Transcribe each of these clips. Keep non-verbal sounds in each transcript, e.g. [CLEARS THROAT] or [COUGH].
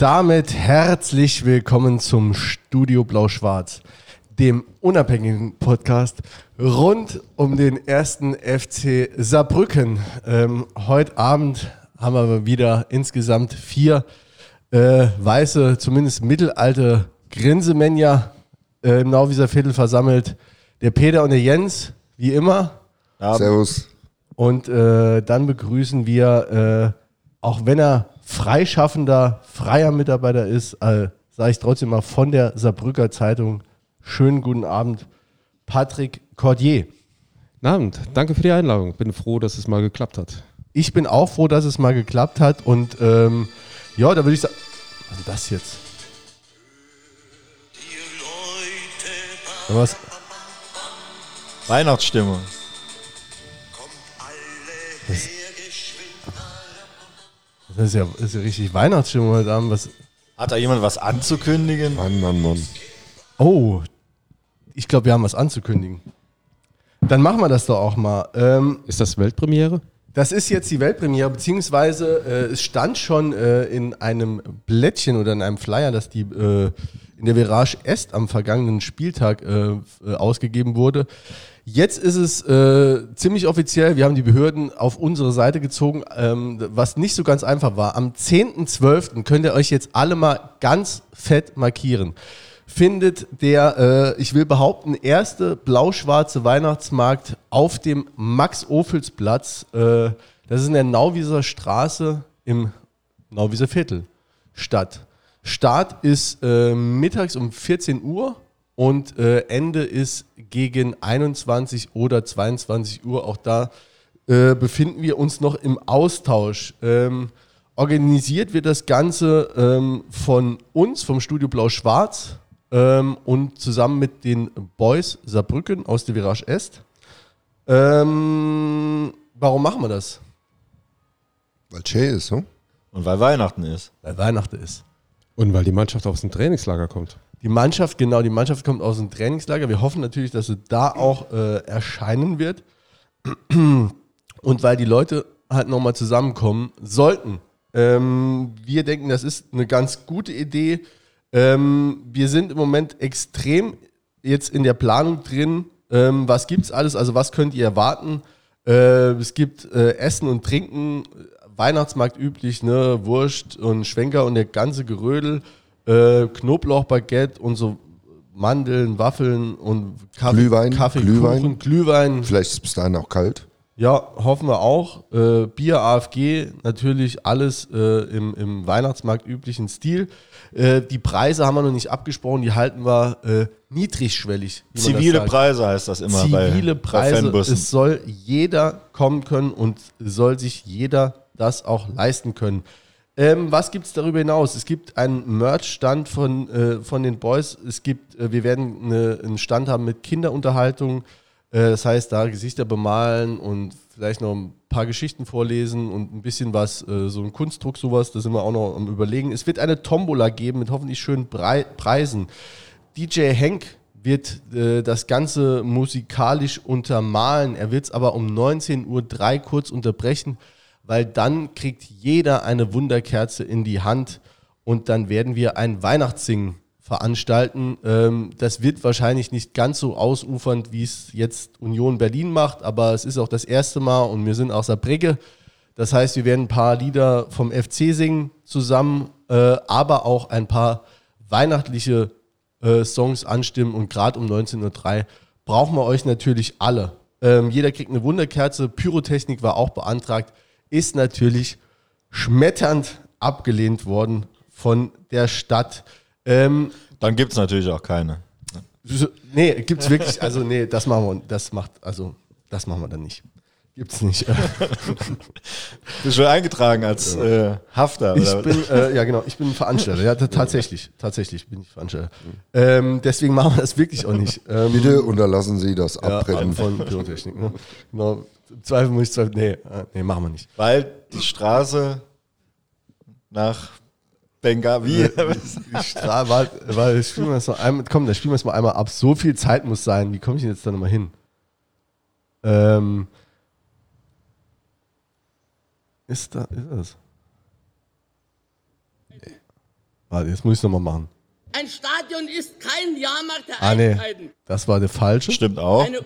Damit herzlich willkommen zum Studio Blau-Schwarz, dem unabhängigen Podcast rund um den ersten FC Saarbrücken. Ähm, heute Abend haben wir wieder insgesamt vier äh, weiße, zumindest mittelalte Grinsemänner äh, im Nauwieser Viertel versammelt. Der Peter und der Jens, wie immer. Servus. Und äh, dann begrüßen wir, äh, auch wenn er freischaffender, freier Mitarbeiter ist, äh, sage ich trotzdem mal von der Saarbrücker Zeitung, schönen guten Abend, Patrick Cordier. Guten Abend, danke für die Einladung. Bin froh, dass es mal geklappt hat. Ich bin auch froh, dass es mal geklappt hat und ähm, ja, da würde ich sagen, was ist das jetzt? Was? Weihnachtsstimmung. Das ist ja, das ist ja richtig Weihnachtsstimmung heute Abend. Was? Hat da jemand was anzukündigen? Mann, Mann, Mann. Oh, ich glaube, wir haben was anzukündigen. Dann machen wir das doch auch mal. Ähm, Ist das Weltpremiere? Das ist jetzt die Weltpremiere, beziehungsweise äh, es stand schon äh, in einem Blättchen oder in einem Flyer, dass die äh, in der Virage Est am vergangenen Spieltag äh, äh, ausgegeben wurde. Jetzt ist es äh, ziemlich offiziell, wir haben die Behörden auf unsere Seite gezogen, ähm, was nicht so ganz einfach war. Am 10.12. könnt ihr euch jetzt alle mal ganz fett markieren findet der, äh, ich will behaupten, erste blau-schwarze Weihnachtsmarkt auf dem Max-Ophels-Platz. Äh, das ist in der Nauwieser Straße im Nauwieser Viertel statt. Start ist äh, mittags um 14 Uhr und äh, Ende ist gegen 21 oder 22 Uhr. Auch da äh, befinden wir uns noch im Austausch. Ähm, organisiert wird das Ganze ähm, von uns, vom Studio Blau-Schwarz ähm, und zusammen mit den Boys Saarbrücken aus der Virage Est. Ähm, warum machen wir das? Weil Che ist, so? Und weil Weihnachten ist. Weil Weihnachten ist. Und weil die Mannschaft aus dem Trainingslager kommt. Die Mannschaft, genau, die Mannschaft kommt aus dem Trainingslager. Wir hoffen natürlich, dass sie da auch äh, erscheinen wird. [CLEARS THROAT] Und weil die Leute halt nochmal zusammenkommen sollten. Ähm, wir denken, das ist eine ganz gute Idee. Ähm, wir sind im Moment extrem jetzt in der Planung drin. Ähm, was gibt's alles? Also was könnt ihr erwarten? Äh, es gibt äh, Essen und Trinken, Weihnachtsmarkt üblich, ne, Wurst und Schwenker und der ganze Gerödel, äh, Knoblauchbaguette und so Mandeln, Waffeln und Kaffee, Glühwein, Kaffee Glühwein. Kuchen, Glühwein. Vielleicht ist es bis dahin auch kalt. Ja, hoffen wir auch. Äh, Bier, AFG, natürlich alles äh, im, im Weihnachtsmarkt üblichen Stil. Äh, die Preise haben wir noch nicht abgesprochen, die halten wir äh, niedrigschwellig. Zivile. Preise heißt das immer bei, Zivile bei Preise. Fanbussen. es soll jeder kommen können und soll sich jeder das auch leisten können. Ähm, was gibt es darüber hinaus? Es gibt einen Merch-Stand von, äh, von den Boys. Es gibt, äh, wir werden eine, einen Stand haben mit Kinderunterhaltung. Äh, das heißt, da Gesichter bemalen und vielleicht noch ein paar Geschichten vorlesen und ein bisschen was, äh, so ein Kunstdruck, sowas, da sind wir auch noch am Überlegen. Es wird eine Tombola geben mit hoffentlich schönen Brei Preisen. DJ Henk wird äh, das Ganze musikalisch untermalen. Er wird es aber um 19.03 Uhr kurz unterbrechen, weil dann kriegt jeder eine Wunderkerze in die Hand und dann werden wir ein Weihnachtssingen veranstalten. Ähm, das wird wahrscheinlich nicht ganz so ausufernd, wie es jetzt Union Berlin macht, aber es ist auch das erste Mal und wir sind aus Saarbrücke. Das heißt, wir werden ein paar Lieder vom FC singen zusammen, äh, aber auch ein paar weihnachtliche äh, Songs anstimmen und gerade um 19.03 Uhr brauchen wir euch natürlich alle. Ähm, jeder kriegt eine Wunderkerze, Pyrotechnik war auch beantragt, ist natürlich schmetternd abgelehnt worden von der Stadt. Ähm, Dann gibt es natürlich auch keine. so- nee, gibt's wirklich, also nee, das machen wir, das macht, also das machen wir dann nicht. Gibt's nicht. [LAUGHS] Bist schon eingetragen als äh, Hafter? Ich oder? bin, äh, ja genau, ich bin Veranstalter. Ja, [LAUGHS] tatsächlich, tatsächlich bin ich Veranstalter. Ähm, deswegen machen wir das wirklich auch nicht. Ähm, Bitte unterlassen Sie das ja, Abbrennen. von Pyrotechnik. Ne? Genau. Im Zweifel muss ich sagen, nee, äh, nee, machen wir nicht. Weil die Straße nach Bengavi. Stra- war, war, spielen wir das noch einmal, komm, da spielen wir es mal einmal ab. So viel Zeit muss sein. Wie komme ich denn jetzt da nochmal hin? Ähm, ist da, ist das? Warte, jetzt muss ich es nochmal machen. Ein Stadion ist kein Jahrmarkt der Ah, nee. Einheiten. Das war der falsche. Stimmt auch. Eine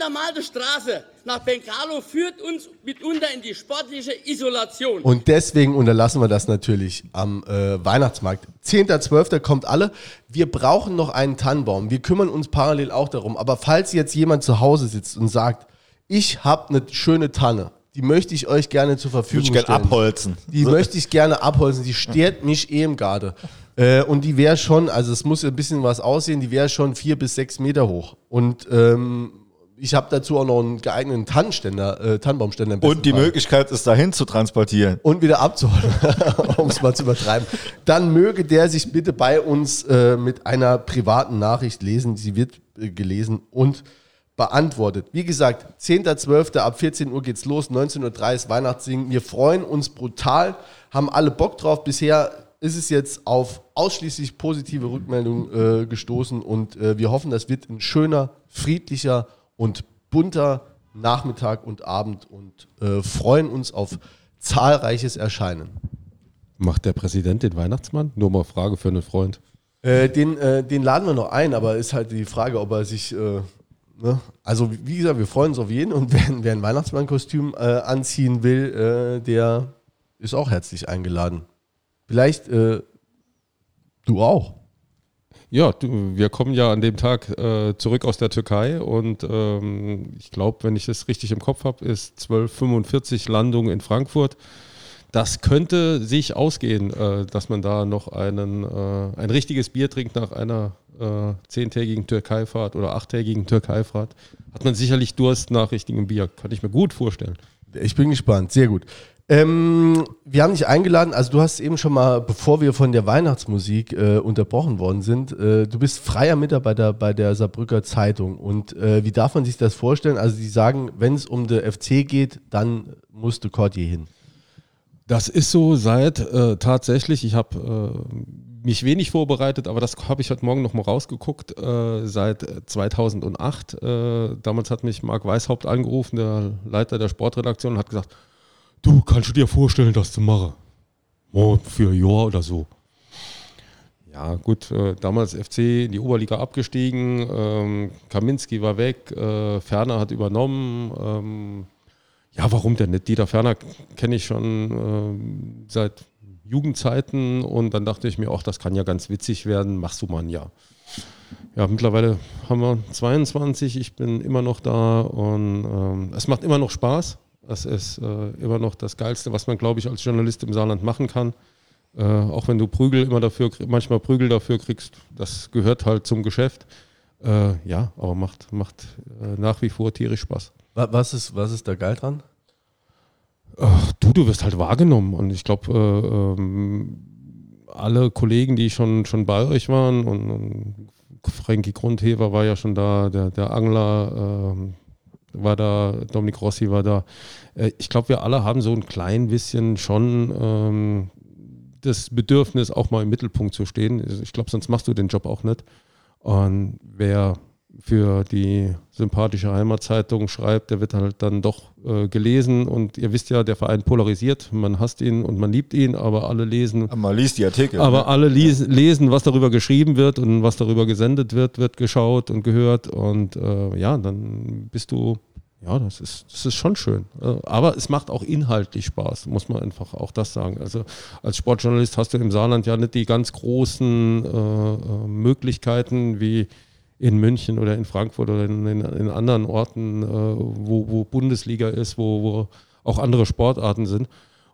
untermalte Straße nach Bengalo führt uns mitunter in die sportliche Isolation. Und deswegen unterlassen wir das natürlich am äh, Weihnachtsmarkt. 10.12. kommt alle. Wir brauchen noch einen Tannenbaum. Wir kümmern uns parallel auch darum. Aber falls jetzt jemand zu Hause sitzt und sagt, ich habe eine schöne Tanne, die möchte ich euch gerne zur Verfügung ich gerne stellen. abholzen. Die möchte ich gerne abholzen. Die stört mich eh im Garten. Äh, und die wäre schon, also es muss ein bisschen was aussehen, die wäre schon vier bis sechs Meter hoch. Und ähm, ich habe dazu auch noch einen geeigneten Tannenständer, äh, Tannenbaumständer. Und die Fall. Möglichkeit, es dahin zu transportieren. Und wieder abzuholen, [LAUGHS] um es mal zu übertreiben. Dann möge der sich bitte bei uns äh, mit einer privaten Nachricht lesen. Sie wird äh, gelesen und beantwortet. Wie gesagt, 10.12. ab 14 Uhr geht's los, 19.30 Uhr ist Weihnachtssingen. Wir freuen uns brutal, haben alle Bock drauf. Bisher ist es jetzt auf ausschließlich positive Rückmeldungen äh, gestoßen und äh, wir hoffen, das wird ein schöner, friedlicher und bunter Nachmittag und Abend und äh, freuen uns auf zahlreiches Erscheinen. Macht der Präsident den Weihnachtsmann? Nur mal Frage für einen Freund. Äh, den, äh, den laden wir noch ein, aber ist halt die Frage, ob er sich. Äh, ne? Also, wie gesagt, wir freuen uns auf jeden und [LAUGHS] wer, wer ein Weihnachtsmannkostüm anziehen will, der ist auch herzlich eingeladen. Vielleicht äh, du auch. Ja, du, wir kommen ja an dem Tag äh, zurück aus der Türkei und ähm, ich glaube, wenn ich das richtig im Kopf habe, ist 12.45 Landung in Frankfurt. Das könnte sich ausgehen, äh, dass man da noch einen, äh, ein richtiges Bier trinkt nach einer äh, zehntägigen Türkeifahrt oder achttägigen Türkeifahrt. Hat man sicherlich Durst nach richtigem Bier. Könnte ich mir gut vorstellen. Ich bin gespannt, sehr gut. Ähm, wir haben dich eingeladen, also du hast eben schon mal, bevor wir von der Weihnachtsmusik äh, unterbrochen worden sind, äh, du bist freier Mitarbeiter bei der Saarbrücker Zeitung. Und äh, wie darf man sich das vorstellen? Also die sagen, wenn es um den FC geht, dann musste Cordier hin. Das ist so seit äh, tatsächlich, ich habe äh, mich wenig vorbereitet, aber das habe ich heute Morgen nochmal rausgeguckt, äh, seit 2008. Äh, damals hat mich Marc Weishaupt angerufen, der Leiter der Sportredaktion, und hat gesagt, du kannst du dir vorstellen, das zu machen? Oh, für ein Jahr oder so. Ja, gut, äh, damals FC in die Oberliga abgestiegen, ähm, Kaminski war weg, äh, Ferner hat übernommen. Ähm, ja, warum denn nicht? Dieter Ferner kenne ich schon ähm, seit Jugendzeiten und dann dachte ich mir, auch das kann ja ganz witzig werden, machst du mal ein Jahr. Ja, mittlerweile haben wir 22, ich bin immer noch da und ähm, es macht immer noch Spaß. Es ist äh, immer noch das Geilste, was man, glaube ich, als Journalist im Saarland machen kann. Äh, auch wenn du Prügel immer dafür, manchmal Prügel dafür kriegst, das gehört halt zum Geschäft. Äh, ja, aber macht, macht äh, nach wie vor tierisch Spaß. Wa- Was ist, was ist da geil dran? Ach, du, du wirst halt wahrgenommen. Und ich glaube, äh, ähm, alle Kollegen, die schon, schon bei euch waren, und, und Frankie Grundhever war ja schon da, der, der Angler ähm, war da, Dominik Rossi war da. Äh, ich glaube, wir alle haben so ein klein bisschen schon ähm, das Bedürfnis, auch mal im Mittelpunkt zu stehen. Ich glaube, sonst machst du den Job auch nicht. Und wer für die sympathische Heimatzeitung schreibt, der wird halt dann doch äh, gelesen. Und ihr wisst ja, der Verein polarisiert. Man hasst ihn und man liebt ihn, aber alle lesen. Aber Man liest die Artikel. Aber ne? alle lies, lesen, was darüber geschrieben wird und was darüber gesendet wird, wird geschaut und gehört. Und äh, ja, dann bist du, ja, das ist, das ist schon schön. Äh, Aber es macht auch inhaltlich Spaß, muss man einfach auch das sagen. Also als Sportjournalist hast du im Saarland ja nicht die ganz großen äh, äh, Möglichkeiten wie in München oder in Frankfurt oder in, in, in anderen Orten, äh, wo, wo Bundesliga ist, wo, wo auch andere Sportarten sind.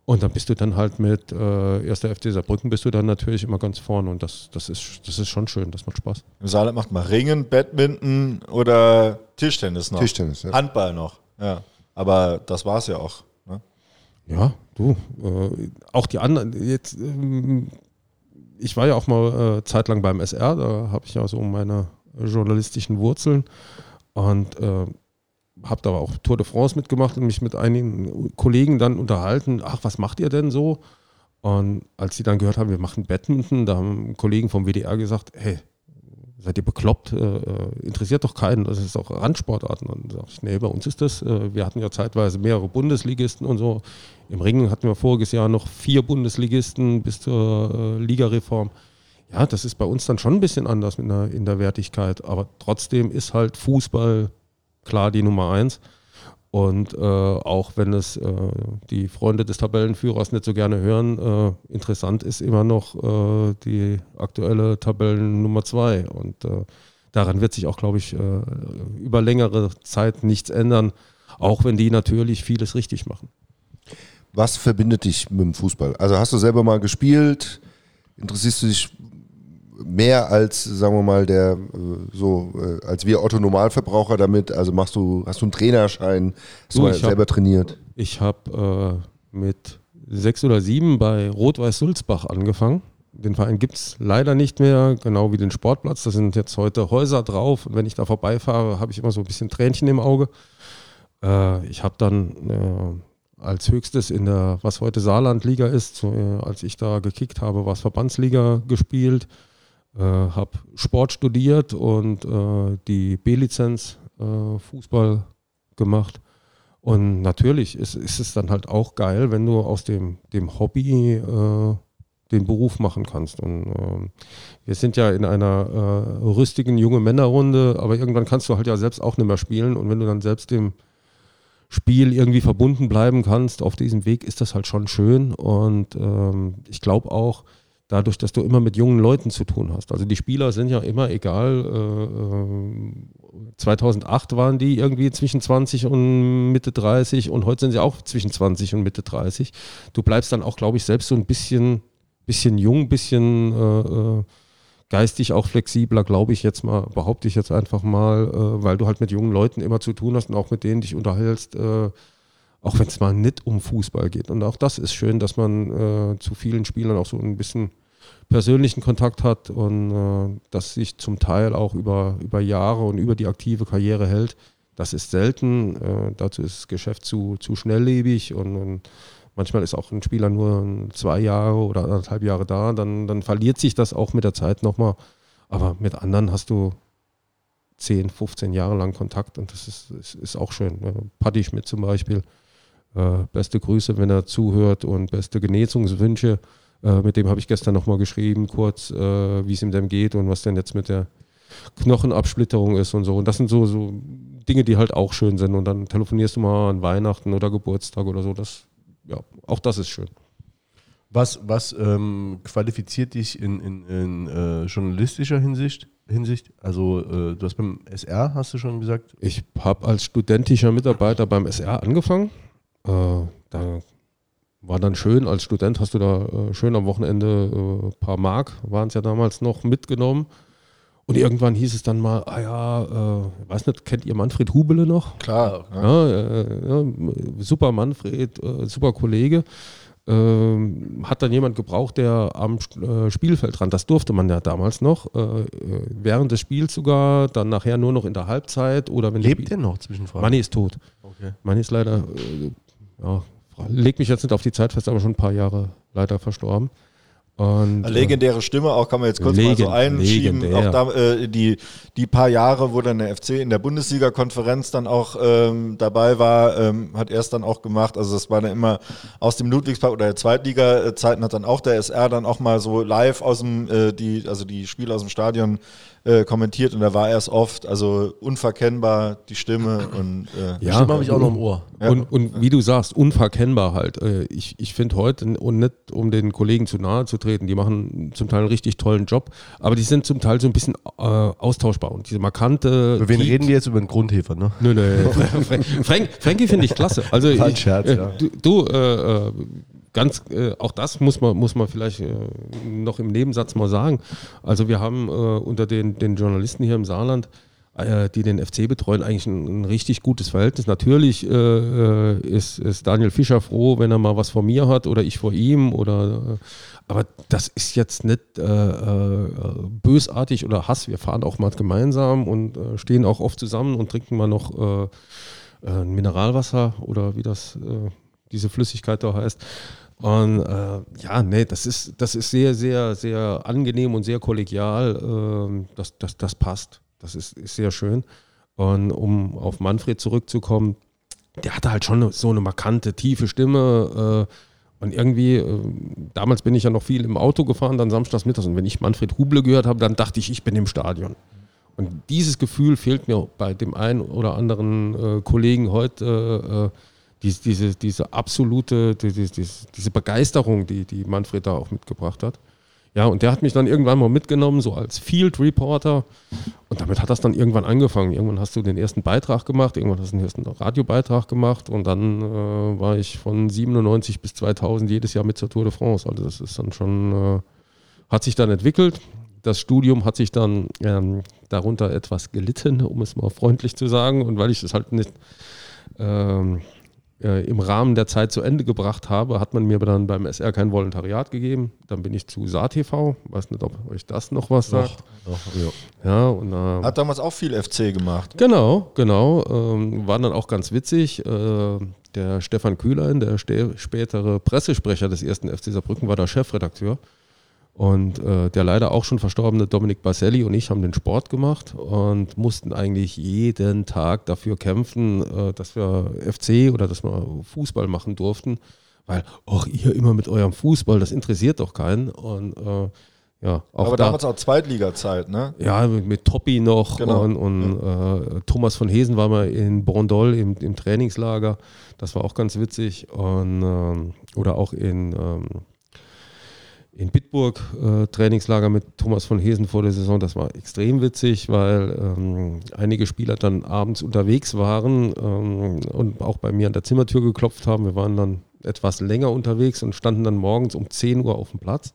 Und dann bist du dann halt mit äh, 1. FC Saarbrücken bist du dann natürlich immer ganz vorne und das, das, ist, das ist schon schön, das macht Spaß. Im Saarland macht man Ringen, Badminton oder Tischtennis noch. Tischtennis, ja. Handball noch. Ja. Aber das war es ja auch. Ne? Ja, du, äh, auch die anderen, jetzt, ähm, ich war ja auch mal äh, zeitlang beim SR, da habe ich ja so meine journalistischen Wurzeln und äh, habe da auch Tour de France mitgemacht und mich mit einigen Kollegen dann unterhalten, ach, was macht ihr denn so? Und als sie dann gehört haben, wir machen Badminton, da haben Kollegen vom WDR gesagt, hey, seid ihr bekloppt? Äh, äh, interessiert doch keinen, das ist auch Randsportarten. Und dann sag ich, nee, bei uns ist das, äh, wir hatten ja zeitweise mehrere Bundesligisten und so. Im Ringen hatten wir voriges Jahr noch vier Bundesligisten bis zur äh, Ligareform. Ja, das ist bei uns dann schon ein bisschen anders in der, in der Wertigkeit, aber trotzdem ist halt Fußball klar die Nummer eins. Und äh, auch wenn es äh, die Freunde des Tabellenführers nicht so gerne hören, äh, interessant ist immer noch äh, die aktuelle Tabellennummer zwei. Und äh, daran wird sich auch, glaube ich, äh, über längere Zeit nichts ändern, auch wenn die natürlich vieles richtig machen. Was verbindet dich mit dem Fußball? Also hast du selber mal gespielt? Interessierst du dich mehr als, sagen wir mal, der äh, so äh, als wir Otto Normalverbraucher damit? Also machst du, hast du einen Trainerschein? Hast du, Du, ich hab- selber trainiert? Ich habe äh, mit sechs oder sieben bei Rot-Weiß Sulzbach angefangen. Den Verein gibt es leider nicht mehr, genau wie den Sportplatz. Da sind jetzt heute Häuser drauf. Und wenn ich da vorbeifahre, habe ich immer so ein bisschen Tränchen im Auge. Äh, ich habe dann äh, als höchstes in der, was heute Saarlandliga ist, so, äh, als ich da gekickt habe, war es Verbandsliga gespielt. Äh, habe Sport studiert und äh, die B-Lizenz äh, Fußball gemacht. Und natürlich ist, ist es dann halt auch geil, wenn du aus dem, dem Hobby äh, den Beruf machen kannst. Und ähm, wir sind ja in einer äh, rüstigen junge Männerrunde, aber irgendwann kannst du halt ja selbst auch nicht mehr spielen. Und wenn du dann selbst dem Spiel irgendwie verbunden bleiben kannst auf diesem Weg, ist das halt schon schön. Und ähm, ich glaube auch, dadurch, dass du immer mit jungen Leuten zu tun hast. Also die Spieler sind ja immer egal. Äh, ähm, 2008 waren die irgendwie zwischen 20 und Mitte 30 und heute sind sie auch zwischen 20 und Mitte 30. Du bleibst dann auch, glaube ich, selbst so ein bisschen, bisschen jung, bisschen äh, äh, geistig auch flexibler, glaube ich jetzt mal, behaupte ich jetzt einfach mal, äh, weil du halt mit jungen Leuten immer zu tun hast und auch mit denen dich unterhältst. Äh, auch wenn es mal nicht um Fußball geht. Und auch das ist schön, dass man äh, zu vielen Spielern auch so ein bisschen persönlichen Kontakt hat und äh, das sich zum Teil auch über, über Jahre und über die aktive Karriere hält. Das ist selten. Äh, dazu ist das Geschäft zu, zu schnelllebig und, und manchmal ist auch ein Spieler nur zwei Jahre oder anderthalb Jahre da. Dann, dann verliert sich das auch mit der Zeit nochmal. Aber mit anderen hast du 10, 15 Jahre lang Kontakt und das ist, ist, ist auch schön. Paddy Schmidt zum Beispiel. Äh, beste Grüße, wenn er zuhört und beste Genesungswünsche. Äh, mit dem habe ich gestern nochmal geschrieben, kurz, äh, wie es ihm denn geht und was denn jetzt mit der Knochenabsplitterung ist und so. Und das sind so, so Dinge, die halt auch schön sind. Und dann telefonierst du mal an Weihnachten oder Geburtstag oder so. Das, ja, auch das ist schön. Was, was ähm, qualifiziert dich in, in, in äh, journalistischer Hinsicht? Hinsicht? Also, äh, du hast beim SR, hast du schon gesagt? Ich habe als studentischer Mitarbeiter beim SR angefangen. Äh, da war dann schön, als Student hast du da äh, schön am Wochenende ein paar Mark, waren es ja damals noch, mitgenommen. Und irgendwann hieß es dann mal, ah ja, äh, weiß nicht, kennt ihr Manfred Hubele noch? Klar. Ja. Ja, äh, ja, super Manfred, äh, super Kollege. Ähm, hat dann jemand gebraucht, der am äh, Spielfeldrand, das durfte man ja damals noch, äh, äh, während des Spiels sogar, dann nachher nur noch in der Halbzeit oder wenn Lebt der noch Zwischenfrage? Manni ist tot. Okay. Manni ist leider, äh, ja, leg mich jetzt nicht auf die Zeit fest, aber schon ein paar Jahre leider verstorben. Und, äh, Legendäre Stimme, auch kann man jetzt kurz mal so Legend- einschieben. legendär. Auch da, äh, die, die paar Jahre, wo dann der FC in der Bundesliga-Konferenz dann auch ähm, dabei war, ähm, hat er es dann auch gemacht. Also das war dann immer aus dem Ludwigspark oder der Zweitliga-Zeiten hat dann auch der SR dann auch mal so live aus dem, äh, die, also die Spiele aus dem Stadion äh, kommentiert und da war er es oft, also unverkennbar, die Stimme und äh, Ja. Stimme habe ich auch noch im Ohr. Und, und wie du sagst, unverkennbar halt. Äh, Ich, ich finde heute, und nicht um den Kollegen zu nahe zu treten, die machen zum Teil einen richtig tollen Job, aber die sind zum Teil so ein bisschen äh, austauschbar. Und diese markante. Über wen die- reden wir jetzt? Über den Grundhefer, ne? Nö, nö. Frank, [LAUGHS] Frank, Frankie finde ich klasse. Also ich, Scherz, äh, ja. du, du äh, ganz, äh, auch das muss man, muss man vielleicht äh, noch im Nebensatz mal sagen. Also wir haben äh, unter den, den Journalisten hier im Saarland, äh, die den FC betreuen, eigentlich ein, ein richtig gutes Verhältnis. Natürlich äh, äh, ist, ist Daniel Fischer froh, wenn er mal was vor mir hat oder ich vor ihm oder aber das ist jetzt nicht bösartig oder Hass. Wir fahren auch mal gemeinsam und stehen auch oft zusammen und trinken mal noch ein Mineralwasser oder wie das diese Flüssigkeit da heißt. Und äh, ja, nee, das ist, das ist sehr, sehr, sehr angenehm und sehr kollegial. ähm, das, das, das passt. Das ist, ist sehr schön. Und um auf Manfred zurückzukommen, der hatte halt schon so eine markante, tiefe Stimme. Äh, Und irgendwie, äh, damals bin ich ja noch viel im Auto gefahren, dann samstags mittags. Und wenn ich Manfred Huble gehört habe, dann dachte ich, ich bin im Stadion. Und dieses Gefühl fehlt mir bei dem einen oder anderen äh, Kollegen heute. Äh, diese, diese, diese absolute, diese, diese Begeisterung, die, die Manfred da auch mitgebracht hat. Ja, und der hat mich dann irgendwann mal mitgenommen, so als Field Reporter. Und damit hat das dann irgendwann angefangen. Irgendwann hast du den ersten Beitrag gemacht, irgendwann hast du den ersten Radiobeitrag gemacht und dann äh, war ich von 97 bis 2000 jedes Jahr mit zur Tour de France. Also das ist dann schon, äh, hat sich dann entwickelt. Das Studium hat sich dann ähm, darunter etwas gelitten, um es mal freundlich zu sagen. Und weil ich es halt nicht ähm, äh, im Rahmen der Zeit zu Ende gebracht habe, hat man mir dann beim SR kein Volontariat gegeben. Dann bin ich zu SaTV. Weiß nicht, ob euch das noch was sagt. Doch, ja. ja und, äh, hat damals auch viel FC gemacht. Genau, genau. Ähm, war dann auch ganz witzig. Äh, der Stefan Kühlein, der spätere Pressesprecher des ersten FC Saarbrücken, war der Chefredakteur. Und äh, der leider auch schon verstorbene Dominik Baselli und ich haben den Sport gemacht und mussten eigentlich jeden Tag dafür kämpfen, äh, dass wir FC oder dass wir Fußball machen durften. Weil, ach, ihr immer mit eurem Fußball, das interessiert doch keinen. Und äh, ja, auch Aber da, damals auch Zweitliga-Zeit, ne? Ja, mit, mit Toppi noch genau. und, und ja. äh, Thomas von Hesen war mal in Brondol im, im Trainingslager. Das war auch ganz witzig. Und, ähm, oder auch in ähm, in Bitburg äh, Trainingslager mit Thomas von Hesen vor der Saison. Das war extrem witzig, weil ähm, einige Spieler dann abends unterwegs waren ähm, und auch bei mir an der Zimmertür geklopft haben. Wir waren dann etwas länger unterwegs und standen dann morgens um 10 Uhr auf dem Platz.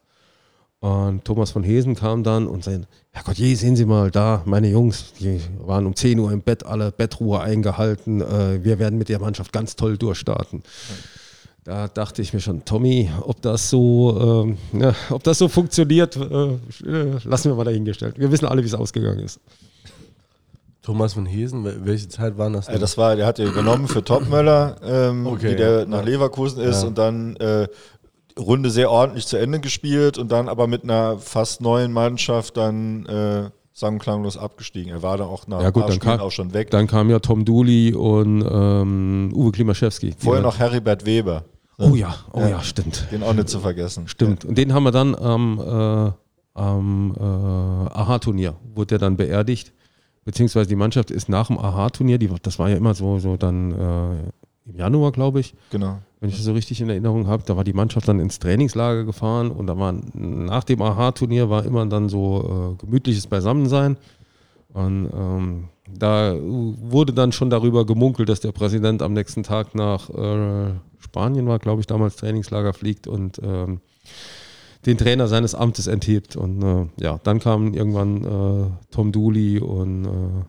Und Thomas von Hesen kam dann und sagte, Herrgott, je, sehen Sie mal da, meine Jungs, die waren um 10 Uhr im Bett, alle Bettruhe eingehalten. Äh, wir werden mit der Mannschaft ganz toll durchstarten. Mhm. Da dachte ich mir schon, Tommy, ob das so, ähm, ja, ob das so funktioniert, äh, äh lassen wir mal dahingestellt. Wir wissen alle, wie es ausgegangen ist. Thomas von Hesen, welche Zeit waren das? Denn? das war, der hat ja übernommen für Topmöller, ähm, okay, wie der ja. nach Leverkusen ist ja. und dann äh, Runde sehr ordentlich zu Ende gespielt und dann aber mit einer fast neuen Mannschaft dann äh, sang- klanglos abgestiegen. Er war dann auch nach ja, gut, dann kam, auch schon weg. Dann kam ja Tom Dooley und ähm, Uwe Klimaschewski. Vorher noch Heribert Weber. Oh ja, oh ja, ja, stimmt. Den auch nicht zu vergessen. Stimmt. Und den haben wir dann am, äh, am äh, Aha-Turnier, wurde der dann beerdigt. Beziehungsweise die Mannschaft ist nach dem Aha-Turnier, das war ja immer so, so dann äh, im Januar, glaube ich. Genau. Wenn ich das so richtig in Erinnerung habe, da war die Mannschaft dann ins Trainingslager gefahren und da war nach dem Aha-Turnier war immer dann so äh, gemütliches Beisammensein. Und ähm, da wurde dann schon darüber gemunkelt, dass der Präsident am nächsten Tag nach äh, Spanien war, glaube ich, damals Trainingslager fliegt und ähm, den Trainer seines Amtes enthebt. Und äh, ja, dann kamen irgendwann äh, Tom Dooley und äh,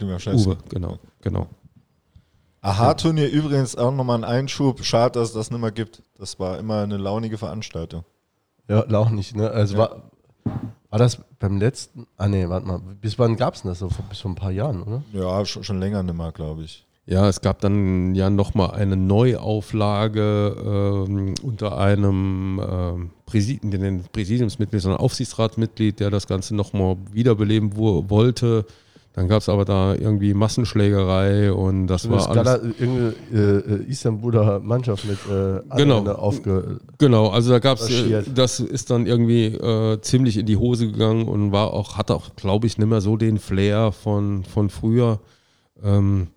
Uwe, Uwe, genau, genau. Aha-Turnier übrigens auch nochmal ein Einschub. Schade, dass es das nicht mehr gibt. Das war immer eine launige Veranstaltung. Ja, launig, ne? Also ja. war, war das beim letzten? Ah, nee, warte mal. Bis wann gab es das? So, bis vor ein paar Jahren, oder? Ja, schon, schon länger nicht mehr, glaube ich. Ja, es gab dann ja nochmal eine Neuauflage ähm, unter einem ähm, Präsidium, Präsidiumsmitglied, sondern Aufsichtsratmitglied, der das Ganze nochmal wiederbeleben wollte. Dann gab es aber da irgendwie Massenschlägerei und das, war alles. Da irgendeine äh, Istanbuler Mannschaft mit äh, genau, aufge genau. Also da gab es, äh, das ist dann irgendwie äh, ziemlich in die Hose gegangen und war auch hatte auch, glaube ich, nicht mehr so den Flair von von früher. Ähm,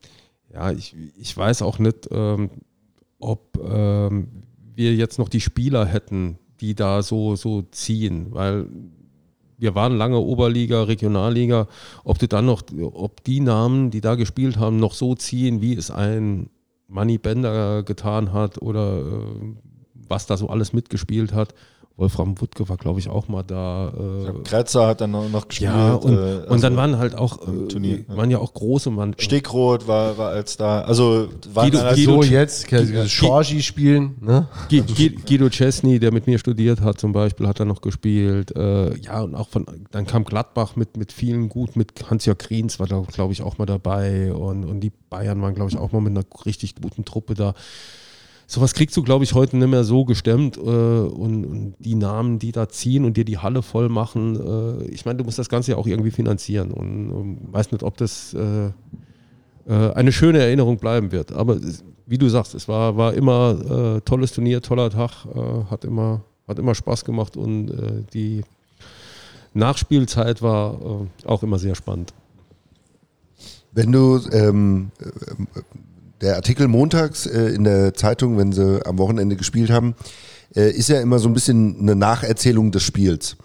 ja, ich, ich weiß auch nicht, ähm, ob ähm, wir jetzt noch die Spieler hätten, die da so so ziehen, weil wir waren lange Oberliga, Regionalliga, ob du dann noch, ob die Namen, die da gespielt haben, noch so ziehen, wie es ein Manny Bender getan hat oder äh, was da so alles mitgespielt hat. Wolfram Wuttke war, glaube ich, auch mal da. Äh, Kretzer hat dann noch gespielt. Ja, und, äh, also und dann waren halt auch, äh, Turnier, waren ja auch große Mann. Stegroth war, war als da, also waren Guido, halt Guido, so jetzt, Schorgi spielen, ne? Guido Chesney, der mit mir studiert hat zum Beispiel, hat er noch gespielt. Äh, ja, und auch von, dann kam Gladbach mit, mit vielen gut, mit Hans-Jörg Kriens war da, glaube ich, auch mal dabei und, und die Bayern waren, glaube ich, auch mal mit einer richtig guten Truppe da sowas kriegst du, glaube ich, heute nicht mehr so gestemmt. Äh, und, und, die Namen, die da ziehen und dir die Halle voll machen, äh, ich meine, du musst das Ganze ja auch irgendwie finanzieren. Und, und weiß nicht, ob das äh, äh, eine schöne Erinnerung bleiben wird. Aber wie du sagst, es war, war immer äh, tolles Turnier, toller Tag, äh, hat, immer, hat immer Spaß gemacht und die Nachspielzeit war auch immer sehr spannend. Wenn du ähm, der Artikel montags äh, in der Zeitung, wenn sie am Wochenende gespielt haben, äh, ist ja immer so ein bisschen eine Nacherzählung des Spiels.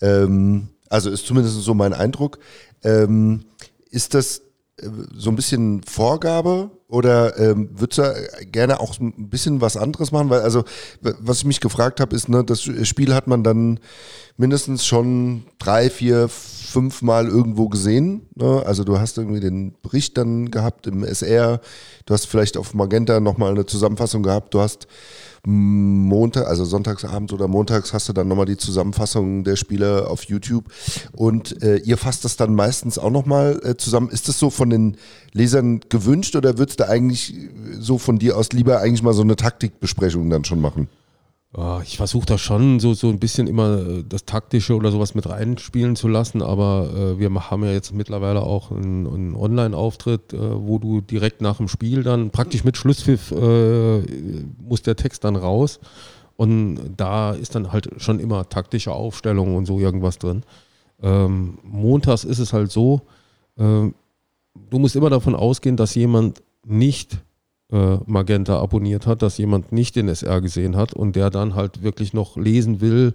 Ähm, also ist zumindest so mein Eindruck. Ähm, ist das äh, so ein bisschen Vorgabe oder ähm, würdest du gerne auch ein bisschen was anderes machen? Weil, also, was ich mich gefragt habe, ist, ne, das Spiel hat man dann mindestens schon drei, vier, fünf Mal irgendwo gesehen. Ne? Also du hast irgendwie den Bericht dann gehabt im SR, du hast vielleicht auf Magenta nochmal eine Zusammenfassung gehabt, du hast Montag, also Sonntagsabend oder montags hast du dann nochmal die Zusammenfassung der Spiele auf YouTube und äh, ihr fasst das dann meistens auch nochmal äh, zusammen. Ist das so von den Lesern gewünscht oder würdest du eigentlich so von dir aus lieber eigentlich mal so eine Taktikbesprechung dann schon machen? Ich versuche da schon so, so ein bisschen immer äh, das Taktische oder sowas mit reinspielen zu lassen, aber äh, wir haben ja jetzt mittlerweile auch einen, einen Online-Auftritt, äh, wo du direkt nach dem Spiel dann praktisch mit Schlusspfiff äh, muss der Text dann raus und da ist dann halt schon immer taktische Aufstellung und so irgendwas drin. Ähm, montags ist es halt so, äh, du musst immer davon ausgehen, dass jemand nicht äh, Magenta abonniert hat, dass jemand nicht den SR gesehen hat und der dann halt wirklich noch lesen will,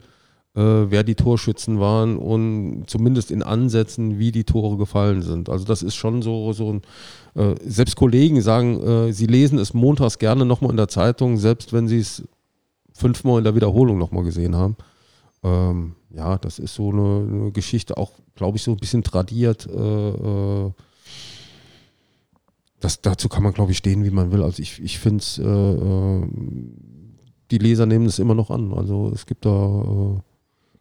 äh, wer die Torschützen waren und zumindest in Ansätzen, wie die Tore gefallen sind. Also das ist schon so, so ein, äh, selbst Kollegen sagen, äh, sie lesen es montags gerne nochmal in der Zeitung, selbst wenn sie es fünfmal in der Wiederholung nochmal gesehen haben. Ähm, ja, das ist so eine, eine Geschichte, auch glaube ich so ein bisschen tradiert. Äh, äh, das, dazu kann man, glaube ich, stehen, wie man will. Also ich, ich finde es, äh, äh, die Leser nehmen es immer noch an. Also es gibt da, äh,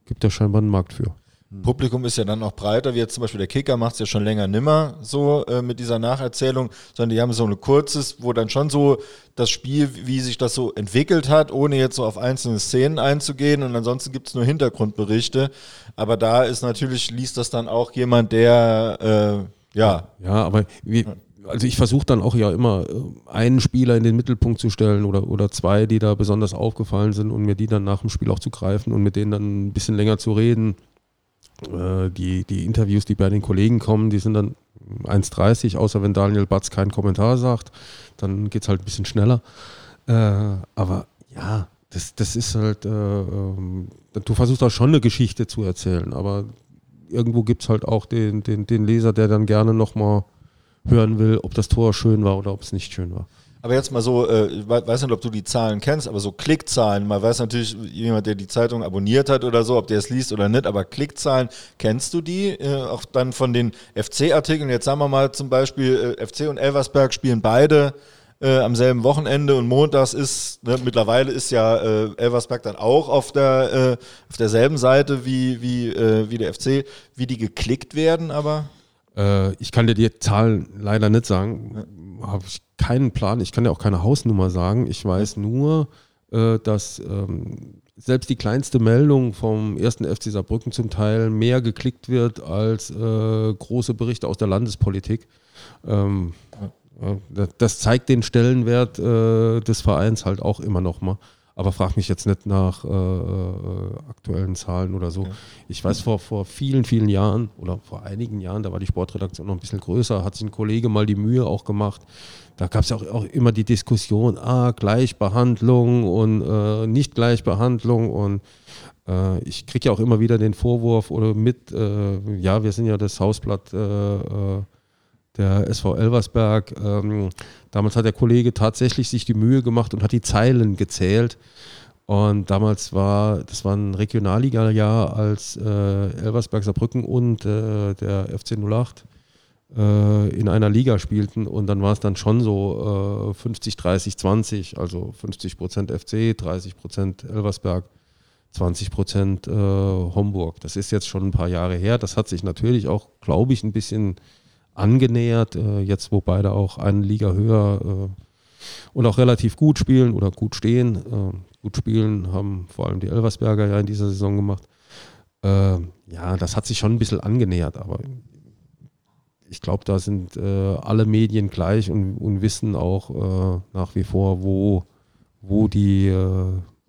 gibt da scheinbar einen Markt für. Hm. Publikum ist ja dann auch breiter, wie jetzt zum Beispiel der Kicker macht es ja schon länger nimmer so äh, mit dieser Nacherzählung, sondern die haben so ein kurzes, wo dann schon so das Spiel, wie sich das so entwickelt hat, ohne jetzt so auf einzelne Szenen einzugehen und ansonsten gibt es nur Hintergrundberichte. Aber da ist natürlich, liest das dann auch jemand, der äh, ja. Ja, aber wie, also ich versuche dann auch ja immer äh, einen Spieler in den Mittelpunkt zu stellen oder, oder zwei, die da besonders aufgefallen sind und mir die dann nach dem Spiel auch zu greifen und mit denen dann ein bisschen länger zu reden. Äh, die, die Interviews, die bei den Kollegen kommen, die sind dann 1,30, außer wenn Daniel Batz keinen Kommentar sagt, dann geht es halt ein bisschen schneller. Äh, aber ja, das, das ist halt, äh, ähm, du versuchst da schon eine Geschichte zu erzählen, aber irgendwo gibt es halt auch den, den, den Leser, der dann gerne nochmal hören will, ob das Tor schön war oder ob es nicht schön war. Aber jetzt mal so, äh, ich weiß nicht, ob du die Zahlen kennst, aber so Klickzahlen, man weiß natürlich, jemand, der die Zeitung abonniert hat oder so, ob der es liest oder nicht, aber Klickzahlen, kennst du die? Äh, auch dann von den FC-Artikeln, jetzt sagen wir mal zum Beispiel, äh, FC und Elversberg spielen beide äh, am selben Wochenende und montags ist, ne, mittlerweile ist ja äh, Elversberg dann auch auf, der, äh, auf derselben Seite wie, wie, äh, wie der FC, wie die geklickt werden, aber... Äh, ich kann dir die Zahlen leider nicht sagen. Habe ich keinen Plan. Ich kann dir auch keine Hausnummer sagen. Ich weiß nur, äh, dass ähm, selbst die kleinste Meldung vom ersten FC Saarbrücken zum Teil mehr geklickt wird als äh, große Berichte aus der Landespolitik. Ähm, das zeigt den Stellenwert des Vereins halt auch immer noch mal aber frag mich jetzt nicht nach äh, äh, aktuellen Zahlen oder so. Okay. Ich weiß, vor, vor vielen, vielen Jahren oder vor einigen Jahren, da war die Sportredaktion noch ein bisschen größer, hat sich ein Kollege mal die Mühe auch gemacht. Da gab es auch, auch immer die Diskussion, ah, Gleichbehandlung und äh, Nicht-Gleichbehandlung und äh, ich kriege ja auch immer wieder den Vorwurf oder mit, äh, ja, wir sind ja das Hausblatt äh, der SV Elversberg. Ähm, damals hat der Kollege tatsächlich sich die Mühe gemacht und hat die Zeilen gezählt. Und damals war, das war ein Regionalliga-Jahr, als äh, Elversberg Saarbrücken und äh, der FC 08 äh, in einer Liga spielten. Und dann war es dann schon so 50, 30, 20, also 50 Prozent FC, 30 Prozent Elversberg. 20 Prozent äh, Homburg. Das ist jetzt schon ein paar Jahre her. Das hat sich natürlich auch, glaube ich, ein bisschen angenähert, äh, jetzt wo beide auch eine Liga höher äh, und auch relativ gut spielen oder gut stehen. Äh, gut spielen haben vor allem die Elversberger ja in dieser Saison gemacht. Ja, das hat sich schon ein bisschen angenähert, aber ich glaube, da sind alle Medien gleich und, und wissen auch nach wie vor, wo, wo die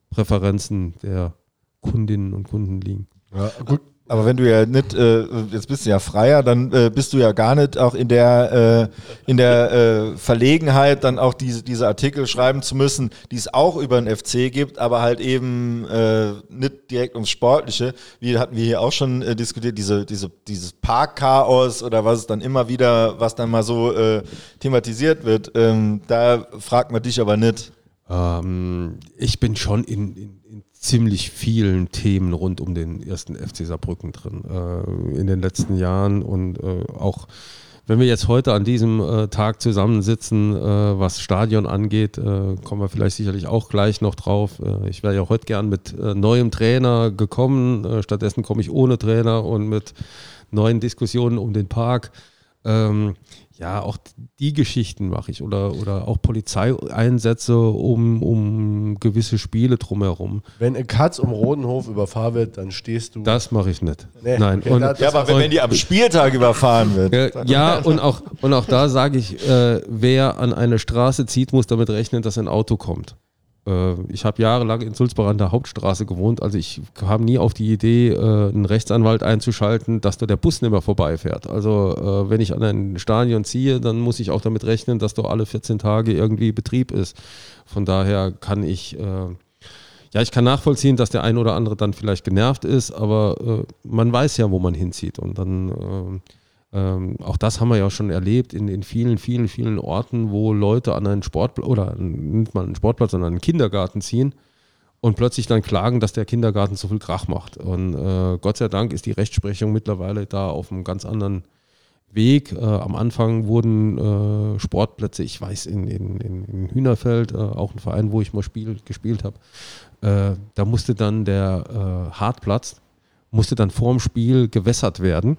Präferenzen der Kundinnen und Kunden liegen. Ja, gut. Aber wenn du ja nicht, äh, jetzt bist du ja freier, dann äh, bist du ja gar nicht auch in der, äh, in der äh, Verlegenheit, dann auch diese, diese Artikel schreiben zu müssen, die es auch über den FC gibt, aber halt eben äh, nicht direkt ums Sportliche. Wie hatten wir hier auch schon äh, diskutiert, diese, diese, dieses Parkchaos oder was es dann immer wieder, was dann mal so thematisiert wird. Ähm, da fragt man dich aber nicht. Ähm, ich bin schon in, in ziemlich vielen Themen rund um den ersten FC Saarbrücken drin äh, in den letzten Jahren und äh, auch wenn wir jetzt heute an diesem äh, Tag zusammensitzen, äh, was Stadion angeht, äh, kommen wir vielleicht sicherlich auch gleich noch drauf. Äh, ich wäre ja heute gern mit neuem Trainer gekommen, stattdessen komme ich ohne Trainer und mit neuen Diskussionen um den Park. Ähm, ja, auch die Geschichten mache ich oder, oder auch Polizeieinsätze um, um gewisse Spiele drumherum. Wenn ein Katz um Rodenhof überfahren wird, dann stehst du. Das mache ich nicht. Nee, Nein. okay, und, das- Ja, aber wenn, wenn die am Spieltag überfahren wird. äh, ja, und auch, und auch da sage ich, äh, wer an eine Straße zieht, muss damit rechnen, dass ein Auto kommt. Äh, ich habe jahrelang in Sulzbach an der Hauptstraße gewohnt, also ich kam nie auf die Idee, äh, einen Rechtsanwalt einzuschalten, dass da der Bus nicht mehr vorbeifährt. Also äh, wenn ich an ein Stadion ziehe, dann muss ich auch damit rechnen, dass da alle 14 Tage irgendwie Betrieb ist. Von daher kann ich, ja, ich kann nachvollziehen, dass der ein oder andere dann vielleicht genervt ist, aber man weiß ja, wo man hinzieht und dann ähm, auch das haben wir ja schon erlebt in, in vielen, vielen, vielen Orten, wo Leute an einen Sportplatz oder nicht mal einen Sportplatz, sondern einen Kindergarten ziehen und plötzlich dann klagen, dass der Kindergarten zu viel Krach macht. Und äh, Gott sei Dank ist die Rechtsprechung mittlerweile da auf einem ganz anderen Weg. Äh, am Anfang wurden äh, Sportplätze, ich weiß, in, in, in, in Hühnerfeld, äh, auch ein Verein, wo ich mal spiel, gespielt habe, äh, da musste dann der äh, Hartplatz, musste dann vorm Spiel gewässert werden.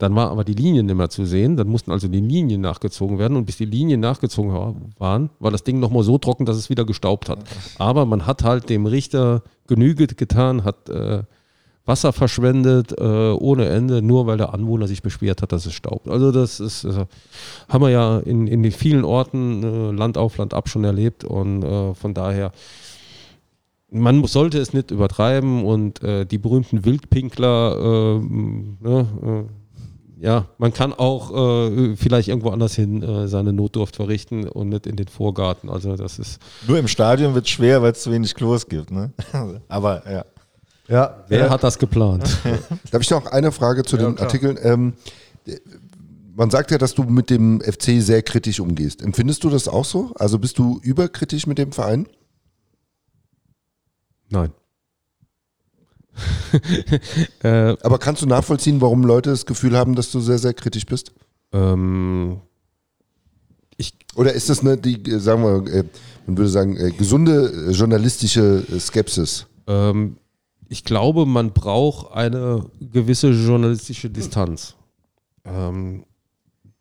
Dann war aber die Linien nicht mehr zu sehen. Dann mussten also die Linien nachgezogen werden. Und bis die Linien nachgezogen wa- waren, war das Ding nochmal so trocken, dass es wieder gestaubt hat. Aber man hat halt dem Richter Genüge getan, hat äh, Wasser verschwendet äh, ohne Ende, nur weil der Anwohner sich beschwert hat, dass es staubt. Also das ist, äh, haben wir ja in, in den vielen Orten äh, Land auf, Land ab schon erlebt. Und äh, von daher man sollte es nicht übertreiben und äh, die berühmten Wildpinkler, äh, ne, ja, man kann auch äh, vielleicht irgendwo anders hin äh, seine Notdurft verrichten und nicht in den Vorgarten. Also das ist, Nur im Stadion wird es schwer, weil es zu wenig Klos gibt. Ne? [LAUGHS] aber ja. Ja, wer ja. hat das geplant? [LAUGHS] Darf ich noch eine Frage zu den Artikeln? Ähm, man sagt ja, dass du mit dem FC sehr kritisch umgehst. Empfindest du das auch so? Also bist du überkritisch mit dem Verein? Nein. [LAUGHS] äh, Aber kannst du nachvollziehen, warum Leute das Gefühl haben, dass du sehr, sehr kritisch bist? ähm, ich Oder ist das eine, die, äh, sagen wir, äh, man würde sagen, gesunde journalistische Skepsis? Ähm, ich glaube, man braucht eine gewisse journalistische Distanz. Ähm,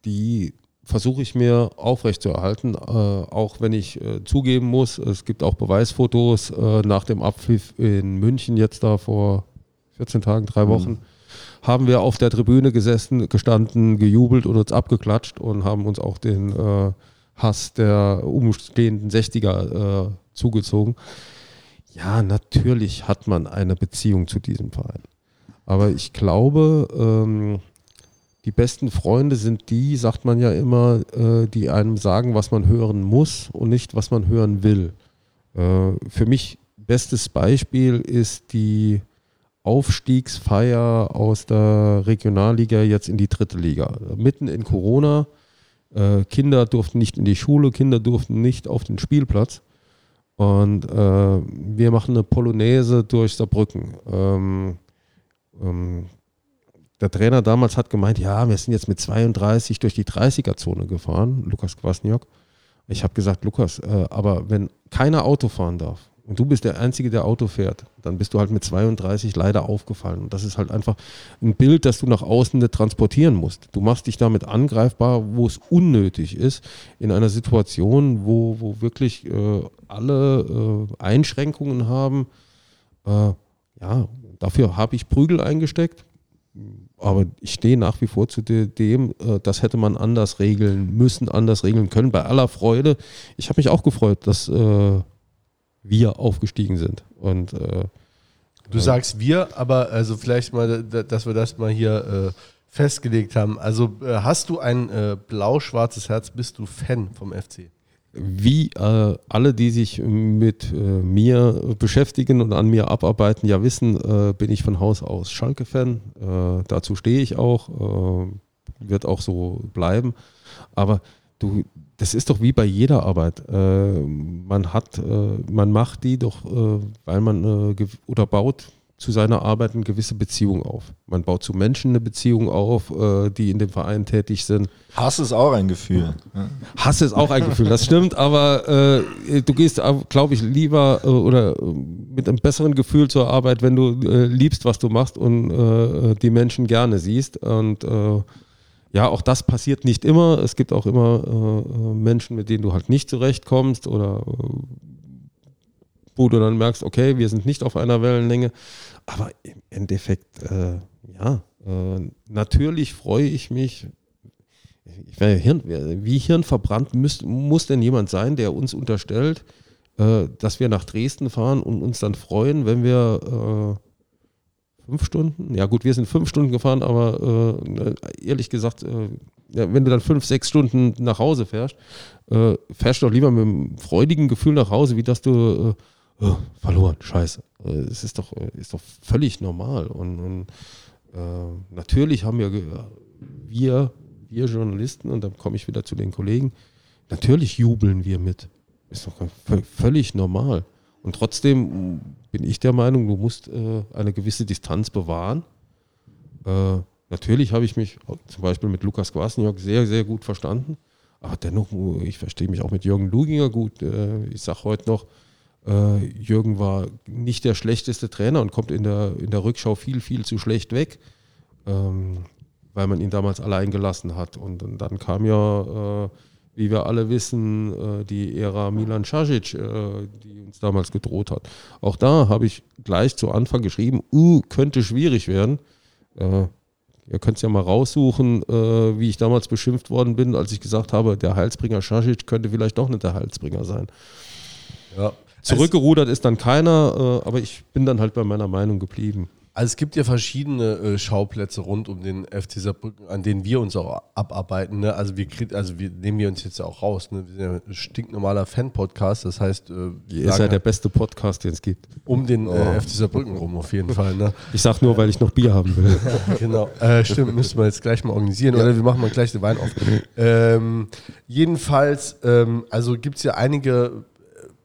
die versuche ich mir aufrechtzuerhalten, äh, auch wenn ich äh, zugeben muss, es gibt auch Beweisfotos äh, nach dem Abpfiff in München jetzt da vor 14 Tagen, drei Wochen. Haben wir auf der Tribüne gesessen, gestanden, gejubelt und uns abgeklatscht und haben uns auch den äh, Hass der umstehenden 60er äh, zugezogen. Ja, natürlich hat man eine Beziehung zu diesem Verein. Aber ich glaube, ähm, die besten Freunde sind die, sagt man ja immer, äh, die einem sagen, was man hören muss und nicht, was man hören will. Äh, für mich bestes Beispiel ist die Aufstiegsfeier aus der Regionalliga jetzt in die dritte Liga. Mitten in Corona. Äh, Kinder durften nicht in die Schule, Kinder durften nicht auf den Spielplatz. Und äh, wir machen eine Polonaise durch Saarbrücken. Ähm, ähm, der Trainer damals hat gemeint, ja, wir sind jetzt mit 32 durch die 30er-Zone gefahren, Lukas Kwasniok. Ich habe gesagt, Lukas, äh, aber wenn keiner Auto fahren darf und du bist der Einzige, der Auto fährt, dann bist du halt mit 32 leider aufgefallen. Und das ist halt einfach ein Bild, das du nach außen transportieren musst. Du machst dich damit angreifbar, wo es unnötig ist, in einer Situation, wo, wo wirklich äh, alle äh, Einschränkungen haben. Äh, ja, dafür habe ich Prügel eingesteckt. Aber ich stehe nach wie vor zu de- dem, äh, das hätte man anders regeln müssen, anders regeln können. Bei aller Freude. Ich habe mich auch gefreut, dass äh, wir aufgestiegen sind. Und äh, Du sagst wir, aber also vielleicht mal, da- dass wir das mal hier äh, festgelegt haben. Also äh, hast du ein äh, blau-schwarzes Herz, bist du Fan vom FC? Wie äh, alle, die sich mit äh, mir beschäftigen und an mir abarbeiten, ja wissen, äh, bin ich von Haus aus Schalke-Fan. Äh, dazu stehe ich auch, äh, wird auch so bleiben. Aber du, das ist doch wie bei jeder Arbeit. Äh, man hat, man macht die doch, weil man oder baut zu seiner Arbeit eine gewisse Beziehung auf. Man baut zu Menschen eine Beziehung auf, äh, die in dem Verein tätig sind. Hass ist auch ein Gefühl. Ja. Hass ist auch ein Gefühl, das stimmt, aber äh, du gehst, glaube ich, lieber äh, oder äh, mit einem besseren Gefühl zur Arbeit, wenn du äh, liebst, was du machst und äh, die Menschen gerne siehst. Und äh, ja, auch das passiert nicht immer. Es gibt auch immer äh, äh, Menschen, mit denen du halt nicht zurechtkommst oder äh, wo du dann merkst, okay, wir sind nicht auf einer Wellenlänge. Aber im Endeffekt, äh, ja, äh, natürlich freue ich mich, ich wäre Hirn, wie hirnverbrannt muss, muss denn jemand sein, der uns unterstellt, äh, dass wir nach Dresden fahren und uns dann freuen, wenn wir äh, fünf Stunden, ja gut, wir sind fünf Stunden gefahren, aber äh, ehrlich gesagt, äh, ja, wenn du dann fünf, sechs Stunden nach Hause fährst, äh, fährst du doch lieber mit einem freudigen Gefühl nach Hause, wie dass du äh, äh, verloren, scheiße. Äh, Es ist doch, äh, ist doch völlig normal. Und, und äh, natürlich haben wir, wir, wir Journalisten, und dann komme ich wieder zu den Kollegen, natürlich jubeln wir mit. Ist doch vö- völlig normal. Und trotzdem mh, bin ich der Meinung, du musst äh, eine gewisse Distanz bewahren. Äh, natürlich habe ich mich zum Beispiel mit Lukas Kwasniok sehr, sehr gut verstanden. Aber dennoch, äh, ich verstehe mich auch mit Jürgen Luginger gut. Ich sage heute noch, äh, Jürgen war nicht der schlechteste Trainer und kommt in der, in der Rückschau viel, viel zu schlecht weg, ähm, weil man ihn damals allein gelassen hat. Und, und dann kam ja, äh, wie wir alle wissen, äh, die Ära Milan Casic, äh, die uns damals gedroht hat. Auch da habe ich gleich zu Anfang geschrieben, uh, könnte schwierig werden. Äh, ihr könnt es ja mal raussuchen, äh, wie ich damals beschimpft worden bin, als ich gesagt habe, der Heilsbringer Casic könnte vielleicht doch nicht der Heilsbringer sein. Ja. Zurückgerudert ist dann keiner, äh, aber ich bin dann halt bei meiner Meinung geblieben. Also es gibt ja verschiedene äh, Schauplätze rund um den FC Saarbrücken, an denen wir uns auch abarbeiten. Ne? Also wir also wir nehmen wir uns jetzt ja auch raus. Ne? Wir sind ja ein stinknormaler Fan-Podcast, das heißt, äh, wir Ihr ist ja sagen der beste Podcast, den es gibt. um den äh, FC Saarbrücken rum auf jeden Fall. Ne? [LAUGHS] Ich sag nur, weil ich noch Bier haben will. [LAUGHS] genau. Äh, stimmt, müssen wir jetzt gleich mal organisieren. Oder wir machen mal gleich den Wein auf. [LAUGHS] ähm, jedenfalls, ähm, also gibt es ja einige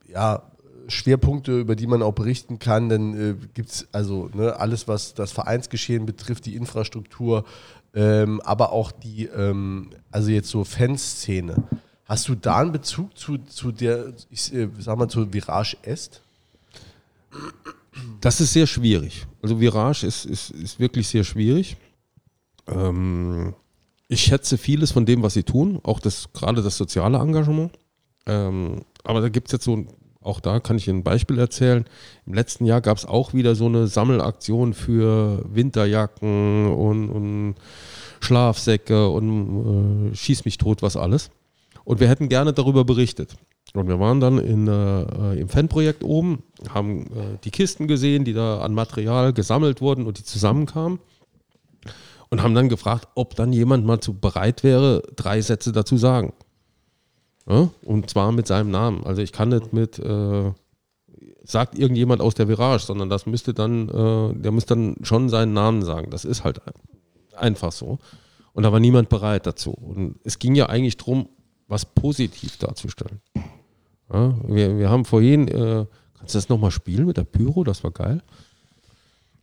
ja, Schwerpunkte, über die man auch berichten kann. Denn äh, gibt es also ne, alles, was das Vereinsgeschehen betrifft, die Infrastruktur, ähm, aber auch die, ähm, also jetzt so Fanszene. Hast du da einen Bezug zu, zu der, ich äh, sag mal, zu Virage Est? Das ist sehr schwierig. Also Virage ist, ist, ist wirklich sehr schwierig. Ähm, ich schätze vieles von dem, was sie tun, auch das, gerade das soziale Engagement. Ähm, aber da gibt es jetzt so, ein- auch da kann ich Ihnen ein Beispiel erzählen. Im letzten Jahr gab es auch wieder so eine Sammelaktion für Winterjacken und, und Schlafsäcke und äh, schieß mich tot, was alles. Und wir hätten gerne darüber berichtet. Und wir waren dann in, äh, im Fanprojekt oben, haben äh, die Kisten gesehen, die da an Material gesammelt wurden und die zusammenkamen. Und haben dann gefragt, ob dann jemand mal zu bereit wäre, drei Sätze dazu sagen. Ja? Und zwar mit seinem Namen. Also ich kann nicht mit, äh, sagt irgendjemand aus der Virage, sondern das müsste dann, äh, der muss dann schon seinen Namen sagen. Das ist halt einfach so. Und da war niemand bereit dazu. Und es ging ja eigentlich darum, was positiv darzustellen. Ja, wir, wir haben vorhin, äh, kannst du das nochmal spielen mit der Pyro? Das war geil.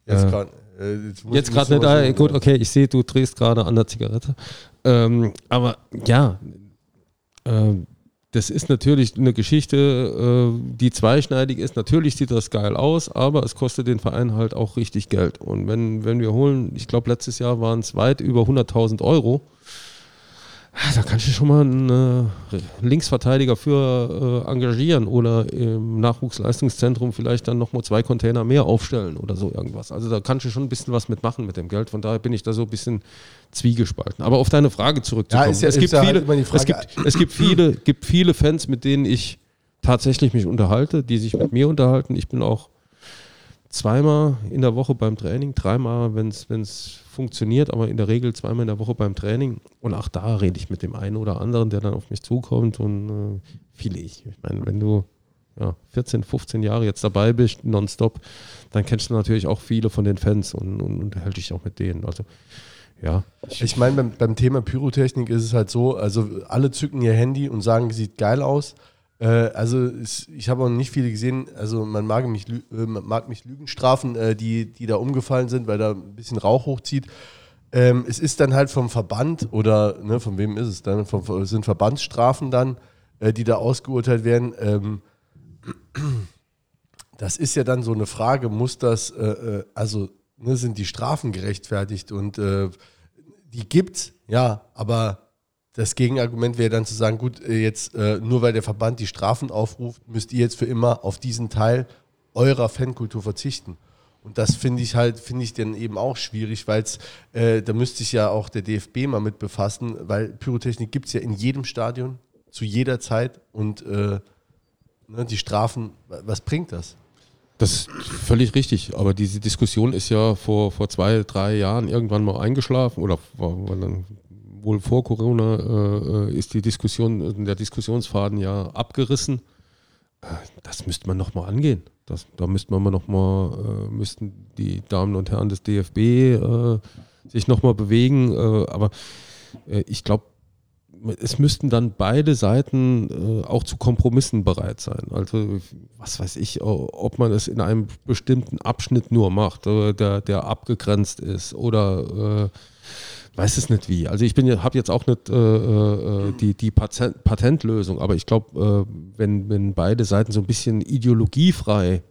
Jetzt Äh, gerade äh, muss- Jetzt muss gerade nicht, was- ah, gut, okay, ich sehe, du drehst gerade an der Zigarette. Ähm, aber ja, ähm, das ist natürlich eine Geschichte, äh, die zweischneidig ist. Natürlich sieht das geil aus, aber es kostet den Verein halt auch richtig Geld. Und wenn, wenn wir holen, ich glaube, letztes Jahr waren es weit über 100.000 Euro. Da kannst du schon mal einen äh, Linksverteidiger für äh, engagieren oder im Nachwuchsleistungszentrum vielleicht dann nochmal zwei Container mehr aufstellen oder so irgendwas. Also da kannst du schon ein bisschen was mitmachen mit dem Geld. Von daher bin ich da so ein bisschen zwiegespalten. Aber auf deine Frage zurückzukommen. Ja, ist ja- es gibt ja halt viele, die es gibt, es gibt viele, gibt viele Fans, mit denen ich tatsächlich mich unterhalte, die sich mit mir unterhalten. Ich bin auch zweimal in der Woche beim Training, dreimal, wenn es funktioniert, aber in der Regel zweimal in der Woche beim Training. Und auch da rede ich mit dem einen oder anderen, der dann auf mich zukommt und äh, viele ich. Ich meine, wenn du ja, 14, 15 Jahre jetzt dabei bist, nonstop, dann kennst du natürlich auch viele von den Fans und, und unterhält dich auch mit denen. Also ja, Ich meine, beim, beim Thema Pyrotechnik ist es halt so, also alle zücken ihr Handy und sagen, sieht geil aus. Äh, also ich habe auch nicht viele gesehen, also man mag mich, äh, man mag mich Lügen strafen, äh, die, die da umgefallen sind, weil da ein bisschen Rauch hochzieht. Ähm, es ist dann halt vom Verband oder ne, von wem ist es dann? Es sind Verbandsstrafen dann, die da ausgeurteilt werden. Ähm, das ist ja dann so eine Frage, muss das, also ne, sind die Strafen gerechtfertigt und die gibt's, ja, aber das Gegenargument wäre dann zu sagen, gut, äh, jetzt äh, nur weil der Verband die Strafen aufruft, müsst ihr jetzt für immer auf diesen Teil eurer Fankultur verzichten. Und das finde ich halt, finde ich dann eben auch schwierig, weil äh, da müsste sich ja auch der DFB mal mit befassen, weil Pyrotechnik gibt es ja in jedem Stadion, zu jeder Zeit und äh, ne, die Strafen, wa- was bringt das? Das ist völlig richtig, aber diese Diskussion ist ja vor, vor zwei, drei Jahren irgendwann mal eingeschlafen oder dann wohl vor Corona äh, äh, ist die Diskussion, der Diskussionsfaden ja abgerissen. Äh, Das müsste man nochmal angehen. Das, da müsste man nochmal, äh, müssten die Damen und Herren des DFB äh, sich nochmal bewegen. Äh, aber ich glaube, es müssten dann beide Seiten auch zu Kompromissen bereit sein. Also was weiß ich, ob man es in einem bestimmten Abschnitt nur macht, der, der abgegrenzt ist oder weiß es nicht wie. Also ich habe jetzt auch nicht äh, äh, die, die Patent, Patentlösung, aber ich glaube, äh, wenn, wenn beide Seiten so ein bisschen ideologiefrei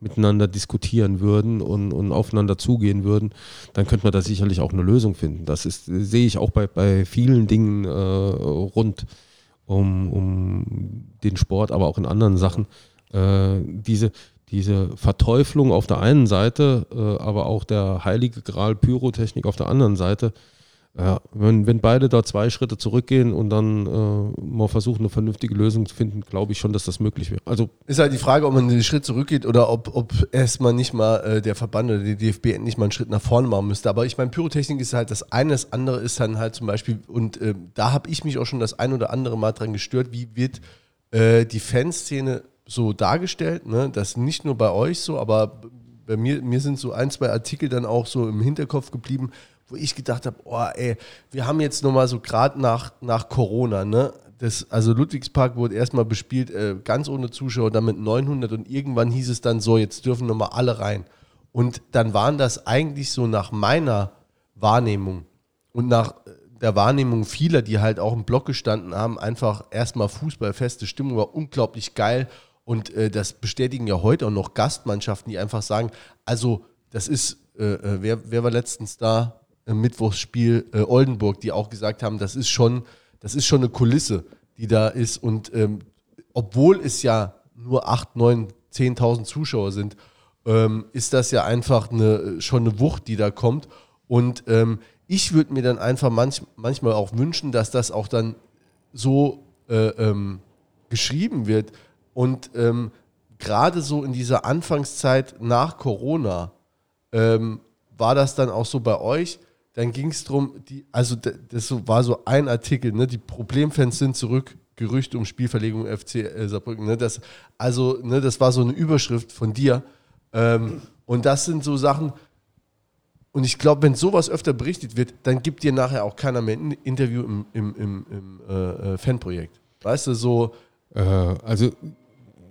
miteinander diskutieren würden und, und aufeinander zugehen würden, dann könnte man da sicherlich auch eine Lösung finden. Das ist, sehe ich auch bei, bei vielen Dingen äh, rund um, um den Sport, aber auch in anderen Sachen. Äh, diese, diese Verteuflung auf der einen Seite, äh, aber auch der heilige Gral Pyrotechnik auf der anderen Seite. Ja, wenn, wenn beide da zwei Schritte zurückgehen und dann äh, mal versuchen, eine vernünftige Lösung zu finden, glaube ich schon, dass das möglich wäre. Also Ist halt die Frage, ob man einen Schritt zurückgeht oder ob, ob erstmal nicht mal äh, der Verband oder die DFB endlich mal einen Schritt nach vorne machen müsste. Aber ich meine, Pyrotechnik ist halt das eine, das andere ist dann halt zum Beispiel, und äh, da habe ich mich auch schon das ein oder andere Mal dran gestört, wie wird äh, die Fanszene so dargestellt. Ne? Das nicht nur bei euch so, aber bei mir, mir sind so ein, zwei Artikel dann auch so im Hinterkopf geblieben, wo ich gedacht habe, oh ey, wir haben jetzt nochmal so gerade nach, nach Corona, ne? Das, also Ludwigspark wurde erstmal bespielt, äh, ganz ohne Zuschauer, dann mit 900 und irgendwann hieß es dann so, jetzt dürfen nochmal alle rein. Und dann waren das eigentlich so nach meiner Wahrnehmung und nach äh, der Wahrnehmung vieler, die halt auch im Block gestanden haben, einfach erstmal Fußballfeste Stimmung war unglaublich geil. Und äh, das bestätigen ja heute auch noch Gastmannschaften, die einfach sagen, also das ist, äh, äh, wer, wer war letztens da im Mittwochsspiel äh, Oldenburg, die auch gesagt haben, das ist schon, das ist schon eine Kulisse, die da ist. Und ähm, obwohl es ja nur 8, 9, 10.000 Zuschauer sind, ähm, ist das ja einfach eine, schon eine Wucht, die da kommt. Und ähm, ich würde mir dann einfach manch, manchmal auch wünschen, dass das auch dann so äh, ähm, geschrieben wird. Und ähm, gerade so in dieser Anfangszeit nach Corona ähm, war das dann auch so bei euch. Dann ging es darum, also das war so ein Artikel, ne, die Problemfans sind zurück, Gerüchte um Spielverlegung FC äh, Saarbrücken. Ne, das, also, ne, das war so eine Überschrift von dir. Ähm, und das sind so Sachen, und ich glaube, wenn sowas öfter berichtet wird, dann gibt dir nachher auch keiner mehr ein Interview im, im, im, im äh, äh, Fanprojekt. Weißt du, so, Äh, also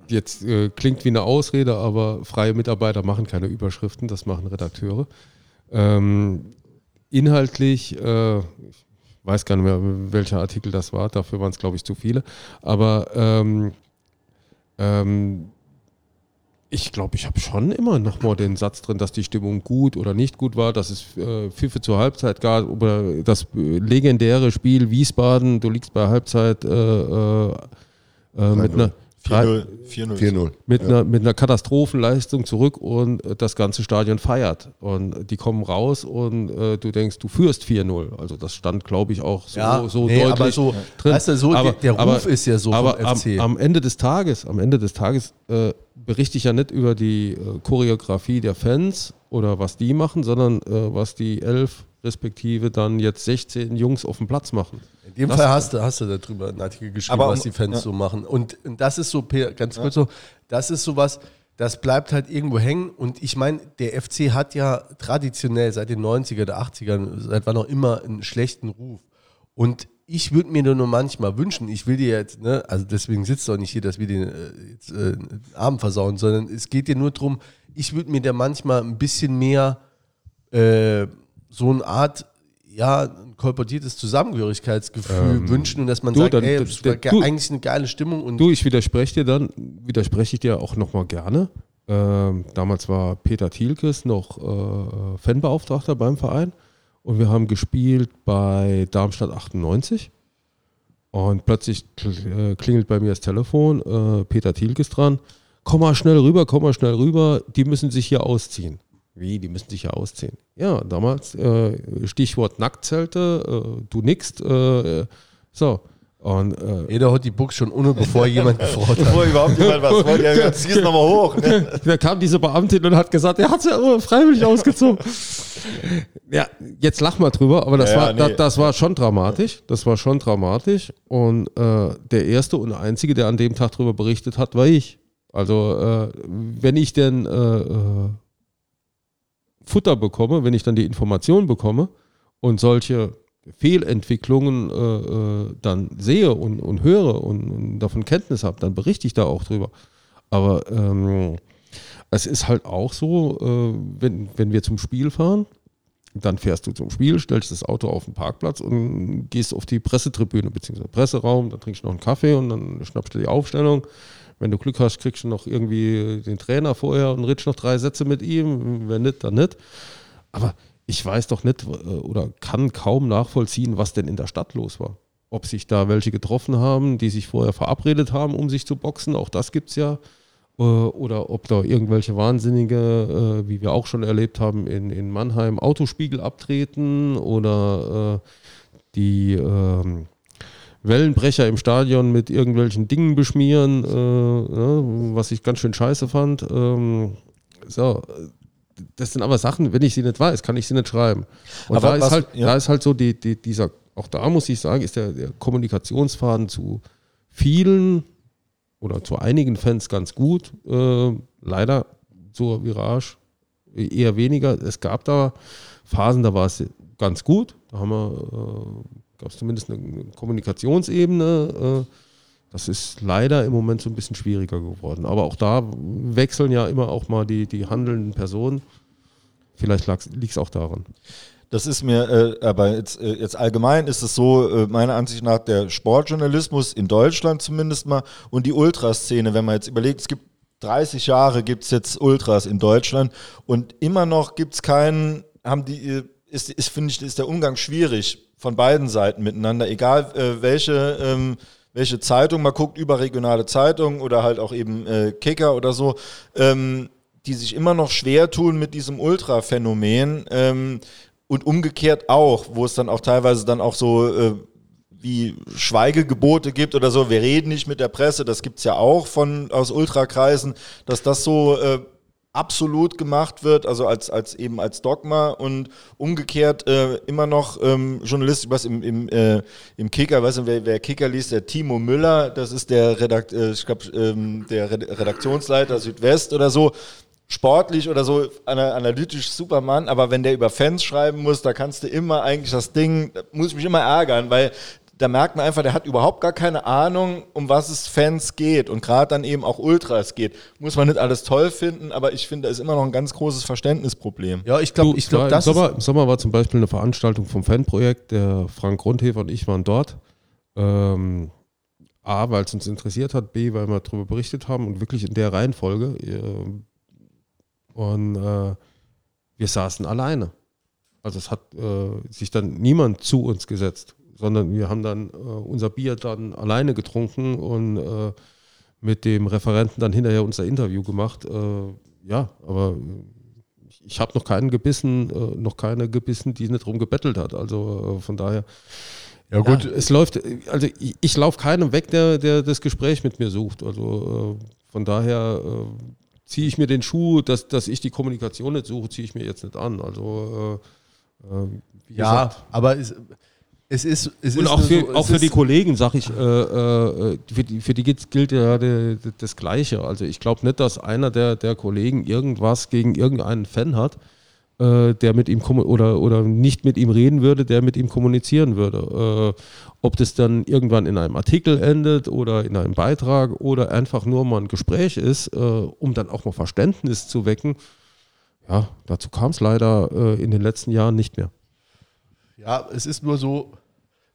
jetzt äh, klingt wie eine Ausrede, aber freie Mitarbeiter machen keine Überschriften, das machen Redakteure. Ähm, inhaltlich, äh, ich weiß gar nicht mehr, welcher Artikel das war, dafür waren es, glaube ich, zu viele, aber ähm, ähm, Ich glaube, ich habe schon immer noch mal den Satz drin, dass die Stimmung gut oder nicht gut war, dass es äh, Pfiffe zur Halbzeit gab, oder das äh, legendäre Spiel Wiesbaden, du liegst bei Halbzeit äh, äh, äh, mit einer 4-0. 4-0. 4-0. mit, einer, mit einer Katastrophenleistung zurück und äh, das ganze Stadion feiert. Und die kommen raus und äh, du denkst, du führst 4-0. Also das stand, glaube ich, auch so, Ja, so nee, deutlich aber so, drin. weißt du, so der Ruf ist ja so aber vom am, FC. am Ende des Tages, am Ende des Tages äh, berichte ich ja nicht über die äh, Choreografie der Fans oder was die machen, sondern äh, was die elf respektive dann jetzt 16 Jungs auf dem Platz machen. In dem Das- Fall hast du, hast du darüber einen Artikel geschrieben, Aber um- was die Fans ja. so machen. Und das ist so, ganz kurz so, das ist sowas, das bleibt halt irgendwo hängen. Und ich meine, der FC hat ja traditionell seit den 90er, der 80ern, seit wann auch immer, einen schlechten Ruf. Und ich würde mir nur manchmal wünschen, ich will dir jetzt, ne, also deswegen sitzt doch nicht hier, dass wir den äh, jetzt, äh, Abend versauen, sondern es geht dir nur darum, ich würde mir da manchmal ein bisschen mehr äh, so eine Art, ja, ein kolportiertes Zusammengehörigkeitsgefühl wünschen und dass man du, sagt, dann- ey, das- es war du- eigentlich eine geile Stimmung und Du, ich widerspreche dir dann, widerspreche ich dir auch nochmal gerne. Ähm, damals war Peter Thielkes noch äh, Fanbeauftragter beim Verein und wir haben gespielt bei Darmstadt 98 und plötzlich äh, klingelt bei mir das Telefon, äh, Peter Thielkes dran, komm mal schnell rüber, komm mal schnell rüber, die müssen sich hier ausziehen. Wie, die müssen sich hier ausziehen? Ja, damals äh, Stichwort Nacktzelte, äh, du nickst, äh, äh, so. Und äh, jeder hat die Buchs schon ohne, bevor jemand gefragt hat. Bevor überhaupt jemand was wollte, ja, jetzt zieh's nochmal hoch. Ne? [LAUGHS] da kam diese Beamtin und hat gesagt, er hat es ja immer freiwillig ausgezogen. ja, jetzt lach mal drüber, aber das, Ja, war, nee. das, das war schon dramatisch. Das war schon dramatisch. Und äh, der erste und einzige, der an dem Tag darüber berichtet hat, war ich. Also, äh, wenn ich denn Futter bekomme, wenn ich dann die Information bekomme und solche Fehlentwicklungen äh, äh, dann sehe und, und höre und, und davon Kenntnis habe, dann berichte ich da auch drüber. Aber ähm, es ist halt auch so, äh, wenn, wenn wir zum Spiel fahren, dann fährst du zum Spiel, stellst das Auto auf den Parkplatz und gehst auf die Pressetribüne bzw. Presseraum, dann trinkst du noch einen Kaffee und dann schnappst du die Aufstellung. Wenn du Glück hast, kriegst du noch irgendwie den Trainer vorher und redest noch drei Sätze mit ihm. Wenn nicht, dann nicht. Aber ich weiß doch nicht äh, oder kann kaum nachvollziehen, was denn in der Stadt los war. Ob sich da welche getroffen haben, die sich vorher verabredet haben, um sich zu boxen, auch das gibt es ja. Äh, Oder ob da irgendwelche Wahnsinnige, äh, wie wir auch schon erlebt haben, in, in Mannheim Autospiegel abtreten oder die ähm, Wellenbrecher im Stadion mit irgendwelchen Dingen beschmieren, äh, ne, was ich ganz schön scheiße fand. Ähm, so, das sind aber Sachen, wenn ich sie nicht weiß, kann ich sie nicht schreiben. Und Aber da, ist was- halt, ja. da ist halt so die, die, dieser, auch da muss ich sagen, ist der, der Kommunikationsfaden zu vielen oder zu einigen Fans ganz gut. Äh, leider zur Virage eher weniger. Es gab da Phasen, da war es ganz gut. Da haben wir, äh, gab es zumindest eine Kommunikationsebene. Äh, das ist leider im Moment so ein bisschen schwieriger geworden. Aber auch da wechseln ja immer auch mal die, die handelnden Personen. Vielleicht liegt es auch daran. Das ist mir, äh, aber jetzt, äh, jetzt allgemein ist es so, äh, meiner Ansicht nach, der Sportjournalismus in Deutschland zumindest mal und die Ultraszene, wenn man jetzt überlegt, es gibt 30 Jahre gibt es jetzt Ultras in Deutschland und immer noch gibt es keinen, haben die, äh, ist, ist finde ich, ist der Umgang schwierig von beiden Seiten miteinander, egal äh, welche, ähm, welche Zeitung man guckt, überregionale Zeitungen oder halt auch eben äh, Kicker oder so, ähm, die sich immer noch schwer tun mit diesem Ultra-Phänomen ähm, und umgekehrt auch, wo es dann auch teilweise dann auch so äh, wie Schweigegebote gibt oder so, wir reden nicht mit der Presse, das gibt es ja auch von aus Ultrakreisen, dass das so äh, absolut gemacht wird, also als, als eben als Dogma und umgekehrt äh, immer noch ähm, Journalist, was im, im, äh, im Kicker, weißt du, wer, wer Kicker liest, der Timo Müller, das ist der, Redakt, äh, ich glaub, ähm, der Red- Redaktionsleiter Südwest oder so, sportlich oder so ana- analytisch Supermann, aber wenn der über Fans schreiben muss, da kannst du immer eigentlich das Ding, da muss ich mich immer ärgern, weil da merkt man einfach, der hat überhaupt gar keine Ahnung, um was es Fans geht und gerade dann eben auch Ultras geht. Muss man nicht alles toll finden, aber ich finde, da ist immer noch ein ganz großes Verständnisproblem. Ja, ich glaube, ich glaube, im, das Sommer, ist, Im Sommer war zum Beispiel eine Veranstaltung vom Fanprojekt, der Frank Grundhefer und ich waren dort. Ähm, A, weil es uns interessiert hat, B, weil wir darüber berichtet haben und wirklich in der Reihenfolge. Äh, und äh, wir saßen alleine. Also es hat äh, sich dann niemand zu uns gesetzt, sondern wir haben dann äh, unser Bier dann alleine getrunken und äh, mit dem Referenten dann hinterher unser Interview gemacht. Äh, ja, aber ich, ich habe noch keinen gebissen, äh, noch keine gebissen, die nicht drum gebettelt hat. Also äh, von daher. Ja, gut. Ja, es läuft, also ich, ich laufe keinem weg, der, der das Gespräch mit mir sucht. Also von daher ziehe ich mir den Schuh, dass, dass ich die Kommunikation nicht suche, ziehe ich mir jetzt nicht an. Also äh, ja, gesagt, aber es, es ist es und auch für, so, auch für die Kollegen sage ich, äh, äh, für die, für die gilt ja die, die, das Gleiche. Also ich glaube nicht, dass einer der, der Kollegen irgendwas gegen irgendeinen Fan hat äh, der mit ihm oder, oder nicht mit ihm reden würde, der mit ihm kommunizieren würde. Äh, ob das dann irgendwann in einem Artikel endet oder in einem Beitrag oder einfach nur mal ein Gespräch ist, äh, um dann auch mal Verständnis zu wecken, ja, dazu kam es leider äh, in den letzten Jahren nicht mehr. Ja, es ist nur so,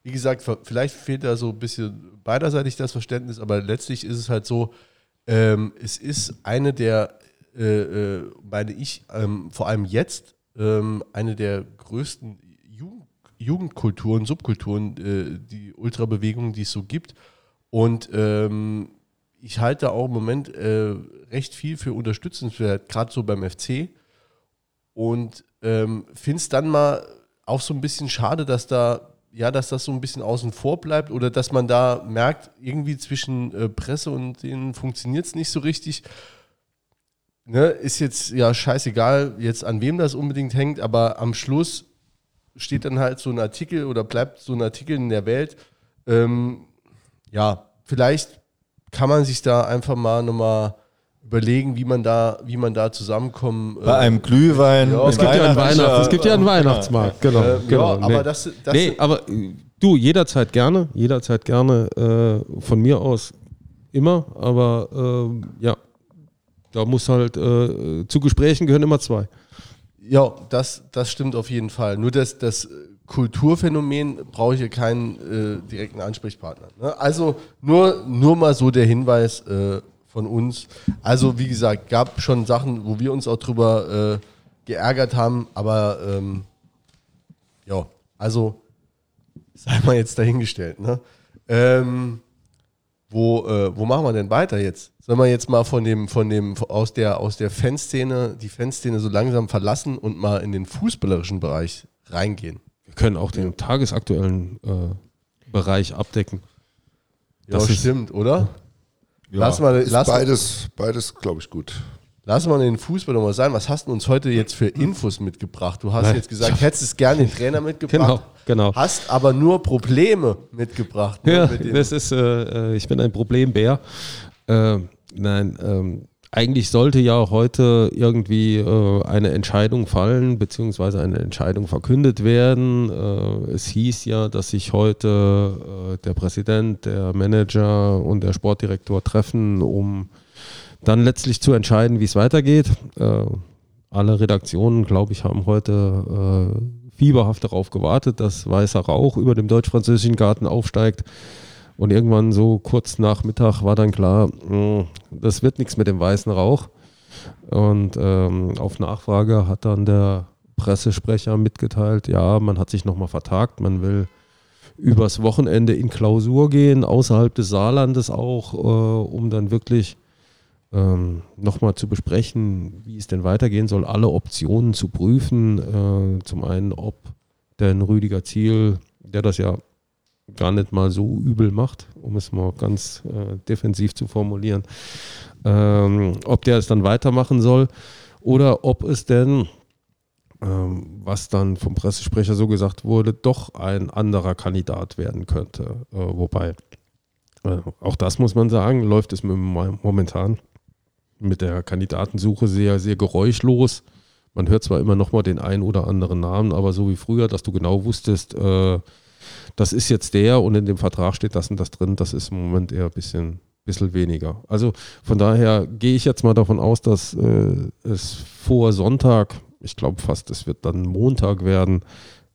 wie gesagt, vielleicht fehlt da so ein bisschen beiderseitig das Verständnis, aber letztlich ist es halt so, ähm, es ist eine der äh, äh, meine ich, ähm, vor allem jetzt ähm, eine der größten Jugend Jugendkulturen, Subkulturen, äh, die Ultrabewegung, die es so gibt. Und ähm, ich halte auch im Moment äh, recht viel für unterstützenswert, gerade so beim FC. Und ähm, finde es dann mal auch so ein bisschen schade, dass da ja, dass das so ein bisschen außen vor bleibt oder dass man da merkt, irgendwie zwischen äh, Presse und denen funktioniert es nicht so richtig ne, ist jetzt ja scheißegal, jetzt an wem das unbedingt hängt, aber am Schluss steht dann halt so ein Artikel oder bleibt so ein Artikel in der Welt. Ähm, ja, vielleicht kann man sich da einfach mal nochmal überlegen, wie man da, wie man da zusammenkommen. Bei äh, einem Glühwein. Ja, es, gibt ja einen Weihnachts, es gibt ja einen Weihnachtsmarkt, genau. Äh, genau ja, aber das, das nee, aber äh, du jederzeit gerne, jederzeit gerne äh, von mir aus immer, aber äh, ja, da muss halt, äh, zu Gesprächen gehören immer zwei. Ja, das, das stimmt auf jeden Fall. Nur das, das Kulturphänomen brauche ich hier keinen äh, direkten Ansprechpartner. Ne? Also nur, nur mal so der Hinweis äh, von uns. Also wie gesagt, gab schon Sachen, wo wir uns auch drüber äh, geärgert haben, aber ähm, ja, also sei mal jetzt dahingestellt. Ne? Ähm, wo, äh, wo machen wir denn weiter jetzt? Sollen wir jetzt mal von dem, von dem, aus der, aus der Fanszene, die Fanszene so langsam verlassen und mal in den fußballerischen Bereich reingehen? Wir können auch den tagesaktuellen äh, Bereich abdecken. Ja, das stimmt, oder? Ja, lass mal, lass beides, beides glaube ich, gut. Lass mal den Fußball nochmal sein. Was hast du uns heute jetzt für Infos mitgebracht? Du hast Nein. jetzt gesagt, hättest es gerne den Trainer mitgebracht. Genau, genau. Hast aber nur Probleme mitgebracht. Ne, ja, mit das ist, äh, äh, ich bin ein Problembär. Äh, nein, ähm, eigentlich sollte ja heute irgendwie äh, eine Entscheidung fallen, beziehungsweise eine Entscheidung verkündet werden. Äh, es hieß ja, dass sich heute äh, der Präsident, der Manager und der Sportdirektor treffen, um dann letztlich zu entscheiden, wie es weitergeht. Äh, alle Redaktionen, glaube ich, haben heute äh, fieberhaft darauf gewartet, dass weißer Rauch über dem deutsch-französischen Garten aufsteigt. Und irgendwann so kurz nach Mittag war dann klar, hm, das wird nichts mit dem weißen Rauch. Und ähm, auf Nachfrage hat dann der Pressesprecher mitgeteilt, ja, man hat sich nochmal vertagt, man will übers Wochenende in Klausur gehen, außerhalb des Saarlandes auch, äh, um dann wirklich ähm, nochmal zu besprechen, wie es denn weitergehen soll, alle Optionen zu prüfen. Äh, zum einen, ob denn Rüdiger Ziel, der das ja gar nicht mal so übel macht, um es mal ganz äh, defensiv zu formulieren, ähm, ob der es dann weitermachen soll oder ob es denn, ähm, was dann vom Pressesprecher so gesagt wurde, doch ein anderer Kandidat werden könnte. Äh, wobei, äh, auch das muss man sagen, läuft es momentan mit der Kandidatensuche sehr, sehr geräuschlos. Man hört zwar immer noch mal den einen oder anderen Namen, aber so wie früher, dass du genau wusstest, äh, das ist jetzt der und in dem Vertrag steht das und das drin, das ist im Moment eher ein bisschen, bisschen weniger. Also von daher gehe ich jetzt mal davon aus, dass äh, es vor Sonntag, ich glaube fast, es wird dann Montag werden,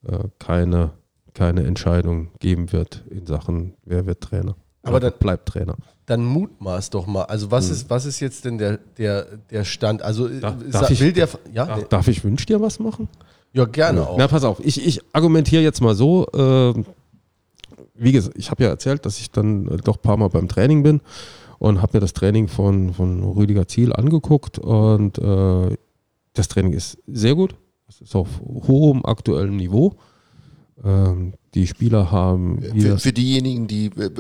äh, keine, keine Entscheidung geben wird in Sachen, wer wird Trainer. Aber dann- bleibt Trainer. Dann mutmaß doch mal. Also was ist, was ist jetzt denn der, der, der Stand? Also Da- äh, darf ich- will der ja, Darf, darf ich Wünsch dir was machen? Ja gerne auch. Na, pass auf, ich, ich argumentiere jetzt mal so. ähm, wie gesagt, ich habe ja erzählt, dass ich dann äh, doch ein paar Mal beim Training bin und habe mir das Training von, von Rüdiger Ziel angeguckt und äh, das Training ist sehr gut. Es ist auf hohem aktuellem Niveau. Ähm, die Spieler haben Für, für diejenigen, die be-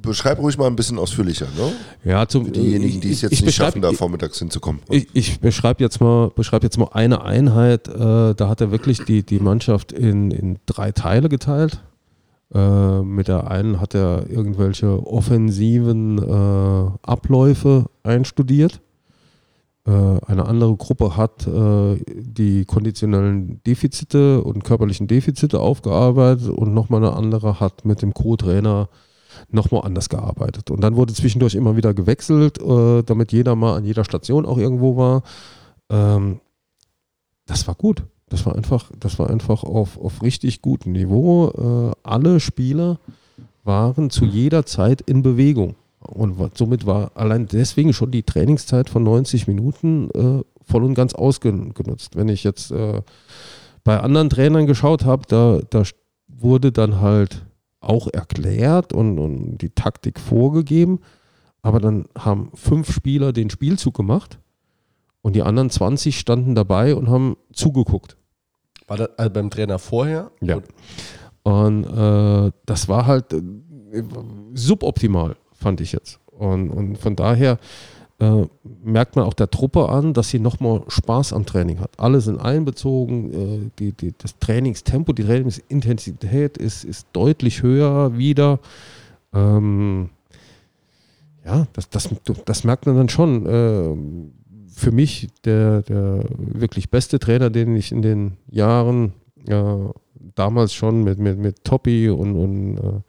beschreib ruhig mal ein bisschen ausführlicher, ne? ja, zum, Für diejenigen, die es jetzt ich nicht schaffen, da vormittags hinzukommen. Ich, ich beschreibe jetzt mal, beschreib jetzt mal eine Einheit. Äh, da hat er wirklich die, die Mannschaft in, in drei Teile geteilt. Äh, mit der einen hat er irgendwelche offensiven äh, Abläufe einstudiert. Äh, eine andere Gruppe hat äh, die konditionellen Defizite und körperlichen Defizite aufgearbeitet und nochmal eine andere hat mit dem Co-Trainer nochmal anders gearbeitet. Und dann wurde zwischendurch immer wieder gewechselt, äh, damit jeder mal an jeder Station auch irgendwo war. Ähm, das war gut. Das war einfach, das war einfach auf, auf richtig gutem Niveau. Alle Spieler waren zu jeder Zeit in Bewegung. Und somit war allein deswegen schon die Trainingszeit von 90 Minuten äh, voll und ganz ausgenutzt. Wenn ich jetzt äh, bei anderen Trainern geschaut habe, da, da wurde dann halt auch erklärt und, und die Taktik vorgegeben, aber dann haben fünf Spieler den Spielzug gemacht und die anderen 20 standen dabei und haben zugeguckt. War das also beim Trainer vorher? Ja. Und- Und äh, das war halt äh, suboptimal, fand ich jetzt. Und, und von daher äh, merkt man auch der Truppe an, dass sie nochmal Spaß am Training hat. Alle sind einbezogen, äh, die, die, das Trainingstempo, die Trainingsintensität ist, ist deutlich höher wieder. Ähm, ja, das, das, das merkt man dann schon. Ähm, für mich der, der wirklich beste Trainer, den ich in den Jahren äh, damals schon mit, mit, mit Toppi und, und äh,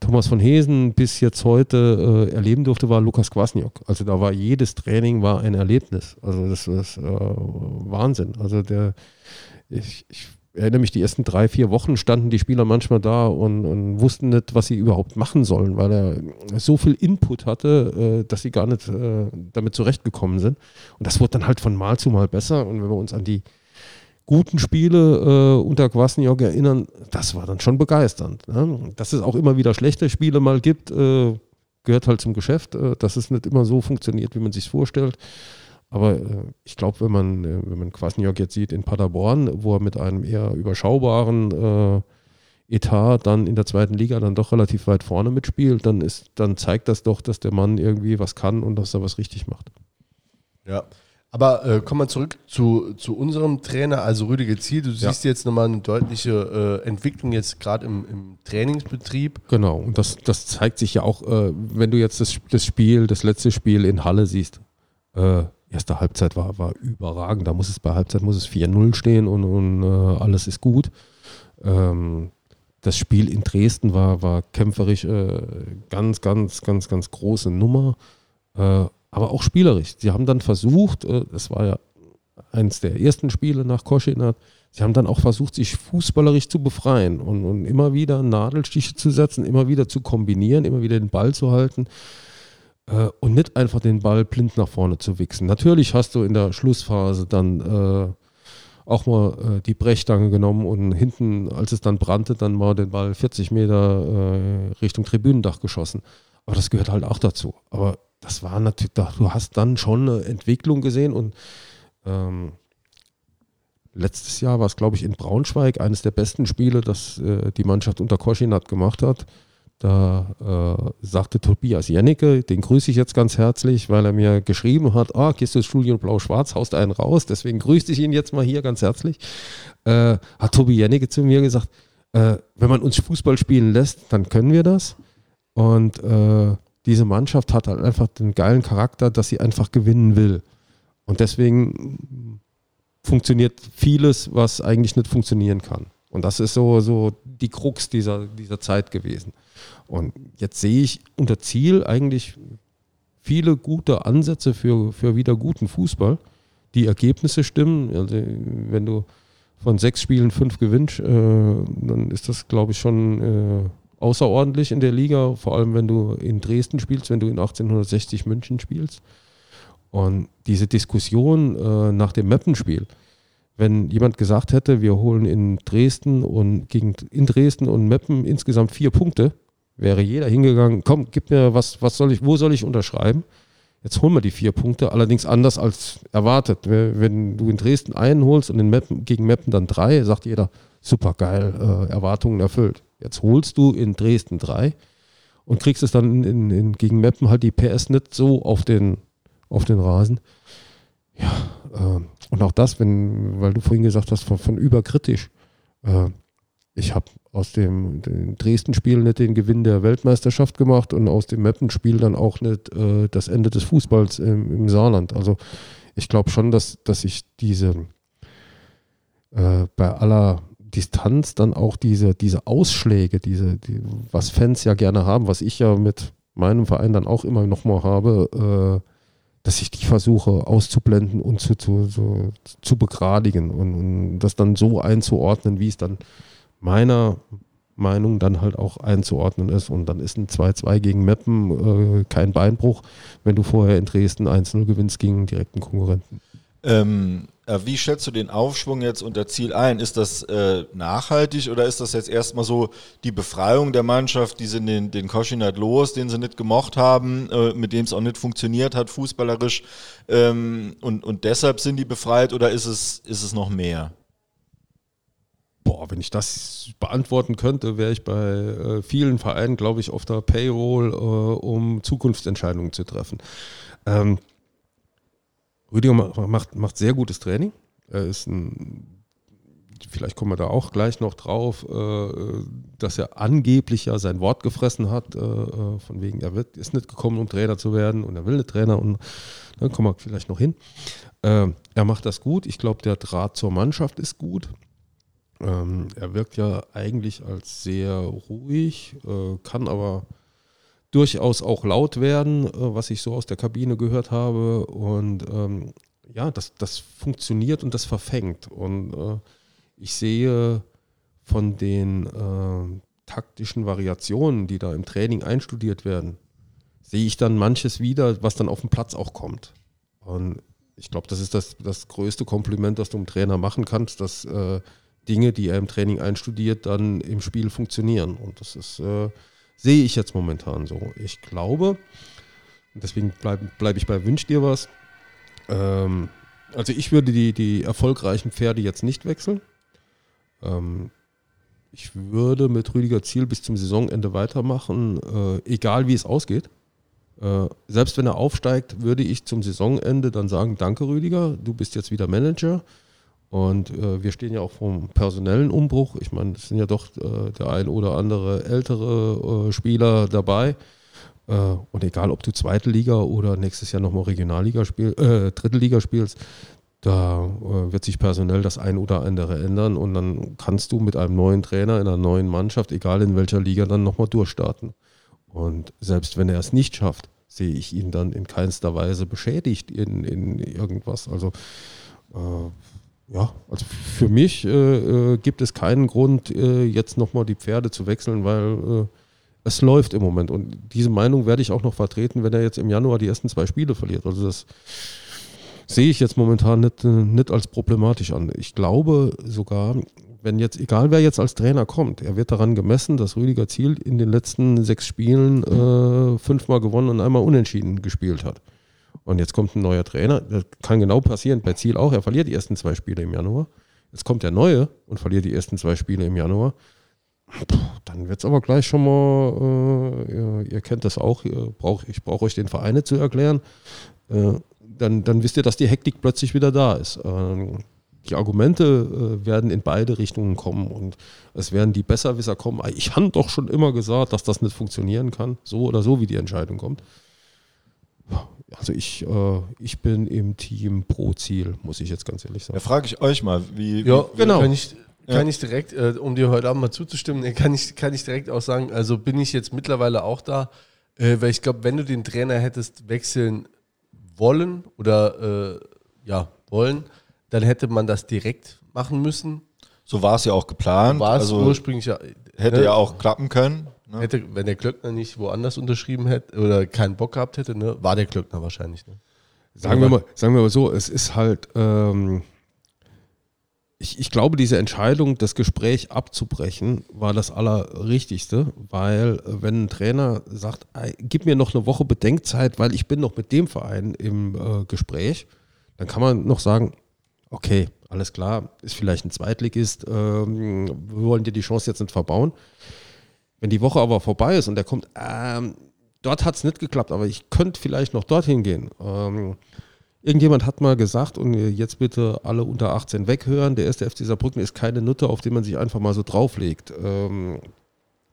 Thomas von Hesen bis jetzt heute äh, erleben durfte, war Lukas Kwasniok. Also da war jedes Training war ein Erlebnis. Also das ist äh, Wahnsinn. Also der, ich, ich erinnere mich, die ersten drei, vier Wochen standen die Spieler manchmal da und, und wussten nicht, was sie überhaupt machen sollen, weil er so viel Input hatte, äh, dass sie gar nicht äh, damit zurechtgekommen sind. Und das wurde dann halt von Mal zu Mal besser. Und wenn wir uns an die guten Spiele äh, unter Kwasniok erinnern, das war dann schon begeisternd. Ne? Dass es auch immer wieder schlechte Spiele mal gibt, äh, gehört halt zum Geschäft, äh, dass es nicht immer so funktioniert, wie man sich vorstellt. Aber äh, ich glaube, wenn man, äh, wenn man Kwasniok jetzt sieht in Paderborn, wo er mit einem eher überschaubaren äh, Etat dann in der zweiten Liga dann doch relativ weit vorne mitspielt, dann ist, dann zeigt das doch, dass der Mann irgendwie was kann und dass er was richtig macht. Ja. Aber äh, kommen wir zurück zu, zu unserem Trainer, also Rüdiger Ziel. Du Ja. siehst jetzt nochmal eine deutliche äh, Entwicklung jetzt gerade im, im Trainingsbetrieb. Genau, und das, das zeigt sich ja auch, äh, wenn du jetzt das, das Spiel, das letzte Spiel in Halle siehst. Äh, erste Halbzeit war, war überragend. Da muss es bei Halbzeit muss es 4-0 stehen und, und äh, alles ist gut. Ähm, das Spiel in Dresden war, war kämpferisch äh, ganz, ganz, ganz, ganz große Nummer. Aber auch spielerisch. Sie haben dann versucht, äh, das war ja eins der ersten Spiele nach Koschinat, sie haben dann auch versucht, sich fußballerisch zu befreien und, und immer wieder Nadelstiche zu setzen, immer wieder zu kombinieren, immer wieder den Ball zu halten äh, und nicht einfach den Ball blind nach vorne zu wichsen. Natürlich hast du in der Schlussphase dann äh, auch mal äh, die Brechstange genommen und hinten, als es dann brannte, dann mal den Ball 40 Meter äh, Richtung Tribünendach geschossen. Aber das gehört halt auch dazu. Aber das war natürlich, du hast dann schon eine Entwicklung gesehen und ähm, letztes Jahr war es, glaube ich, in Braunschweig eines der besten Spiele, das äh, die Mannschaft unter Koschinat gemacht hat. Da äh, sagte Tobias Jennecke, den grüße ich jetzt ganz herzlich, weil er mir geschrieben hat, ah, gehst du ins Studio Blau-Schwarz, haust einen raus, deswegen grüße ich ihn jetzt mal hier ganz herzlich. Äh, hat Tobi Jennecke zu mir gesagt, äh, wenn man uns Fußball spielen lässt, dann können wir das. Und äh, diese Mannschaft hat halt einfach den geilen Charakter, dass sie einfach gewinnen will. Und deswegen funktioniert vieles, was eigentlich nicht funktionieren kann. Und das ist so, so die Krux dieser, dieser Zeit gewesen. Und jetzt sehe ich unter Ziel eigentlich viele gute Ansätze für, für wieder guten Fußball. Die Ergebnisse stimmen. Also wenn du von sechs Spielen fünf gewinnst, äh, dann ist das, glaube ich, schon äh, außerordentlich in der Liga, vor allem wenn du in Dresden spielst, wenn du in 1860 München spielst. Und diese Diskussion äh, nach dem Mappenspiel, wenn jemand gesagt hätte, wir holen in Dresden und gegen in Dresden und Meppen insgesamt vier Punkte, wäre jeder hingegangen, komm, gib mir was, was soll ich, wo soll ich unterschreiben? Jetzt holen wir die vier Punkte, allerdings anders als erwartet. Wenn du in Dresden einen holst und in Meppen, gegen Meppen dann drei, sagt jeder, super geil, äh, Erwartungen erfüllt. Jetzt holst du in Dresden drei und kriegst es dann in, in, gegen Meppen halt die PS nicht so auf den, auf den Rasen. Ja, äh, und auch das, wenn, weil du vorhin gesagt hast, von, von überkritisch. Äh, ich habe aus dem, dem Dresden-Spiel nicht den Gewinn der Weltmeisterschaft gemacht und aus dem Meppen-Spiel dann auch nicht äh, das Ende des Fußballs im, im Saarland. Also ich glaube schon, dass, dass ich diese äh, bei aller Distanz dann auch diese, diese Ausschläge, diese, die, was Fans ja gerne haben, was ich ja mit meinem Verein dann auch immer noch mal habe, äh, dass ich die versuche auszublenden und zu, zu, zu, zu begradigen und, und, das dann so einzuordnen, wie es dann meiner Meinung dann halt auch einzuordnen ist. Und dann ist ein 2-2 gegen Meppen äh, kein Beinbruch, wenn du vorher in Dresden 1-0 gewinnst gegen direkten Konkurrenten. Ähm, äh, wie schätzt du den Aufschwung jetzt unter Ziel ein? Ist das äh, nachhaltig oder ist das jetzt erstmal so die Befreiung der Mannschaft, die sind den, den Koschinat los, den sie nicht gemocht haben, äh, mit dem es auch nicht funktioniert hat, fußballerisch, ähm, und, und deshalb sind die befreit oder ist es, ist es noch mehr? Boah, wenn ich das beantworten könnte, wäre ich bei äh, vielen Vereinen, glaube ich, auf der Payroll, äh, um Zukunftsentscheidungen zu treffen. Ähm, Rüdiger macht, macht sehr gutes Training. Er ist ein, vielleicht kommen wir da auch gleich noch drauf, äh, dass er angeblich ja sein Wort gefressen hat, äh, äh, von wegen, er wird, ist nicht gekommen, um Trainer zu werden und er will nicht Trainer und dann kommen wir vielleicht noch hin. Äh, er macht das gut. Ich glaube, der Draht zur Mannschaft ist gut. Ähm, er wirkt ja eigentlich als sehr ruhig, kann aber durchaus auch laut werden, äh, was ich so aus der Kabine gehört habe. Und ähm, ja, das, das funktioniert und das verfängt. Und äh, ich sehe von den äh, taktischen Variationen, die da im Training einstudiert werden, sehe ich dann manches wieder, was dann auf dem Platz auch kommt. Und ich glaube, das ist das, das größte Kompliment, das du einem Trainer machen kannst, dass äh, Dinge, die er im Training einstudiert, dann im Spiel funktionieren. Und das ist, äh, sehe ich jetzt momentan so. Ich glaube, deswegen bleibe bleib ich bei Wünsch dir was. Ähm, also ich würde die, die erfolgreichen Pferde jetzt nicht wechseln. Ähm, ich würde mit Rüdiger Ziel bis zum Saisonende weitermachen, äh, egal wie es ausgeht. Äh, selbst wenn er aufsteigt, würde ich zum Saisonende dann sagen, danke Rüdiger, du bist jetzt wieder Manager. Und äh, wir stehen ja auch vom personellen Umbruch. Ich meine, es sind ja doch äh, der ein oder andere ältere äh, Spieler dabei. Äh, und egal, ob du zweite Liga oder nächstes Jahr nochmal Regionalliga spielst, äh, dritte Liga spielst, da äh, wird sich personell das ein oder andere ändern. Und dann kannst du mit einem neuen Trainer in einer neuen Mannschaft, egal in welcher Liga, dann nochmal durchstarten. Und selbst wenn er es nicht schafft, sehe ich ihn dann in keinster Weise beschädigt in, in irgendwas. Also ja, also für mich äh, äh, gibt es keinen Grund, äh, jetzt nochmal die Pferde zu wechseln, weil äh, es läuft im Moment. Und diese Meinung werde ich auch noch vertreten, wenn er jetzt im Januar die ersten zwei Spiele verliert. Also das sehe ich jetzt momentan nicht, äh, nicht als problematisch an. Ich glaube sogar, wenn jetzt, egal wer jetzt als Trainer kommt, er wird daran gemessen, dass Rüdiger Ziel in den letzten sechs Spielen äh, fünfmal gewonnen und einmal unentschieden gespielt hat. Und jetzt kommt ein neuer Trainer. Das kann genau passieren. Bei Ziel auch. Er verliert die ersten zwei Spiele im Januar. Jetzt kommt der neue und verliert die ersten zwei Spiele im Januar. Puh, dann wird es aber gleich schon mal, äh, ihr, ihr, kennt das auch, brauch, ich brauche euch den Vereine zu erklären. Äh, dann, dann wisst ihr, dass die Hektik plötzlich wieder da ist. Ähm, die Argumente äh, werden in beide Richtungen kommen und es werden die Besserwisser kommen. Ich habe doch schon immer gesagt, dass das nicht funktionieren kann, so oder so, wie die Entscheidung kommt also ich, äh, ich bin im Team pro Ziel, muss ich jetzt ganz ehrlich sagen. Da frage ich euch mal, wie. Ja, wie, genau. Kann ich, kann ja. ich direkt, äh, um dir heute Abend mal zuzustimmen, kann ich, kann ich direkt auch sagen, also bin ich jetzt mittlerweile auch da, äh, weil ich glaube, wenn du den Trainer hättest wechseln wollen oder äh, ja, wollen, dann hätte man das direkt machen müssen. So war es ja auch geplant. War es also, ursprünglich ja. Hätte ne? ja auch klappen können. Ne? Hätte, wenn der Klöckner nicht woanders unterschrieben hätte oder keinen Bock gehabt hätte, ne, war der Klöckner wahrscheinlich. Ne? Sagen wir, mal, sagen wir mal so, es ist halt, ähm, ich, ich glaube, diese Entscheidung, das Gespräch abzubrechen, war das Allerrichtigste, weil äh, wenn ein Trainer sagt, ey, gib mir noch eine Woche Bedenkzeit, weil ich bin noch mit dem Verein im äh, Gespräch, dann kann man noch sagen, okay, alles klar, ist vielleicht ein Zweitligist, ähm, wir wollen dir die Chance jetzt nicht verbauen. Wenn die Woche aber vorbei ist und der kommt, ähm, dort hat es nicht geklappt, aber ich könnte vielleicht noch dorthin gehen. Ähm, irgendjemand hat mal gesagt, und jetzt bitte alle unter 18 weghören, der erste FC Saarbrücken ist keine Nutte, auf die man sich einfach mal so drauflegt. Ähm,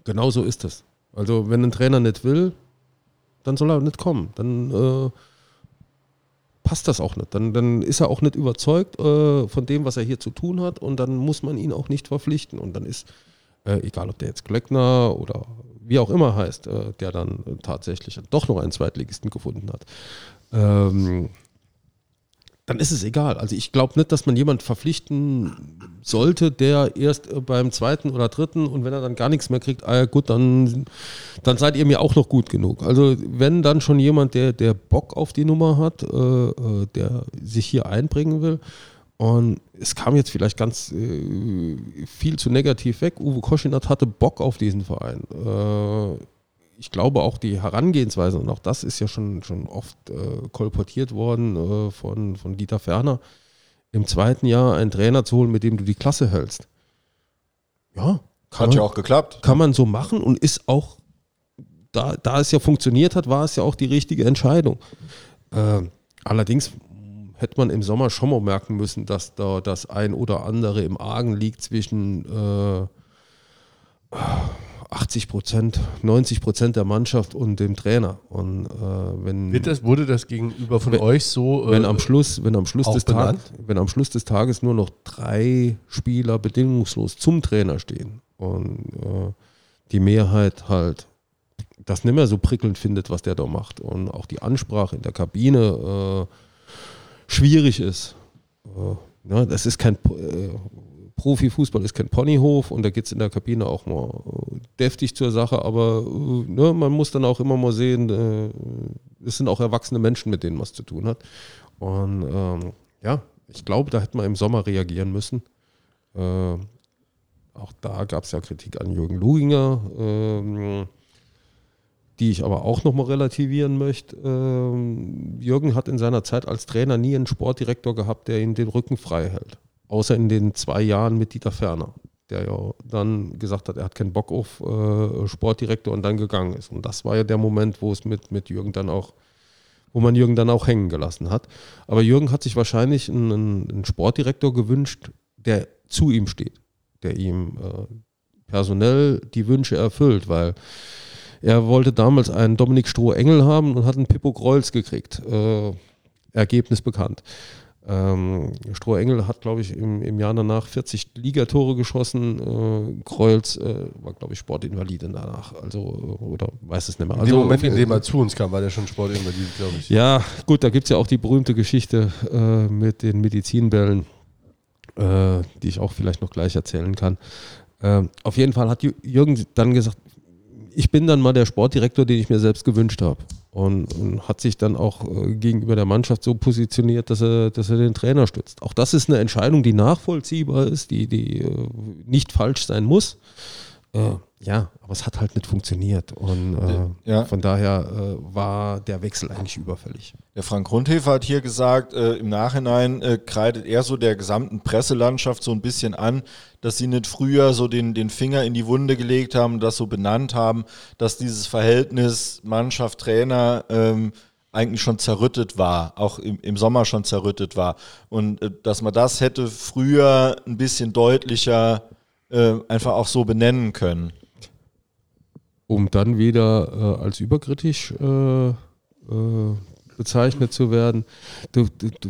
genau so ist es. Also wenn ein Trainer nicht will, dann soll er nicht kommen. Dann äh, passt das auch nicht. Dann, dann ist er auch nicht überzeugt äh, von dem, was er hier zu tun hat und dann muss man ihn auch nicht verpflichten. Und dann ist, äh, egal ob der jetzt Glöckner oder wie auch immer heißt, äh, der dann tatsächlich doch noch einen Zweitligisten gefunden hat, ähm, dann ist es egal. Also ich glaube nicht, dass man jemanden verpflichten sollte, der erst äh, beim zweiten oder dritten und wenn er dann gar nichts mehr kriegt, ah ja gut, dann, dann seid ihr mir auch noch gut genug. Also wenn dann schon jemand, der, der Bock auf die Nummer hat, äh, äh der sich hier einbringen will, und es kam jetzt vielleicht ganz äh, viel zu negativ weg. Uwe Koschinat hatte Bock auf diesen Verein. Äh, ich glaube auch die Herangehensweise, und auch das ist ja schon, schon oft äh, kolportiert worden äh, von, von Dieter Ferner, im zweiten Jahr einen Trainer zu holen, mit dem du die Klasse hältst. Ja, hat ja auch geklappt. Kann man so machen und ist auch, da, da es ja funktioniert hat, war es ja auch die richtige Entscheidung. Äh, allerdings hätte man im Sommer schon mal merken müssen, dass da das ein oder andere im Argen liegt zwischen äh, 80 Prozent, 90 Prozent der Mannschaft und dem Trainer. Und äh, wenn Wird das, wurde das gegenüber von wenn, euch so? Äh, wenn am Schluss, wenn am Schluss des? Tages, wenn am Schluss des Tages nur noch drei Spieler bedingungslos zum Trainer stehen und äh, die Mehrheit halt das nicht mehr so prickelnd findet, was der da macht und auch die Ansprache in der Kabine äh, schwierig ist. Äh, ja, das ist kein äh, Profifußball ist kein Ponyhof und da geht es in der Kabine auch mal äh, deftig zur Sache, aber äh, ne, man muss dann auch immer mal sehen, äh, es sind auch erwachsene Menschen, mit denen man es zu tun hat. Und ähm, ja, ich glaube, da hätte man im Sommer reagieren müssen. Äh, auch da gab es ja Kritik an Jürgen Luginger. Ähm, die ich aber auch nochmal relativieren möchte. Ähm, Jürgen hat in seiner Zeit als Trainer nie einen Sportdirektor gehabt, der ihm den Rücken frei hält. Außer in den zwei Jahren mit Dieter Ferner, der ja dann gesagt hat, er hat keinen Bock auf äh, Sportdirektor und dann gegangen ist. Und das war ja der Moment, wo es mit, mit Jürgen dann auch, wo man Jürgen dann auch hängen gelassen hat. Aber Jürgen hat sich wahrscheinlich einen, einen Sportdirektor gewünscht, der zu ihm steht, der ihm äh, personell die Wünsche erfüllt, weil er wollte damals einen Dominik Stroh-Engel haben und hat einen Pippo Kreuz gekriegt. Äh, Ergebnis bekannt. Ähm, Stroh-Engel hat, glaube ich, im, im Jahr danach 40 Ligatore geschossen. Äh, Kreuz äh, war, glaube ich, Sportinvalide danach. Also, oder weiß es nicht mehr. In Also, dem Moment, in dem er zu uns kam, war der schon Sportinvalid, glaube ich. ja, gut, da gibt es ja auch die berühmte Geschichte äh, mit den Medizinbällen, äh, die ich auch vielleicht noch gleich erzählen kann. Ähm, auf jeden Fall hat Jü- Jürgen dann gesagt, ich bin dann mal der Sportdirektor, den ich mir selbst gewünscht habe. Und, und hat sich dann auch äh, gegenüber der Mannschaft so positioniert, dass er, dass er den Trainer stützt. Auch das ist eine Entscheidung, die nachvollziehbar ist, die, die äh, nicht falsch sein muss. Äh, ja, aber es hat halt nicht funktioniert. Und äh, Ja. von daher äh, war der Wechsel eigentlich überfällig. Der Frank Grundhefer hat hier gesagt, äh, im Nachhinein äh, kreidet er so der gesamten Presselandschaft so ein bisschen an, dass sie nicht früher so den, den Finger in die Wunde gelegt haben, das so benannt haben, dass dieses Verhältnis Mannschaft-Trainer ähm, eigentlich schon zerrüttet war, auch im, im Sommer schon zerrüttet war. Und äh, dass man das hätte früher ein bisschen deutlicher äh, einfach auch so benennen können. um dann wieder äh, als überkritisch äh, äh, bezeichnet zu werden. Du, du, du,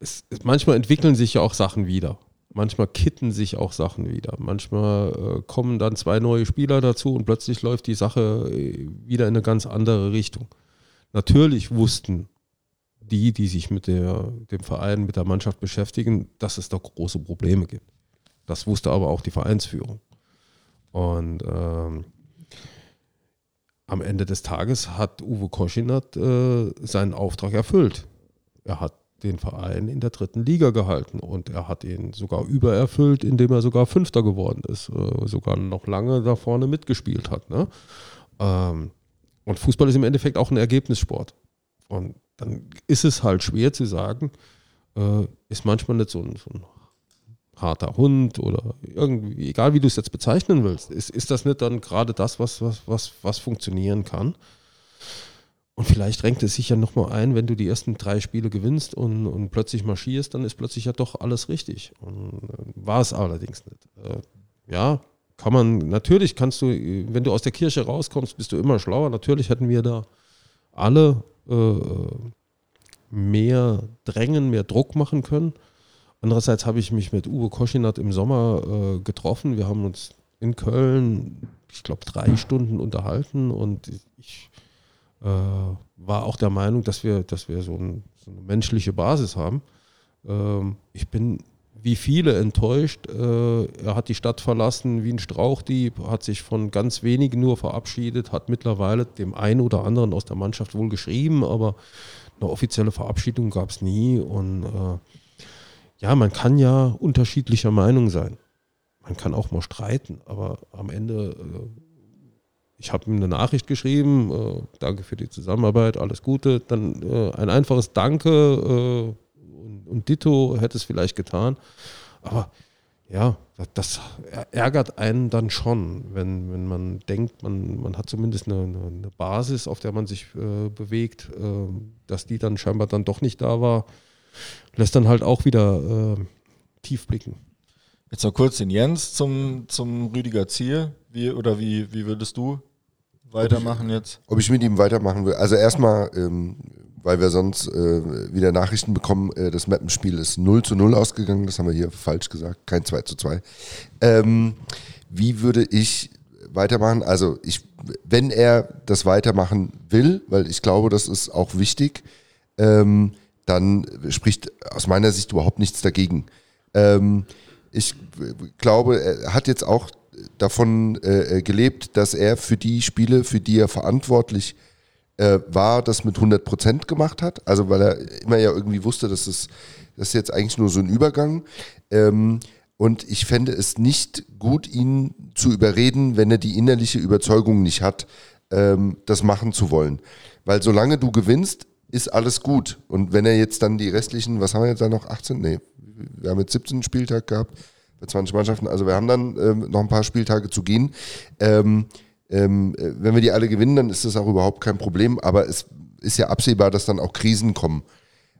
es, manchmal entwickeln sich ja auch Sachen wieder. Manchmal kitten sich auch Sachen wieder. Manchmal äh, kommen dann zwei neue Spieler dazu und plötzlich läuft die Sache wieder in eine ganz andere Richtung. Natürlich wussten die, die sich mit der, dem Verein, mit der Mannschaft beschäftigen, dass es da große Probleme gibt. Das wusste aber auch die Vereinsführung. Und ähm, am Ende des Tages hat Uwe Koschinat äh, seinen Auftrag erfüllt. Er hat den Verein in der dritten Liga gehalten und er hat ihn sogar übererfüllt, indem er sogar Fünfter geworden ist, äh, sogar noch lange da vorne mitgespielt hat. Ne? Ähm, und Fußball ist im Endeffekt auch ein Ergebnissport. Und dann ist es halt schwer zu sagen, äh, ist manchmal nicht so ein, so ein harter Hund oder irgendwie, egal wie du es jetzt bezeichnen willst, ist, ist das nicht dann gerade das, was, was, was, was funktionieren kann? Und vielleicht renkt es sich ja nochmal ein, wenn du die ersten drei Spiele gewinnst und, und plötzlich marschierst, dann ist plötzlich ja doch alles richtig. Und äh, war es allerdings nicht. Äh, ja, kann man, natürlich kannst du, wenn du aus der Kirche rauskommst, bist du immer schlauer. Natürlich hätten wir da alle äh, mehr drängen, mehr Druck machen können. Andererseits habe ich mich mit Uwe Koschinat im Sommer äh, getroffen. Wir haben uns in Köln, ich glaube, drei Stunden unterhalten und ich äh, war auch der Meinung, dass wir, dass wir so, ein, so eine menschliche Basis haben. Ähm, ich bin wie viele enttäuscht. Äh, er hat die Stadt verlassen wie ein Strauchdieb, hat sich von ganz wenigen nur verabschiedet, hat mittlerweile dem einen oder anderen aus der Mannschaft wohl geschrieben, aber eine offizielle Verabschiedung gab es nie. Und äh, ja, man kann ja unterschiedlicher Meinung sein. Man kann auch mal streiten, aber am Ende, äh, ich habe ihm eine Nachricht geschrieben, äh, danke für die Zusammenarbeit, alles Gute. Dann äh, ein einfaches Danke und, und Ditto hätte es vielleicht getan. Aber ja, das ärgert einen dann schon, wenn, wenn man denkt, man, man hat zumindest eine, eine Basis, auf der man sich äh, bewegt, äh, dass die dann scheinbar dann doch nicht da war lässt dann halt auch wieder äh, tief blicken. Jetzt noch kurz den Jens zum, zum Rüdiger Ziel. Wie, oder wie, wie würdest du weitermachen jetzt? Ob ich mit ihm weitermachen will? Also erstmal, ähm, weil wir sonst äh, wieder Nachrichten bekommen, äh, das Mappenspiel ist 0 zu 0 ausgegangen, das haben wir hier falsch gesagt, kein 2 zu 2. Ähm, wie würde ich weitermachen? Also ich, wenn er das weitermachen will, weil ich glaube, das ist auch wichtig, ähm, dann spricht aus meiner Sicht überhaupt nichts dagegen. Ähm, ich glaube, er hat jetzt auch davon äh, gelebt, dass er für die Spiele, für die er verantwortlich äh, war, das mit 100 Prozent gemacht hat. Also weil er immer ja irgendwie wusste, dass es das ist jetzt eigentlich nur so ein Übergang. Ähm, und ich fände es nicht gut, ihn zu überreden, wenn er die innerliche Überzeugung nicht hat, ähm, das machen zu wollen. Weil solange du gewinnst, ist alles gut. Und wenn er jetzt dann die restlichen, was haben wir jetzt da noch, 18? Nee, wir haben jetzt 17 Spieltag gehabt bei 20 Mannschaften. Also wir haben dann ähm, noch ein paar Spieltage zu gehen. Ähm, ähm, wenn wir die alle gewinnen, dann ist das auch überhaupt kein Problem. Aber es ist ja absehbar, dass dann auch Krisen kommen.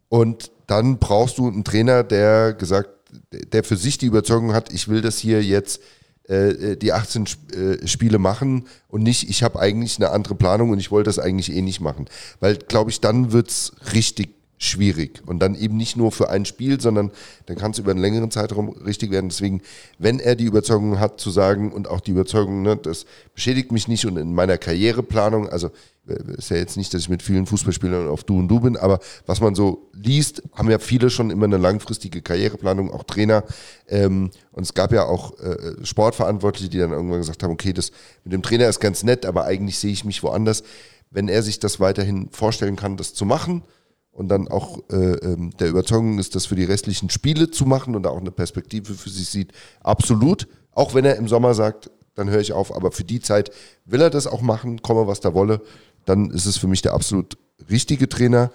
Und dann brauchst du einen Trainer, der gesagt, der für sich die Überzeugung hat, ich will das hier jetzt äh, die 18 äh, Spiele machen und nicht, ich habe eigentlich eine andere Planung und ich wollte das eigentlich eh nicht machen. Weil, glaube ich, dann wird es richtig schwierig. Und dann eben nicht nur für ein Spiel, sondern dann kann es über einen längeren Zeitraum richtig werden. Deswegen, wenn er die Überzeugung hat zu sagen und auch die Überzeugung, ne, das beschädigt mich nicht und in meiner Karriereplanung, also äh, ist ja jetzt nicht, dass ich mit vielen Fußballspielern auf Du und Du bin, aber was man so liest, haben ja viele schon immer eine langfristige Karriereplanung, auch Trainer. Ähm, und es gab ja auch äh, Sportverantwortliche, die dann irgendwann gesagt haben, okay, das mit dem Trainer ist ganz nett, aber eigentlich sehe ich mich woanders. Wenn er sich das weiterhin vorstellen kann, das zu machen und dann auch äh, ähm, der Überzeugung ist, das für die restlichen Spiele zu machen und auch eine Perspektive für sich sieht, absolut. Auch wenn er im Sommer sagt, dann höre ich auf, aber für die Zeit will er das auch machen, komme was da wolle dann ist es für mich der absolut richtige Trainer.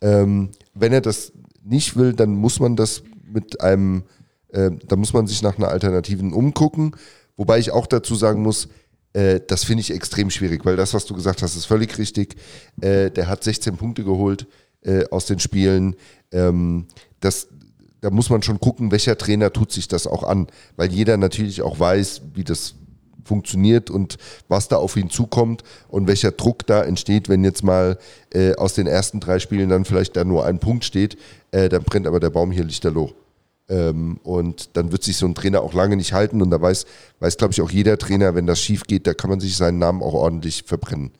Ähm, wenn er das nicht will, dann muss man das mit einem, äh, da muss man sich nach einer Alternativen umgucken. Wobei ich auch dazu sagen muss, äh, das finde ich extrem schwierig, weil das, was du gesagt hast, ist völlig richtig. Äh, der hat 16 Punkte geholt äh, aus den Spielen. Ähm, das, da muss man schon gucken, welcher Trainer tut sich das auch an, weil jeder natürlich auch weiß, wie das funktioniert und was da auf ihn zukommt und welcher Druck da entsteht, wenn jetzt mal äh, aus den ersten drei Spielen dann vielleicht da nur ein Punkt steht, äh, dann brennt aber der Baum hier lichterloh. Ähm, und dann wird sich so ein Trainer auch lange nicht halten und da weiß, weiß glaube ich, auch jeder Trainer, wenn das schief geht, da kann man sich seinen Namen auch ordentlich verbrennen.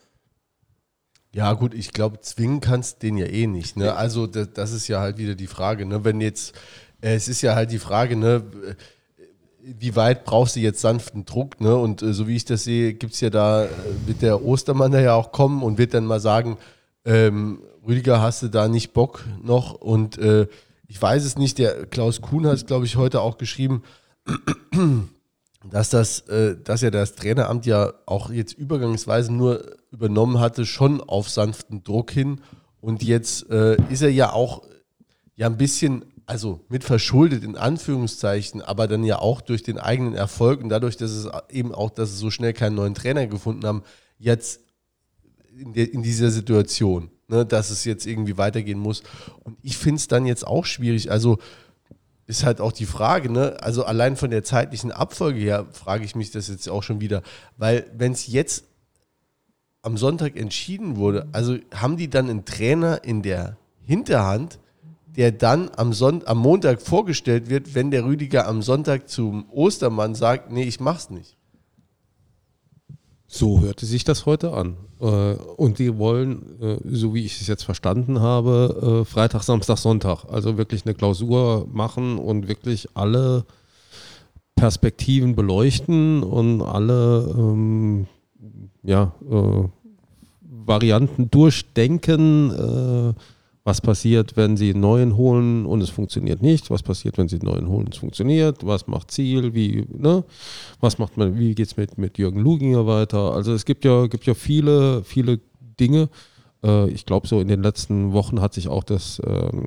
Ja, gut, ich glaube, zwingen kannst den ja eh nicht. Ne? Also, das, das, ist ja halt wieder die Frage. Ne? Wenn jetzt, äh, es ist ja halt die Frage, ne? Wie weit brauchst du jetzt sanften Druck? Ne? Und äh, so wie ich das sehe, gibt es ja da, äh, wird der Ostermann da ja auch kommen und wird dann mal sagen, ähm, Rüdiger, hast du da nicht Bock noch? Und äh, ich weiß es nicht, der Klaus Kuhn hat es, glaube ich, heute auch geschrieben, [CLEARS THROAT] dass das, äh, dass er das Traineramt ja auch jetzt übergangsweise nur übernommen hatte, schon auf sanften Druck hin. Und jetzt äh, ist er ja auch ja ein bisschen, also mit verschuldet in Anführungszeichen, aber dann ja auch durch den eigenen Erfolg und dadurch, dass es eben auch, dass sie so schnell keinen neuen Trainer gefunden haben, jetzt in, der, in dieser Situation, ne, dass es jetzt irgendwie weitergehen muss. Und ich finde es dann jetzt auch schwierig. Also ist halt auch die Frage, ne? Also allein von der zeitlichen Abfolge her frage ich mich das jetzt auch schon wieder, weil wenn es jetzt am Sonntag entschieden wurde, also haben die dann einen Trainer in der Hinterhand, der dann am, Son am Montag vorgestellt wird, wenn der Rüdiger am Sonntag zum Ostermann sagt, nee, ich mach's nicht. So hörte sich das heute an. Äh, und die wollen, äh, so wie ich es jetzt verstanden habe, äh, Freitag, Samstag, Sonntag. Also wirklich eine Klausur machen und wirklich alle Perspektiven beleuchten und alle ähm, ja, äh, Varianten durchdenken. Äh, was passiert, wenn sie einen neuen holen und es funktioniert nicht? Was passiert, wenn sie einen neuen holen und es funktioniert? Was macht Ziel? Wie, ne? Was macht man, wie geht es mit, mit Jürgen Luginger weiter? Also es gibt ja, gibt ja viele, viele Dinge. Äh, ich glaube, so in den letzten Wochen hat sich auch das ähm,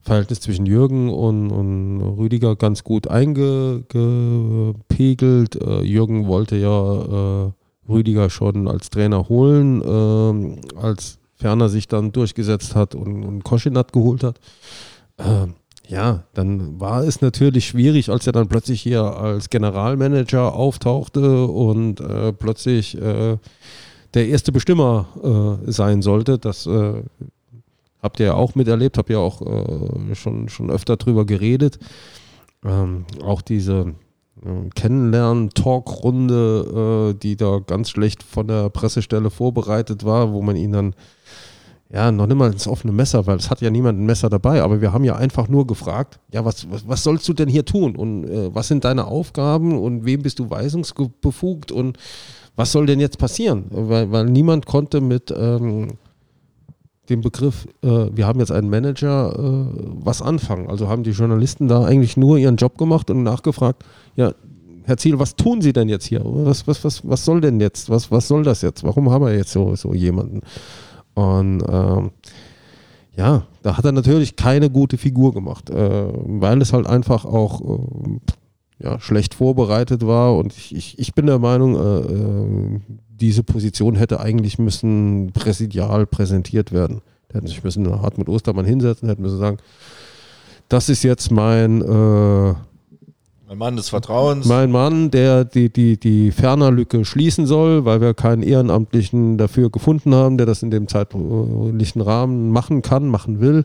Verhältnis zwischen Jürgen und, und Rüdiger ganz gut eingepegelt. Äh, Jürgen wollte ja äh, Rüdiger schon als Trainer holen, ähm, als Ferner sich dann durchgesetzt hat und, und Koschinat geholt hat. Ähm, ja, dann war es natürlich schwierig, als er dann plötzlich hier als Generalmanager auftauchte und äh, plötzlich äh, der erste Bestimmer äh, sein sollte. Das äh, habt ihr ja auch miterlebt, habt ihr auch äh, schon, schon öfter drüber geredet. Ähm, auch diese äh, Kennenlernen, Talkrunde, die da ganz schlecht von der Pressestelle vorbereitet war, wo man ihn dann ja, noch nicht mal ins offene Messer, weil es hat ja niemand ein Messer dabei, aber wir haben ja einfach nur gefragt, ja, was, was, was sollst du denn hier tun und äh, was sind deine Aufgaben und wem bist du weisungsbefugt und was soll denn jetzt passieren? Weil, weil niemand konnte mit ähm, dem Begriff, äh, wir haben jetzt einen Manager, äh, was anfangen. Also haben die Journalisten da eigentlich nur ihren Job gemacht und nachgefragt, ja, Herr Ziel, was tun Sie denn jetzt hier? Was, was, was, was soll denn jetzt? Was, was soll das jetzt? Warum haben wir jetzt so, so jemanden? Und ähm, ja, da hat er natürlich keine gute Figur gemacht, äh, weil es halt einfach auch äh, ja, schlecht vorbereitet war. Und ich, ich, ich bin der Meinung, äh, äh diese Position hätte eigentlich müssen präsidial präsentiert werden. Da hätten sich müssen Hartmut Ostermann hinsetzen, hätten müssen sagen, das ist jetzt mein äh, mein Mann des Vertrauens. Mein Mann, der die, die, die Fernerlücke schließen soll, weil wir keinen Ehrenamtlichen dafür gefunden haben, der das in dem zeitlichen Rahmen machen kann, machen will,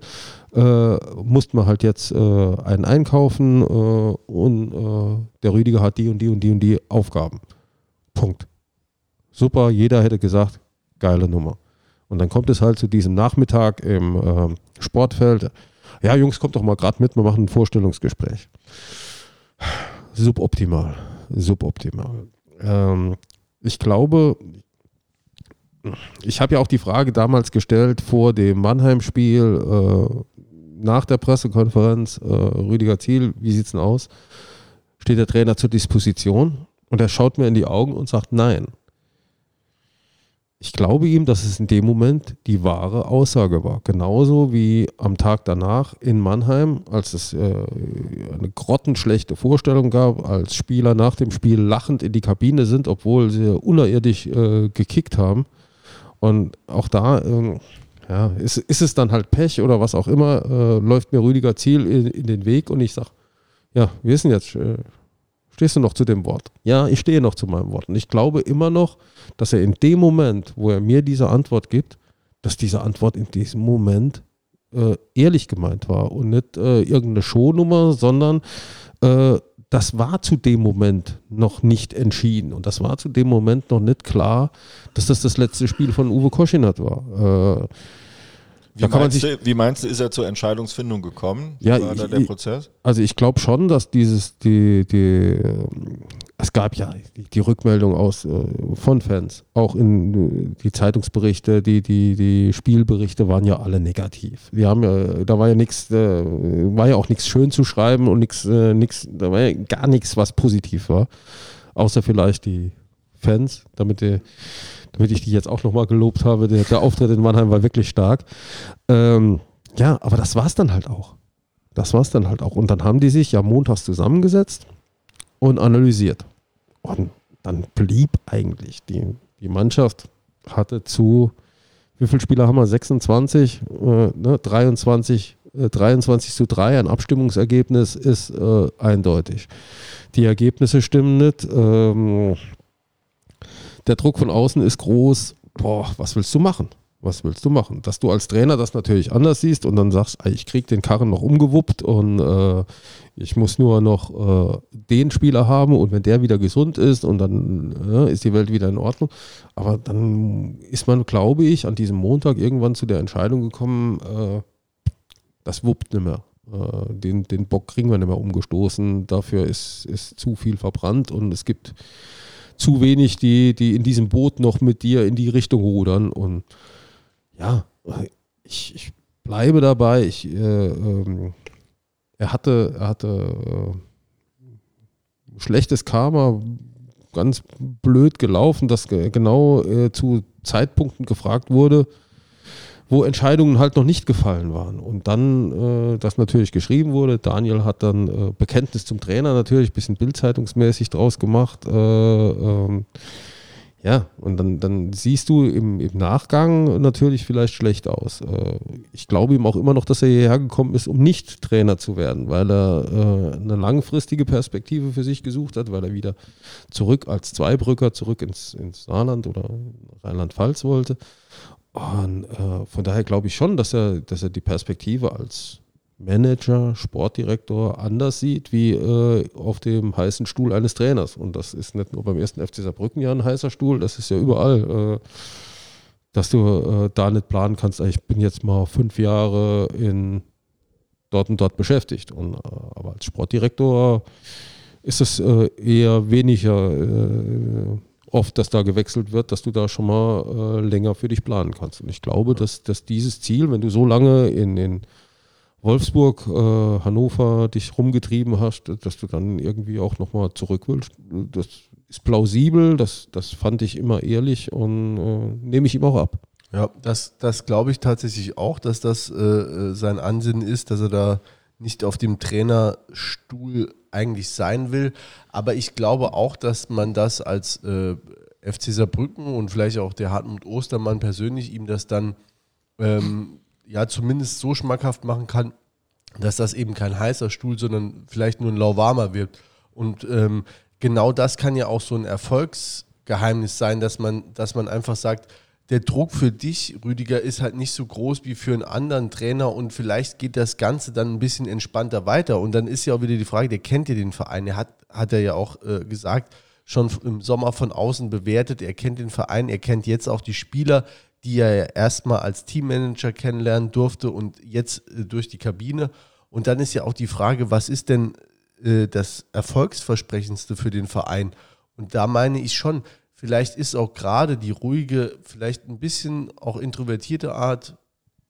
äh, mussten wir halt jetzt äh, einen einkaufen äh, und äh, der Rüdiger hat die und die und die und die Aufgaben. Punkt. Super, jeder hätte gesagt, geile Nummer. Und dann kommt es halt zu diesem Nachmittag im äh, Sportfeld. Ja, Jungs, kommt doch mal gerade mit, wir machen ein Vorstellungsgespräch suboptimal. Suboptimal. Ähm, ich glaube, ich habe ja auch die Frage damals gestellt vor dem Mannheim-Spiel, äh, nach der Pressekonferenz, äh, Rüdiger Ziel, wie sieht es denn aus? Steht der Trainer zur Disposition? Und er schaut mir in die Augen und sagt nein ich glaube ihm, dass es in dem Moment die wahre Aussage war. Genauso wie am Tag danach in Mannheim, als es äh, eine grottenschlechte Vorstellung gab, als Spieler nach dem Spiel lachend in die Kabine sind, obwohl sie unerirdisch äh, gekickt haben. Und auch da äh, ja, ist, ist, es dann halt Pech oder was auch immer, äh, läuft mir Rüdiger Ziel in, in, den Weg und ich sage, ja, wir sind jetzt, äh, stehst du noch zu dem Wort? Ja, ich stehe noch zu meinem Wort. Und ich glaube immer noch, dass er in dem Moment, wo er mir diese Antwort gibt, dass diese Antwort in diesem Moment äh, ehrlich gemeint war und nicht äh, irgendeine Shownummer, sondern äh, das war zu dem Moment noch nicht entschieden und das war zu dem Moment noch nicht klar, dass das das letzte Spiel von Uwe Koschinat war. Äh, Wie, meinst du, wie meinst du, ist er zur Entscheidungsfindung gekommen? Wie Ja, war da der ich- Prozess? Also ich glaube schon, dass dieses, die, die, es gab ja die, die Rückmeldung aus äh, von Fans, auch in äh, die Zeitungsberichte, die, die, die Spielberichte waren ja alle negativ. Wir haben ja, da war ja nichts, äh, war ja auch nichts schön zu schreiben und nichts, nichts, da war ja gar nichts, was positiv war. Außer vielleicht die Fans, damit die, damit ich die jetzt auch nochmal gelobt habe. Der, der Auftritt in Mannheim war wirklich stark. Ähm, ja, aber das war es dann halt auch. Das war es dann halt auch. Und dann haben die sich ja montags zusammengesetzt und analysiert. Und dann blieb eigentlich die, die Mannschaft hatte zu, wie viele Spieler haben wir? 26, äh, ne? 23, äh, 23 zu 3. Ein Abstimmungsergebnis ist äh, eindeutig. Die Ergebnisse stimmen nicht. Ähm, der Druck von außen ist groß. Boah, was willst du machen? Was willst du machen? Dass du als Trainer das natürlich anders siehst und dann sagst, ich krieg den Karren noch umgewuppt und äh, ich muss nur noch äh, den Spieler haben und wenn der wieder gesund ist und dann äh, ist die Welt wieder in Ordnung. Aber dann ist man, glaube ich, an diesem Montag irgendwann zu der Entscheidung gekommen, äh, das wuppt nicht mehr. Äh, den, den Bock kriegen wir nicht mehr umgestoßen. Dafür ist, ist zu viel verbrannt und es gibt zu wenig, die, die in diesem Boot noch mit dir in die Richtung rudern. Und ja, ich, ich bleibe dabei. Ich, äh, ähm, er hatte, er hatte äh, schlechtes Karma, ganz blöd gelaufen, dass ge- genau äh, zu Zeitpunkten gefragt wurde, wo Entscheidungen halt noch nicht gefallen waren. Und dann, äh, das natürlich geschrieben wurde, Daniel hat dann äh, Bekenntnis zum Trainer natürlich, bisschen bildzeitungsmäßig draus gemacht. Äh, ähm, ja, und dann, dann siehst du im, im Nachgang natürlich vielleicht schlecht aus. Äh, ich glaube ihm auch immer noch, dass er hierher gekommen ist, um nicht Trainer zu werden, weil er äh, eine langfristige Perspektive für sich gesucht hat, weil er wieder zurück als Zweibrücker, zurück ins, ins Saarland oder Rheinland-Pfalz wollte. Und äh, von daher glaube ich schon, dass er, dass er die Perspektive als Manager, Sportdirektor anders sieht wie äh, auf dem heißen Stuhl eines Trainers. Und das ist nicht nur beim ersten FC Saarbrücken ja ein heißer Stuhl, das ist ja überall, äh, dass du äh, da nicht planen kannst, ich bin jetzt mal fünf Jahre in dort und dort beschäftigt. Und, äh, aber als Sportdirektor ist es äh, eher weniger oft, dass da gewechselt wird, dass du da schon mal äh, länger für dich planen kannst. Und ich glaube, dass, dass dieses Ziel, wenn du so lange in, in Wolfsburg, äh, Hannover dich rumgetrieben hast, dass du dann irgendwie auch nochmal zurück willst, das ist plausibel, das, das fand ich immer ehrlich und äh, nehme ich ihm auch ab. Ja, das, das glaube ich tatsächlich auch, dass das äh, äh, sein Ansinnen ist, dass er da nicht auf dem Trainerstuhl eigentlich sein will. Aber ich glaube auch, dass man das als äh, FC Saarbrücken und vielleicht auch der Hartmut Ostermann persönlich ihm das dann ähm, ja zumindest so schmackhaft machen kann, dass das eben kein heißer Stuhl, sondern vielleicht nur ein lauwarmer wird. Und ähm, genau das kann ja auch so ein Erfolgsgeheimnis sein, dass man, dass man einfach sagt, der Druck für dich, Rüdiger, ist halt nicht so groß wie für einen anderen Trainer und vielleicht geht das Ganze dann ein bisschen entspannter weiter. Und dann ist ja auch wieder die Frage, der kennt ja den Verein, er hat, hat er ja auch äh, gesagt, schon im Sommer von außen bewertet, er kennt den Verein, er kennt jetzt auch die Spieler, die er ja erstmal als Teammanager kennenlernen durfte und jetzt äh, durch die Kabine. Und dann ist ja auch die Frage, was ist denn äh, das Erfolgsversprechendste für den Verein? Und da meine ich schon, vielleicht ist auch gerade die ruhige, vielleicht ein bisschen auch introvertierte Art,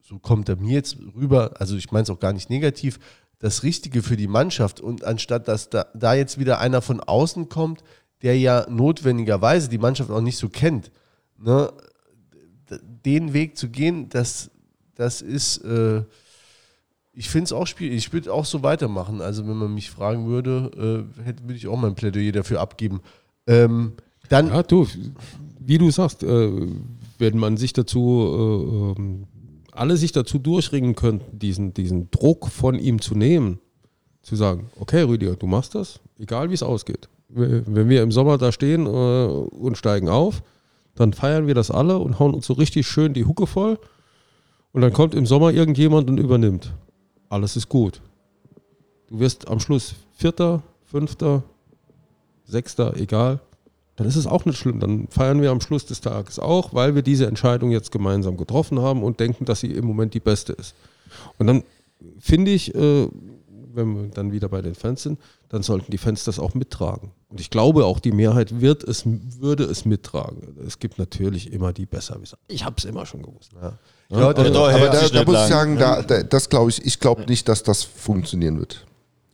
so kommt er mir jetzt rüber, also ich meine es auch gar nicht negativ, das Richtige für die Mannschaft. Und anstatt dass da, da jetzt wieder einer von außen kommt, der ja notwendigerweise die Mannschaft auch nicht so kennt, ne, den Weg zu gehen, das, das ist, äh, ich finde es auch schwierig. Ich würde auch so weitermachen. Also, wenn man mich fragen würde, äh, hätte, würde ich auch mein Plädoyer dafür abgeben. Ähm, dann, Ja, du, wie du sagst, äh, wenn man sich dazu, äh, ähm, alle sich dazu durchringen könnten, diesen, diesen Druck von ihm zu nehmen, zu sagen, okay, Rüdiger, du machst das, egal wie es ausgeht. Wenn wir im Sommer da stehen äh, und steigen auf, dann feiern wir das alle und hauen uns so richtig schön die Hucke voll. Und dann kommt im Sommer irgendjemand und übernimmt. Alles ist gut. Du wirst am Schluss Vierter, Fünfter, Sechster, egal. Dann ist es auch nicht schlimm. Dann feiern wir am Schluss des Tages auch, weil wir diese Entscheidung jetzt gemeinsam getroffen haben und denken, dass sie im Moment die beste ist. Und dann finde ich, äh, wenn wir dann wieder bei den Fans sind, dann sollten die Fans das auch mittragen. Und ich glaube auch, die Mehrheit wird es, würde es mittragen. Es gibt natürlich immer die Besserwisser. Ich habe es immer schon gewusst. Ja, Ja, da, doch, Aber hält da, da muss ich sagen, da, da, das glaube ich, ich glaube nicht, dass das funktionieren wird.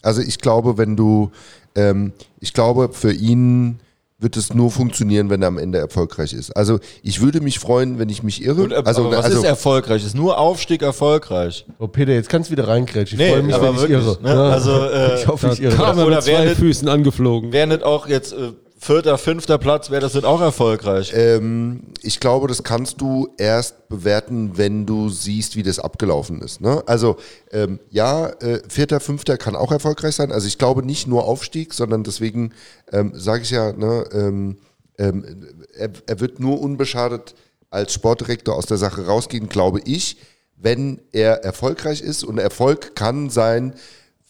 Also ich glaube, wenn du, ähm, ich glaube, für ihn wird es nur funktionieren, wenn er am Ende erfolgreich ist. Also ich würde mich freuen, wenn ich mich irre. Und, äh, also, aber was also ist erfolgreich? Ist nur Aufstieg erfolgreich? oh Peter, jetzt kannst du wieder reingrätschen. Ich Nee, freue mich, wenn ich wirklich, irre. ne? Ja. Also, äh, [LAUGHS] ich hoffe, ich irre. kam er Oder mit zwei wer nicht- Füßen angeflogen. Wäre nicht auch jetzt äh, vierter, fünfter Platz, wäre das nicht auch erfolgreich? ähm, ich glaube, das kannst du erst bewerten, wenn du siehst, wie das abgelaufen ist. Ne? Also ähm, ja, äh, vierter, fünfter kann auch erfolgreich sein. Also ich glaube nicht nur Aufstieg, sondern deswegen ähm, sage ich ja, ne, ähm, ähm, er, er wird nur unbeschadet als Sportdirektor aus der Sache rausgehen, glaube ich, wenn er erfolgreich ist. Und Erfolg kann sein,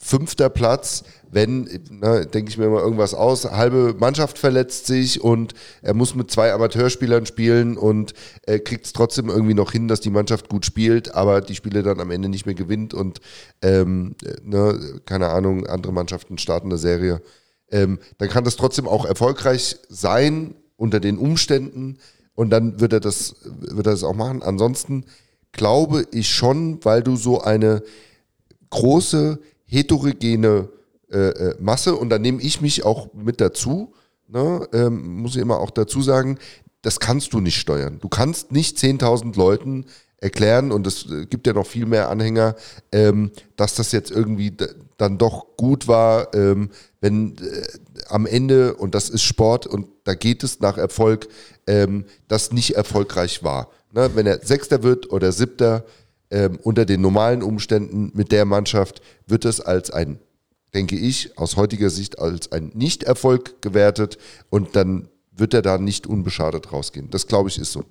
fünfter Platz, wenn, ne, denke ich mir mal irgendwas aus, halbe Mannschaft verletzt sich und er muss mit zwei Amateurspielern spielen und er kriegt es trotzdem irgendwie noch hin, dass die Mannschaft gut spielt, aber die Spiele dann am Ende nicht mehr gewinnt und ähm, äh, ne, keine Ahnung, andere Mannschaften starten eine Serie. Ähm, dann kann das trotzdem auch erfolgreich sein unter den Umständen und dann wird er das, wird er das auch machen. Ansonsten glaube ich schon, weil du so eine große heterogene äh, äh, Masse und da nehme ich mich auch mit dazu, ne, ähm, muss ich immer auch dazu sagen, das kannst du nicht steuern. Du kannst nicht 10.000 Leuten erklären und es äh, gibt ja noch viel mehr Anhänger, ähm, dass das jetzt irgendwie dann doch gut war, ähm, wenn äh, am Ende, und das ist Sport und da geht es nach Erfolg, ähm, das nicht erfolgreich war. Ne? Wenn er Sechster wird oder Siebter, ähm, unter den normalen Umständen mit der Mannschaft wird es als ein, denke ich, aus heutiger Sicht als ein Nicht-Erfolg gewertet und dann wird er da nicht unbeschadet rausgehen. Das glaube ich ist so.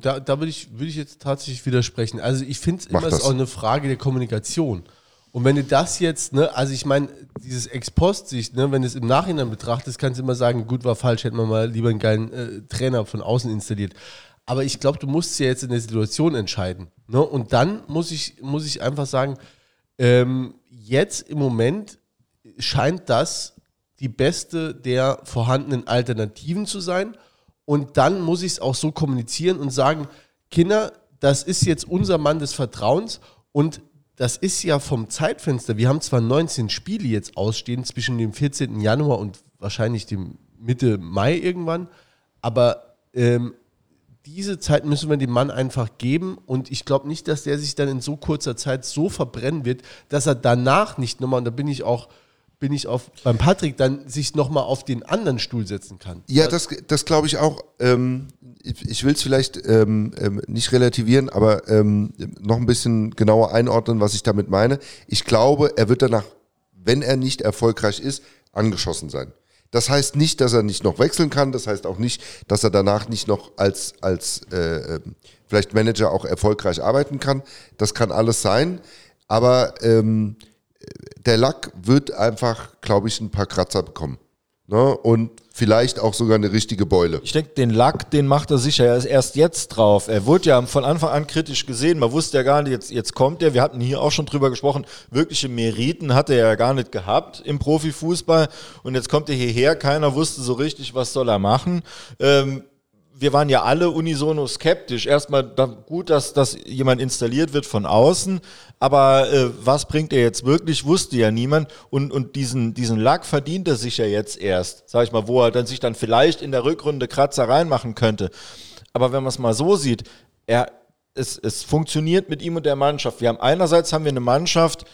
Da, da würde ich, würde ich jetzt tatsächlich widersprechen. Also ich finde es immer ist das. auch eine Frage der Kommunikation. Und wenn du das jetzt, ne, also ich meine, dieses Ex-Post-Sicht, ne, wenn du es im Nachhinein betrachtest, kannst du immer sagen, gut, war falsch, hätten wir mal lieber einen geilen äh, Trainer von außen installiert. Aber ich glaube, du musst ja jetzt in der Situation entscheiden. Ne? Und dann muss ich, muss ich einfach sagen, ähm, jetzt im Moment scheint das die beste der vorhandenen Alternativen zu sein. Und dann muss ich es auch so kommunizieren und sagen, Kinder, das ist jetzt unser Mann des Vertrauens und das ist ja vom Zeitfenster. Wir haben zwar 19 Spiele jetzt ausstehen zwischen dem 14. Januar und wahrscheinlich dem Mitte Mai irgendwann, aber ähm, diese Zeit müssen wir dem Mann einfach geben und ich glaube nicht, dass der sich dann in so kurzer Zeit so verbrennen wird, dass er danach nicht nochmal, und da bin ich auch, bin ich auf, beim Patrick, dann sich nochmal auf den anderen Stuhl setzen kann. Ja, das, das glaube ich auch. Ähm, ich ich will es vielleicht ähm, ähm, nicht relativieren, aber ähm, noch ein bisschen genauer einordnen, was ich damit meine. Ich glaube, er wird danach, wenn er nicht erfolgreich ist, angeschossen sein. Das heißt nicht, dass er nicht noch wechseln kann. Das heißt auch nicht, dass er danach nicht noch als, als äh, ähm, vielleicht Manager auch erfolgreich arbeiten kann. Das kann alles sein. Aber ähm, der Lack wird einfach, glaube ich, ein paar Kratzer bekommen. Ne? Und vielleicht auch sogar eine richtige Beule. Ich denke, den Lack, den macht er sicher er ist erst jetzt drauf. Er wurde ja von Anfang an kritisch gesehen. Man wusste ja gar nicht, jetzt, jetzt kommt er. Wir hatten hier auch schon drüber gesprochen. Wirkliche Meriten hat er ja gar nicht gehabt im Profifußball. Und jetzt kommt er hierher. Keiner wusste so richtig, was soll er machen. Ähm, wir waren ja alle unisono skeptisch. Erstmal gut, dass, dass jemand installiert wird von außen, aber äh, was bringt er jetzt wirklich, wusste ja niemand. Und, und diesen, diesen Lack verdient er sich ja jetzt erst, sag ich mal, wo er dann sich dann vielleicht in der Rückrunde Kratzer reinmachen könnte. Aber wenn man es mal so sieht, er, es, es funktioniert mit ihm und der Mannschaft. Wir haben einerseits haben wir eine Mannschaft,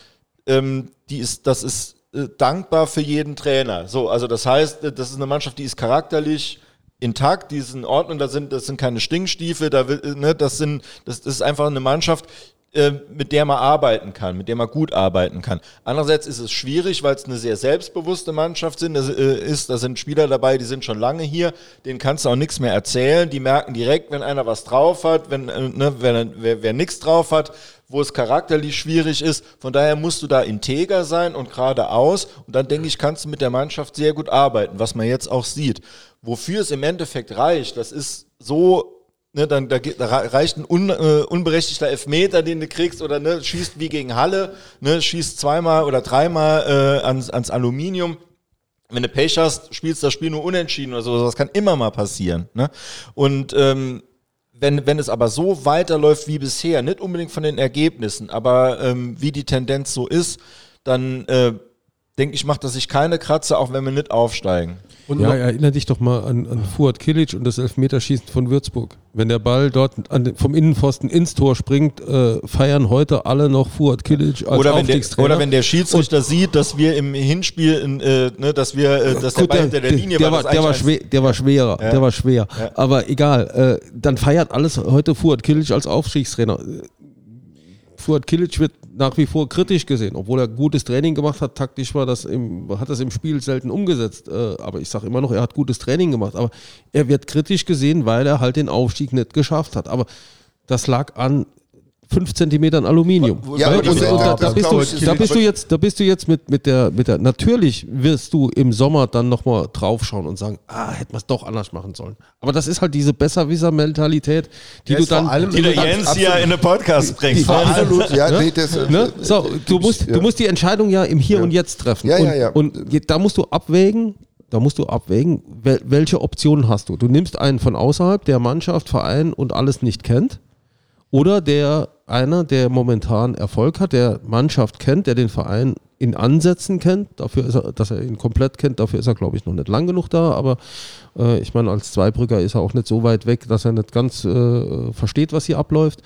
ähm, die ist, das ist äh, dankbar für jeden Trainer. So, also das heißt, äh, das ist eine Mannschaft, die ist charakterlich intakt, die ist in Ordnung, da sind, das sind keine Stinkstiefel, da ne, das sind, das, das ist einfach eine Mannschaft, äh, mit der man arbeiten kann, mit der man gut arbeiten kann. Andererseits ist es schwierig, weil es eine sehr selbstbewusste Mannschaft sind, das, äh, ist. Da sind Spieler dabei, die sind schon lange hier, denen kannst du auch nichts mehr erzählen. Die merken direkt, wenn einer was drauf hat, wenn, äh, ne, wenn, wer, wer nichts drauf hat, wo es charakterlich schwierig ist. Von daher musst du da integer sein und geradeaus. Und dann denke ich, kannst du mit der Mannschaft sehr gut arbeiten, was man jetzt auch sieht. Wofür es im Endeffekt reicht, das ist so Ne, dann da, da reicht ein un, äh, unberechtigter Elfmeter, den du kriegst, oder ne, schießt wie gegen Halle, ne, schießt zweimal oder dreimal äh, ans, ans Aluminium. Wenn du Pech hast, spielst das Spiel nur unentschieden oder so. Das kann immer mal passieren. Ne? Und ähm, wenn, wenn es aber so weiterläuft wie bisher, nicht unbedingt von den Ergebnissen, aber ähm, wie die Tendenz so ist, dann äh, denke ich, macht das sich keine Kratze, auch wenn wir nicht aufsteigen. Und ja, erinnere dich doch mal an, an Fuad Kilic und das Elfmeterschießen von Würzburg. Wenn der Ball dort an, vom Innenpfosten ins Tor springt, äh, feiern heute alle noch Fuad Kilic als oder wenn, der, oder wenn der Schiedsrichter und, sieht, dass wir im Hinspiel, in, äh, ne, dass wir, äh, dass gut, der Ball hinter der Linie der war. Der war, schwer, der war schwerer, ja. der war schwer. Ja. Aber egal, äh, dann feiert alles heute Fuad Kilic als Aufstiegstrainer. Fuad Kilic wird nach wie vor kritisch gesehen, obwohl er gutes Training gemacht hat. Taktisch war das im, hat das im Spiel selten umgesetzt. Äh, aber ich sage immer noch, er hat gutes Training gemacht. Aber er wird kritisch gesehen, weil er halt den Aufstieg nicht geschafft hat. Aber das lag an 5 Zentimetern Aluminium. Ja, und, und, da, da, bist du, da, bist du, jetzt, da bist du jetzt mit, mit, der, mit der, natürlich wirst du im Sommer dann nochmal draufschauen und sagen, ah, hätten wir es doch anders machen sollen. Aber das ist halt diese Besserwisser-Mentalität, die ja, du dann... Allem, die der Jens hier in den Podcast bringt. Absolut, ja. Ne? Nee, das, ne? So, du musst, ja. du musst die Entscheidung ja im Hier ja. und Jetzt treffen. Ja, ja, ja. Und, und da musst du abwägen, da musst du abwägen, welche Optionen hast du. Du nimmst einen von außerhalb, der Mannschaft, Verein und alles nicht kennt, oder der einer, der momentan Erfolg hat, der Mannschaft kennt, der den Verein in Ansätzen kennt. Dafür ist er, dass er ihn komplett kennt, dafür ist er, glaube ich, noch nicht lang genug da. Aber äh, ich meine, als Zweibrücker ist er auch nicht so weit weg, dass er nicht ganz äh, versteht, was hier abläuft.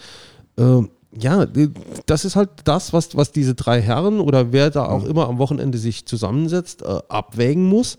Äh, ja, das ist halt das, was, was diese drei Herren oder wer da auch mhm. immer am Wochenende sich zusammensetzt, äh, abwägen muss.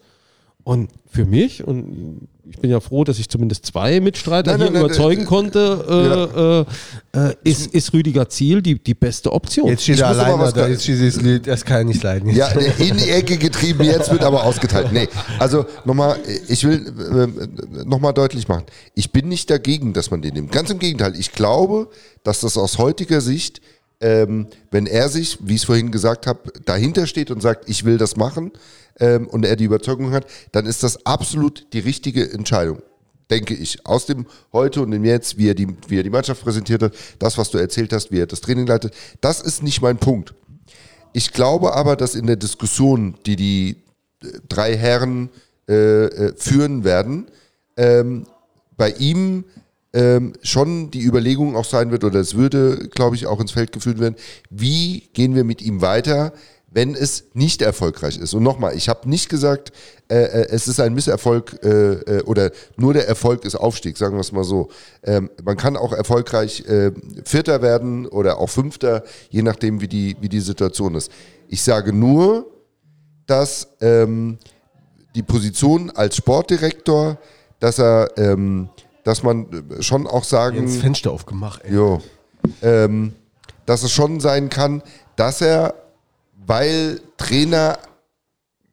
Und für mich, und ich bin ja froh, dass ich zumindest zwei Mitstreiter nein, hier nein, überzeugen nein, konnte, äh, ja. äh, ist, ist Rüdiger Ziel die, die beste Option. Jetzt steht er alleine da, jetzt steht das kann er nicht leiden. Ja, in die Ecke getrieben, jetzt wird aber ausgeteilt. Nee, also nochmal, ich will äh, nochmal deutlich machen, ich bin nicht dagegen, dass man den nimmt. Ganz im Gegenteil, ich glaube, dass das aus heutiger Sicht ähm, wenn er sich, wie ich es vorhin gesagt habe, dahinter steht und sagt, ich will das machen ähm, und er die Überzeugung hat, dann ist das absolut die richtige Entscheidung. Denke ich. Aus dem Heute und dem Jetzt, wie er, die, wie er die Mannschaft präsentiert hat, das, was du erzählt hast, wie er das Training leitet, das ist nicht mein Punkt. Ich glaube aber, dass in der Diskussion, die die äh, drei Herren äh, äh, führen werden, ähm, bei ihm ähm, schon die Überlegung auch sein wird, oder es würde, glaube ich, auch ins Feld geführt werden, wie gehen wir mit ihm weiter, wenn es nicht erfolgreich ist. Und nochmal, ich habe nicht gesagt, äh, äh, es ist ein Misserfolg äh, äh, oder nur der Erfolg ist Aufstieg, sagen wir es mal so. Ähm, man kann auch erfolgreich äh, Vierter werden oder auch Fünfter, je nachdem, wie die, wie die Situation ist. Ich sage nur, dass ähm, die Position als Sportdirektor, dass er ähm, dass man äh, schon auch sagen. Ins Fenster aufgemacht, ey. Jo, ähm, dass es schon sein kann, dass er, weil Trainer,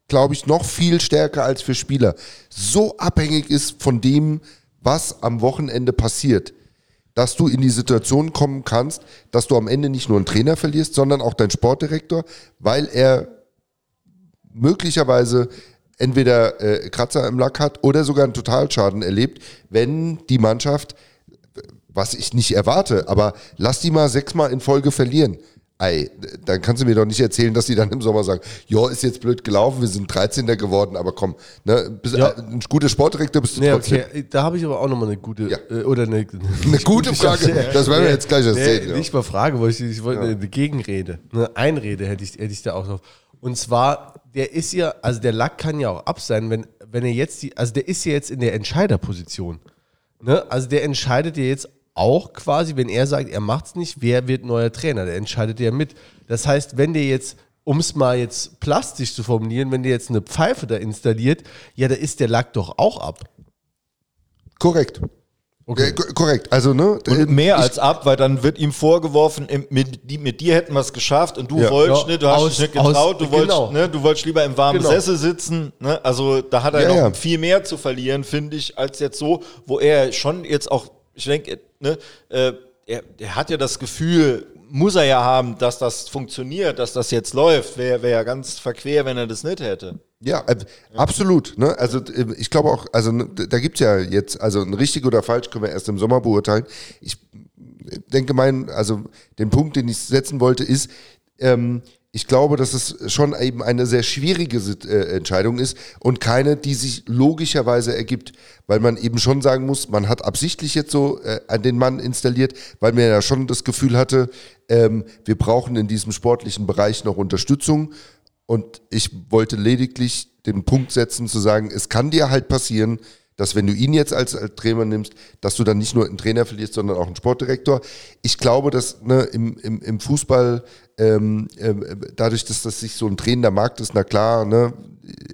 glaube ich, noch viel stärker als für Spieler, so abhängig ist von dem, was am Wochenende passiert, dass du in die Situation kommen kannst, dass du am Ende nicht nur einen Trainer verlierst, sondern auch deinen Sportdirektor, weil er möglicherweise entweder äh, Kratzer im Lack hat oder sogar einen Totalschaden erlebt, wenn die Mannschaft, was ich nicht erwarte, aber lass die mal sechsmal in Folge verlieren. Ey, dann kannst du mir doch nicht erzählen, dass die dann im Sommer sagen, ja, ist jetzt blöd gelaufen, wir sind 13. geworden, aber komm, ne, bist, ja. ein guter Sportdirektor bist du nee, trotzdem. Okay. Da habe ich aber auch nochmal eine gute, ja. äh, oder eine, [LAUGHS] eine gute Frage, das werden wir jetzt gleich erzählen. Nee, Nicht mal Frage, wollte ich, ich wollte eine Gegenrede, eine Einrede hätte ich, hätte ich da auch noch. Und zwar, der ist ja, also der Lack kann ja auch ab sein, wenn, wenn er jetzt die, also der ist ja jetzt in der Entscheiderposition. Ne? Also der entscheidet ja jetzt auch quasi, wenn er sagt, er macht es nicht, wer wird neuer Trainer? Der entscheidet ja mit. Das heißt, wenn der jetzt, um es mal jetzt plastisch zu formulieren, wenn der jetzt eine Pfeife da installiert, ja, da ist der Lack doch auch ab. Korrekt. Äh, ko- korrekt, also ne? Und äh, mehr ich- als ab, weil dann wird ihm vorgeworfen, mit, die- mit dir hätten wir es geschafft und du Ja. wolltest Ja, nicht, du hast aus- dich nicht getraut, aus- du, wolltest, genau. ne, du wolltest lieber im warmen Genau. Sessel sitzen. Ne? Also da hat er Ja, noch ja. viel mehr zu verlieren, finde ich, als jetzt so, wo er schon jetzt auch, ich denke, ne, äh, er, er hat ja das Gefühl, muss er ja haben, dass das funktioniert, dass das jetzt läuft. Wäre wär ja ganz verquer, wenn er das nicht hätte. Ja, äh, absolut. Ne? Also äh, ich glaube auch, also ne, da gibt's ja jetzt, also ein richtig oder falsch können wir erst im Sommer beurteilen. Ich denke mein, also den Punkt, den ich setzen wollte, ist, ähm, ich glaube, dass es schon eben eine sehr schwierige äh, Entscheidung ist und keine, die sich logischerweise ergibt, weil man eben schon sagen muss, man hat absichtlich jetzt so äh, an den Mann installiert, weil man ja schon das Gefühl hatte, ähm, wir brauchen in diesem sportlichen Bereich noch Unterstützung. Und ich wollte lediglich den Punkt setzen, zu sagen, es kann dir halt passieren, dass wenn du ihn jetzt als, als Trainer nimmst, dass du dann nicht nur einen Trainer verlierst, sondern auch einen Sportdirektor. Ich glaube, dass ne, im, im, im Fußball, ähm, ähm, dadurch, dass das sich so ein drehender Markt ist, na klar, ne,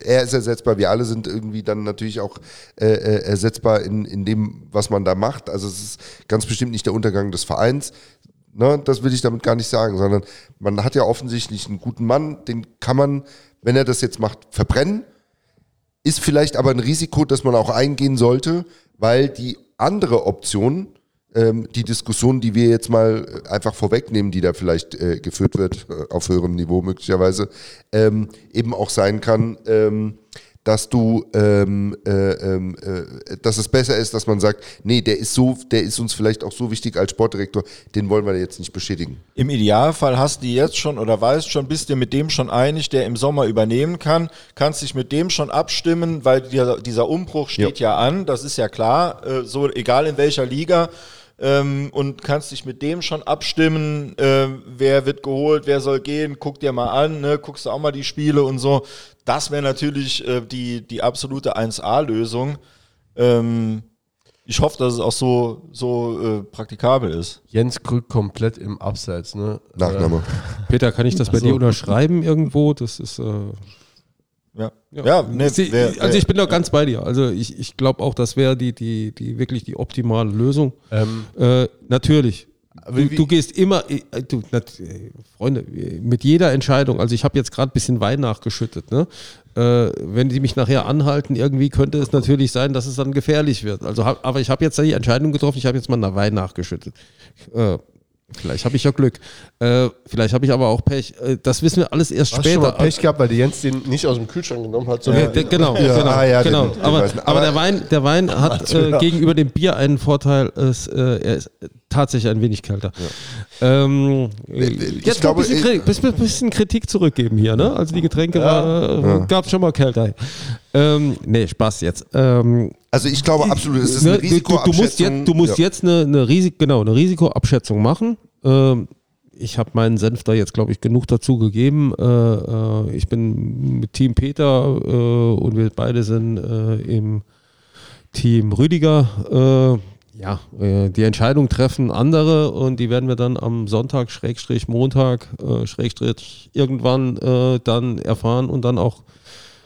er ist ersetzbar, wir alle sind irgendwie dann natürlich auch äh, äh, ersetzbar in, in dem, was man da macht. Also es ist ganz bestimmt nicht der Untergang des Vereins, Ne, das will ich damit gar nicht sagen, sondern man hat ja offensichtlich einen guten Mann, den kann man, wenn er das jetzt macht, verbrennen. Ist vielleicht aber ein Risiko, das man auch eingehen sollte, weil die andere Option, ähm, die Diskussion, die wir jetzt mal äh, einfach vorwegnehmen, die da vielleicht äh, geführt wird, äh, auf höherem Niveau möglicherweise, ähm, eben auch sein kann, ähm, dass du, ähm, äh, ähm, äh, dass es besser ist, dass man sagt, nee, der ist so, der ist uns vielleicht auch so wichtig als Sportdirektor, den wollen wir jetzt nicht beschädigen. Im Idealfall hast du jetzt schon oder weißt schon, bist dir mit dem schon einig, der im Sommer übernehmen kann, kannst dich mit dem schon abstimmen, weil dieser, dieser Umbruch steht ja. an, das ist ja klar, äh, so egal in welcher Liga. Ähm, und kannst dich mit dem schon abstimmen, äh, wer wird geholt, wer soll gehen, guck dir mal an, ne, guckst du auch mal die Spiele und so. Das wäre natürlich äh, die, die absolute 1A-Lösung. Ähm, ich hoffe, dass es auch so, so äh, praktikabel ist. Jens Krück komplett im Abseits, ne? Nachname. Peter, kann ich das bei dir unterschreiben irgendwo? Das ist. Äh, Ja, ja, ne, Sie- wär- also ich bin da ganz bei dir. Also ich, ich glaube auch, das wäre die, die, die wirklich die optimale Lösung. Ähm, Äh, natürlich. Du, du gehst immer, äh, du, äh, Freunde, mit jeder Entscheidung, also ich habe jetzt gerade ein bisschen Wein nachgeschüttet, ne? Äh, wenn die mich nachher anhalten, irgendwie könnte es natürlich sein, dass es dann gefährlich wird. Also, hab, aber ich habe jetzt die Entscheidung getroffen, ich habe jetzt mal nach Wein nachgeschüttet. Äh, vielleicht habe ich ja Glück. Äh, vielleicht habe ich aber auch Pech. Äh, das wissen wir alles erst hast du schon später. mal Pech gehabt, weil die Jens den nicht aus dem Kühlschrank genommen hat, Ja, sondern der, genau, Ja, genau, ah, ja, genau. den- den aber, aber der Wein, der Wein hat [LAUGHS] äh, gegenüber dem Bier einen Vorteil, äh, er ist tatsächlich ein wenig kälter. Ähm, ich jetzt glaube, ein bisschen, Kritik, bisschen, bisschen Kritik zurückgeben hier, ne? Also die Getränke war, äh, gab schon mal kälter. Ähm, nee, Spaß jetzt. Ähm, Also ich glaube absolut, es ist ne, eine du, du, musst Risikoabschätzung. jetzt, du musst ja. jetzt eine, eine, Risik, genau, eine Risikoabschätzung machen. Ähm, ich habe meinen Senf da jetzt, glaube ich, genug dazu gegeben. Äh, äh, ich bin mit Team Peter äh, und wir beide sind äh, im Team Rüdiger. Ja, äh, die Entscheidung treffen andere und die werden wir dann am Sonntag, Schrägstrich Montag, äh, Schrägstrich irgendwann äh, dann erfahren und dann auch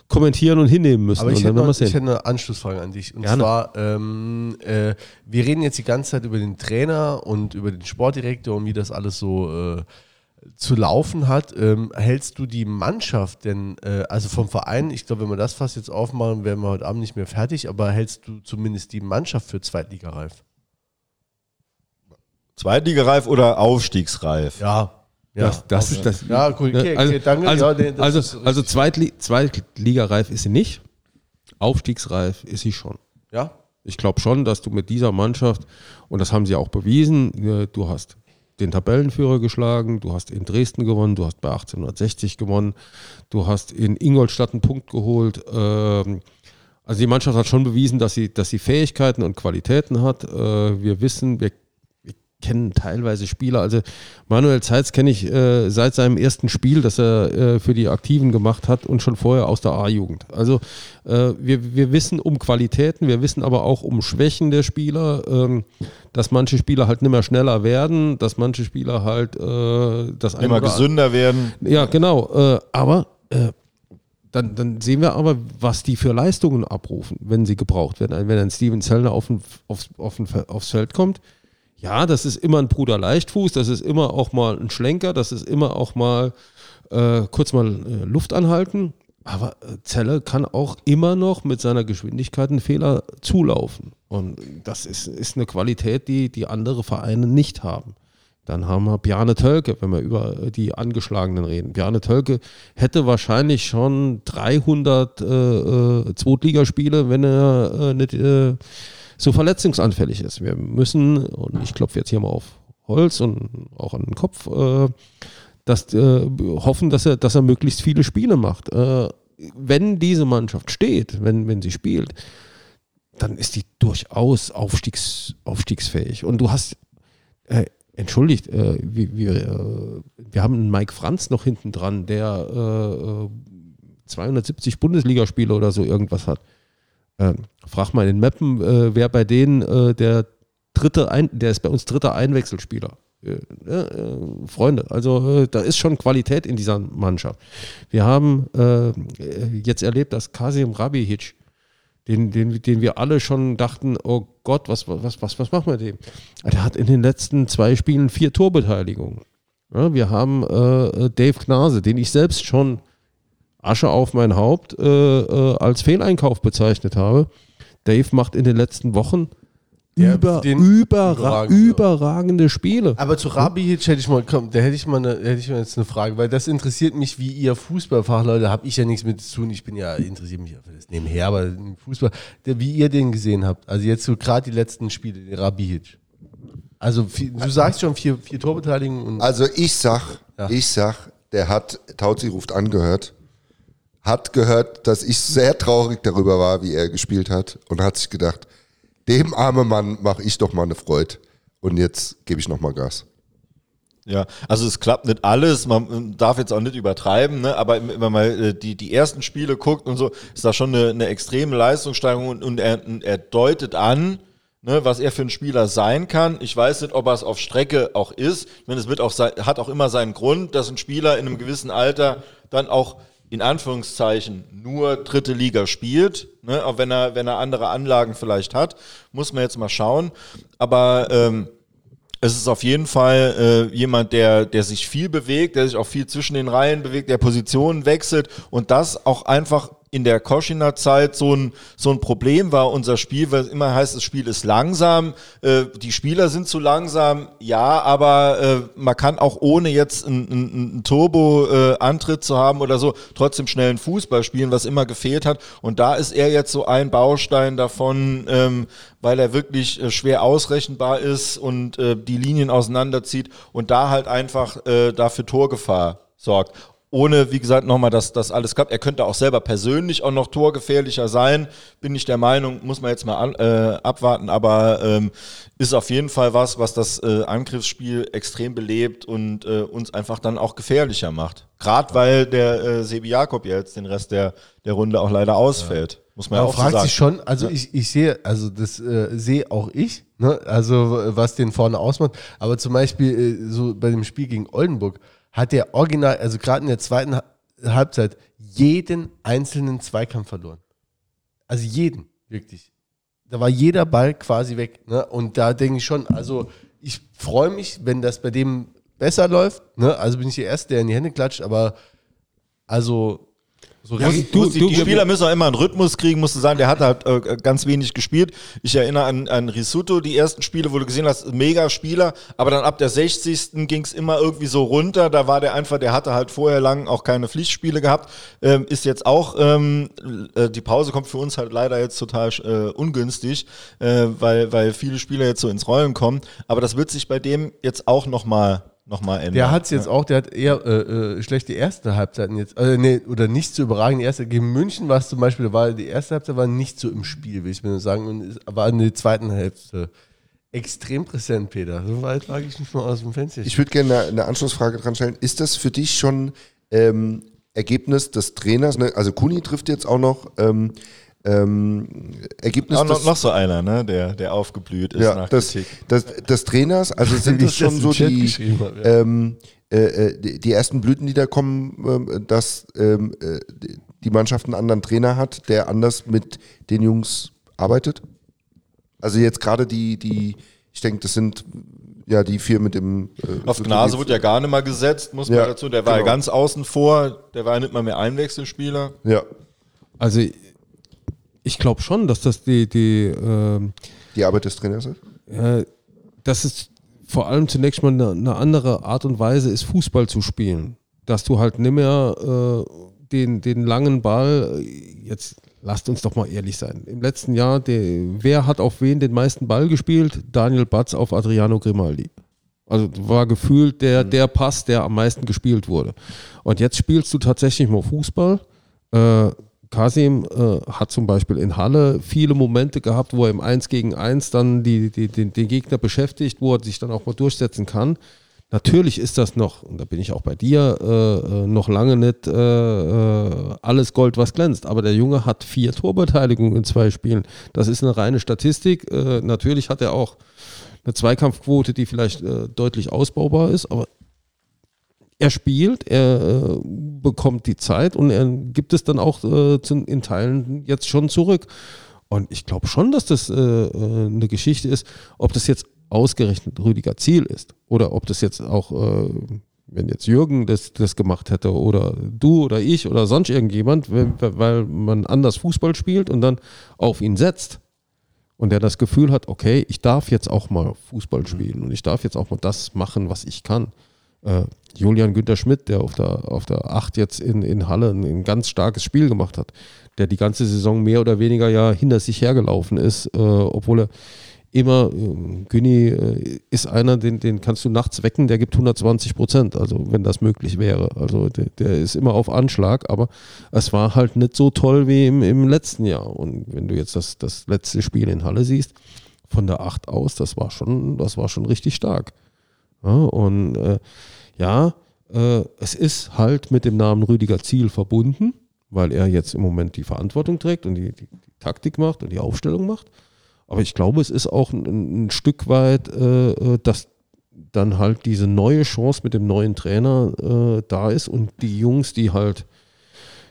kommentieren und hinnehmen müssen. Aber ich hätte, noch, ich hätte eine Anschlussfrage an dich. Und Gerne. zwar, ähm, äh, wir reden jetzt die ganze Zeit über den Trainer und über den Sportdirektor und wie das alles so zu laufen hat. Ähm, hältst du die Mannschaft denn, äh, also vom Verein, ich glaube, wenn wir das fast jetzt aufmachen, wären wir heute Abend nicht mehr fertig, aber hältst du zumindest die Mannschaft für zweitligareif? Zweitligareif oder Aufstiegsreif? Ja. Ja, Das- das ist das- Ja, cool. Okay, Ne, also, okay, danke. also, ja, nee, also, ist also. Zweitli Zweitligareif ist sie nicht. Aufstiegsreif ist sie schon. ja. Ich glaube schon, dass du mit dieser Mannschaft, und das haben sie auch bewiesen, äh, du hast den Tabellenführer geschlagen, du hast in Dresden gewonnen, du hast bei 1860 gewonnen, du hast in Ingolstadt einen Punkt geholt. ähm, Also die Mannschaft hat schon bewiesen, dass sie, dass sie Fähigkeiten und Qualitäten hat. Äh, Wir wissen, wir, kennen teilweise Spieler. Also Manuel Zeitz kenne ich äh, seit seinem ersten Spiel, das er äh, für die Aktiven gemacht hat und schon vorher aus der A-Jugend. Also äh, wir, wir wissen um Qualitäten, wir wissen aber auch um Schwächen der Spieler, ähm, dass manche Spieler halt nicht mehr schneller werden, dass manche Spieler halt äh, das Immer gesünder werden. ja, genau. Äh, aber äh, dann, dann sehen wir aber, was die für Leistungen abrufen, wenn sie gebraucht werden. Wenn ein Steven Zellner auf ein, aufs, auf ein, aufs Feld kommt, ja, das ist immer ein Bruder Leichtfuß, das ist immer auch mal ein Schlenker, das ist immer auch mal äh, kurz mal äh, Luft anhalten. Aber äh, Zeller kann auch immer noch mit seiner Geschwindigkeit einen Fehler zulaufen. Und das ist, ist eine Qualität, die, die andere Vereine nicht haben. Dann haben wir Bjarne Tölke, wenn wir über die Angeschlagenen reden. Bjarne Tölke hätte wahrscheinlich schon 300 äh, äh, Zweitligaspiele, wenn er äh, nicht äh, so verletzungsanfällig ist. Wir müssen, und ich klopfe jetzt hier mal auf Holz und auch an den Kopf, äh, dass, äh, hoffen, dass er, dass er möglichst viele Spiele macht. Äh, wenn diese Mannschaft steht, wenn, wenn sie spielt, dann ist die durchaus aufstiegs, aufstiegsfähig. Und du hast, äh, entschuldigt, äh, wir, wir, äh, wir haben einen Mike Franz noch hinten dran, der 270 Bundesligaspiele oder so irgendwas hat. Ähm, frag mal in Meppen, äh, wer bei denen äh, der dritte, ein, der ist bei uns dritter Einwechselspieler. Äh, äh Freunde, also äh, da ist schon Qualität in dieser Mannschaft. Wir haben äh, jetzt erlebt, dass Kasim Rabihic, den, den, den wir alle schon dachten, oh Gott, was, was, was, was machen wir dem? Der hat in den letzten zwei Spielen vier Torbeteiligungen. Ja, wir haben Dave Gnase, den ich selbst schon Asche auf mein Haupt äh, äh, als Fehleinkauf bezeichnet habe. Dave macht in den letzten Wochen Der- über, den überra überragende. überragende Spiele. Aber zu Rabihic hätte ich mal, komm, da hätte ich mal, eine, hätte ich mal jetzt eine Frage, weil das interessiert mich, wie ihr Fußballfachleute, habe ich ja nichts mit zu tun. Ich bin ja, interessiert mich ja für das nebenher, aber Fußball, der, wie ihr den gesehen habt. Also jetzt so gerade die letzten Spiele, den Rabihic. Also viel, du sagst schon vier, vier Torbeteiligungen und Also ich sag, Ja. ich sag, der hat, Tauzi ruft angehört, hat gehört, dass ich sehr traurig darüber war, wie er gespielt hat und hat sich gedacht, dem armen Mann mache ich doch mal eine Freude. Und jetzt gebe ich noch mal Gas. Ja, also es klappt nicht alles, man darf jetzt auch nicht übertreiben, ne? aber wenn man mal äh, die, die ersten Spiele guckt und so, ist da schon eine, eine extreme Leistungssteigerung und, und er, er deutet an, ne, was er für ein Spieler sein kann. Ich weiß nicht, ob er es auf Strecke auch ist. Meine, es wird auch sein, hat auch immer seinen Grund, dass ein Spieler in einem gewissen Alter dann auch in Anführungszeichen nur dritte Liga spielt, ne, auch wenn er, wenn er andere Anlagen vielleicht hat, muss man jetzt mal schauen. Aber ähm, es ist auf jeden Fall äh, jemand, der, der sich viel bewegt, der sich auch viel zwischen den Reihen bewegt, der Positionen wechselt und das auch einfach in der Koschiner Zeit so ein, so ein Problem war, unser Spiel, weil immer heißt, das Spiel ist langsam, äh, die Spieler sind zu langsam, ja, aber äh, man kann auch ohne jetzt einen, einen, einen Turbo-Antritt zu haben oder so, trotzdem schnellen Fußball spielen, was immer gefehlt hat. Und da ist er jetzt so ein Baustein davon, ähm, weil er wirklich äh, schwer ausrechenbar ist und äh, die Linien auseinanderzieht und da halt einfach äh, dafür Torgefahr sorgt. Ohne, wie gesagt, nochmal, dass das alles klappt. Er könnte auch selber persönlich auch noch torgefährlicher sein, bin ich der Meinung, muss man jetzt mal an, äh, abwarten, aber ähm, ist auf jeden Fall was, was das äh, Angriffsspiel extrem belebt und äh, uns einfach dann auch gefährlicher macht. Gerade weil der äh, Sebi Jakob ja jetzt den Rest der, der Runde auch leider ausfällt. Muss man ja auch so fragt sagen. sich schon, also ich, ich sehe, also das äh, sehe auch ich, ne? also was den vorne ausmacht. Aber zum Beispiel äh, so bei dem Spiel gegen Oldenburg hat der Original, also gerade in der zweiten Ha- Halbzeit, jeden einzelnen Zweikampf verloren. Also jeden, wirklich. Da war jeder Ball quasi weg. Ne? Und da denke ich schon, also ich freue mich, wenn das bei dem besser läuft. Ne? Also bin ich der Erste, der in die Hände klatscht, aber also so richtig- du- du- die Spieler müssen auch immer einen Rhythmus kriegen, musst du sagen, der hat halt äh, ganz wenig gespielt. Ich erinnere an, an Risotto, die ersten Spiele, wo du gesehen hast, mega Spieler, aber dann ab der 60. ging es immer irgendwie so runter. Da war der einfach, der hatte halt vorher lang auch keine Pflichtspiele gehabt. Ähm, ist jetzt auch, ähm, äh, die Pause kommt für uns halt leider jetzt total äh, ungünstig, äh, weil, weil viele Spieler jetzt so ins Rollen kommen. Aber das wird sich bei dem jetzt auch nochmal noch mal ändern. Der hat es jetzt auch, der hat eher äh, äh, schlechte erste Halbzeiten jetzt, äh, nee, oder nicht so überragende erste. Gegen München war es zum Beispiel, war die erste Halbzeit war nicht so im Spiel, will ich mir nur sagen, und war in der zweiten Hälfte extrem präsent, Peter. So weit wage ich mich mal aus dem Fenster. Ich würde gerne eine, eine Anschlussfrage dran stellen. Ist das für dich schon ähm, Ergebnis des Trainers? Ne? Also Kuni trifft jetzt auch noch. Ähm, ähm, Ergebnis auch noch, des, noch so einer, ne, der, der aufgeblüht ist ja, nach des, Kritik. des, Trainers, also [LAUGHS] sind das schon das so die, habe, ja. ähm, äh, äh, die, die ersten Blüten, die da kommen, ähm, dass ähm, äh, die Mannschaft einen anderen Trainer hat, der anders mit den Jungs arbeitet? Also jetzt gerade die, die, ich denke, das sind ja die vier mit dem. Äh, Auf Gnase wird ja gar nicht mal gesetzt, muss man ja, dazu. Der war genau. ja ganz außen vor, der war ja nicht mal mehr Einwechselspieler. Ja. Also ich glaube schon, dass das die, die, äh, die Arbeit des Trainers ist. Äh, das ist vor allem zunächst mal eine, eine, andere Art und Weise ist, Fußball zu spielen. Dass du halt nicht mehr äh, den, den langen Ball, äh, jetzt lasst uns doch mal ehrlich sein. Im letzten Jahr, der, wer hat auf wen den meisten Ball gespielt? Daniel Batz auf Adriano Grimaldi. Also war gefühlt der, mhm. der Pass, der am meisten gespielt wurde. Und jetzt spielst du tatsächlich mal Fußball. Äh, Kasim äh, hat zum Beispiel in Halle viele Momente gehabt, wo er im 1 gegen 1 dann die, die, den, den Gegner beschäftigt, wo er sich dann auch mal durchsetzen kann. Natürlich ist das noch, und da bin ich auch bei dir, äh, äh noch lange nicht äh, äh, alles Gold, was glänzt. Aber der Junge hat vier Torbeteiligungen in zwei Spielen. Das ist eine reine Statistik. Äh, natürlich hat er auch eine Zweikampfquote, die vielleicht deutlich ausbaubar ist, aber er spielt, er äh, bekommt die Zeit und er gibt es dann auch äh, in Teilen jetzt schon zurück. Und ich glaube schon, dass das äh, äh, eine Geschichte ist, ob das jetzt ausgerechnet Rüdiger Ziel ist oder ob das jetzt auch, äh, wenn jetzt Jürgen das, das gemacht hätte oder du oder ich oder sonst irgendjemand, weil man anders Fußball spielt und dann auf ihn setzt und der das Gefühl hat, okay, ich darf jetzt auch mal Fußball spielen und ich darf jetzt auch mal das machen, was ich kann äh, Julian Günther Schmidt, der auf der, auf der 8 jetzt in, in Halle ein, ein, ganz starkes Spiel gemacht hat, der die ganze Saison mehr oder weniger ja hinter sich hergelaufen ist, äh, obwohl er immer, äh, Günni äh, ist einer, den, den kannst du nachts wecken, der gibt 120 Prozent, also wenn das möglich wäre. Also der, der, ist immer auf Anschlag, aber es war halt nicht so toll wie im, im letzten Jahr. Und wenn du jetzt das, das letzte Spiel in Halle siehst, von der 8 aus, das war schon, das war schon richtig stark. Ja, und äh, ja, äh, es ist halt mit dem Namen Rüdiger Ziel verbunden, weil er jetzt im Moment die Verantwortung trägt und die, die, die Taktik macht und die Aufstellung macht. Aber ich glaube, es ist auch ein, ein Stück weit, äh, äh, dass dann halt diese neue Chance mit dem neuen Trainer äh, da ist und die Jungs, die halt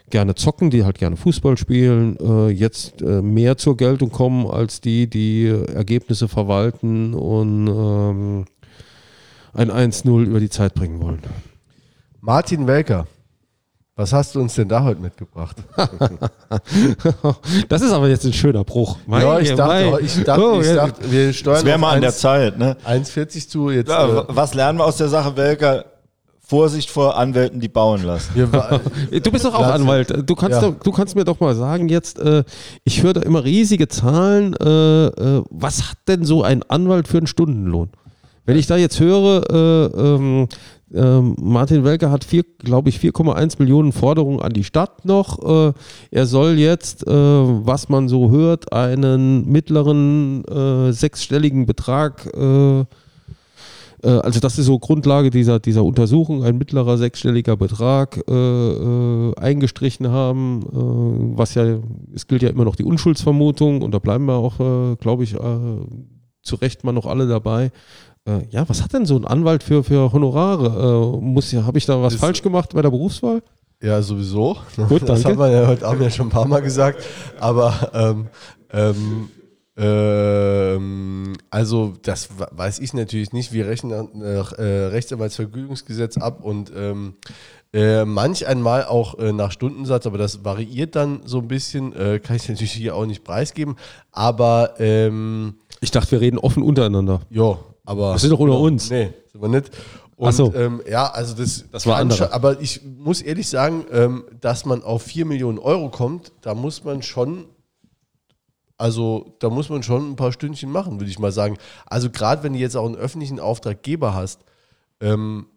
gerne zocken, die halt gerne Fußball spielen, äh, jetzt äh, mehr zur Geltung kommen als die, die Ergebnisse verwalten und ähm, ein 1-0 über die Zeit bringen wollen. Martin Welker, was hast du uns denn da heute mitgebracht? [LAUGHS] das ist aber jetzt ein schöner Bruch. Mein, ja, ich dachte, ich dachte, oh, ich dachte wir steuern das wäre mal an der Zeit. Ne? 1,40 zu jetzt. Ja, äh, was lernen wir aus der Sache Welker? Vorsicht vor Anwälten, die bauen lassen. [LAUGHS] du bist doch auch Anwalt. Du kannst, ja. doch, du kannst mir doch mal sagen jetzt, äh, ich höre da immer riesige Zahlen. Äh, äh, was hat denn so ein Anwalt für einen Stundenlohn? Wenn ich da jetzt höre, äh, ähm, äh, Martin Welker hat, glaube ich, 4,1 Millionen Forderungen an die Stadt noch. Äh, er soll jetzt, äh, was man so hört, einen mittleren äh, sechsstelligen Betrag äh, also das ist so Grundlage dieser, dieser Untersuchung, ein mittlerer sechsstelliger Betrag äh, äh, eingestrichen haben, äh, was ja, es gilt ja immer noch die Unschuldsvermutung und da bleiben wir auch, glaube ich, zu Recht mal noch alle dabei. Äh, ja, was hat denn so ein Anwalt für, für Honorare? Äh, muss ja, habe ich da was das falsch gemacht bei der Berufswahl? Ja, sowieso. Gut, [LAUGHS] das haben wir ja heute Abend ja schon ein paar Mal gesagt. Aber ähm, ähm, ähm, also das weiß ich natürlich nicht. Wir rechnen nach äh, Rechtsanwaltsvergütungsgesetz ab und ähm, äh, manch einmal auch äh, nach Stundensatz, aber das variiert dann so ein bisschen. Äh, kann ich natürlich hier auch nicht preisgeben. Aber ähm, ich dachte, wir reden offen untereinander. Ja, aber. Das ist doch unter uns. Nee, sind wir nicht. Und, so. Ähm, ja, also das, das war anders. Aber ich muss ehrlich sagen, ähm, dass man auf 4 Millionen Euro kommt, da muss man schon, also da muss man schon ein paar Stündchen machen, würde ich mal sagen. Also gerade wenn du jetzt auch einen öffentlichen Auftraggeber hast, ähm,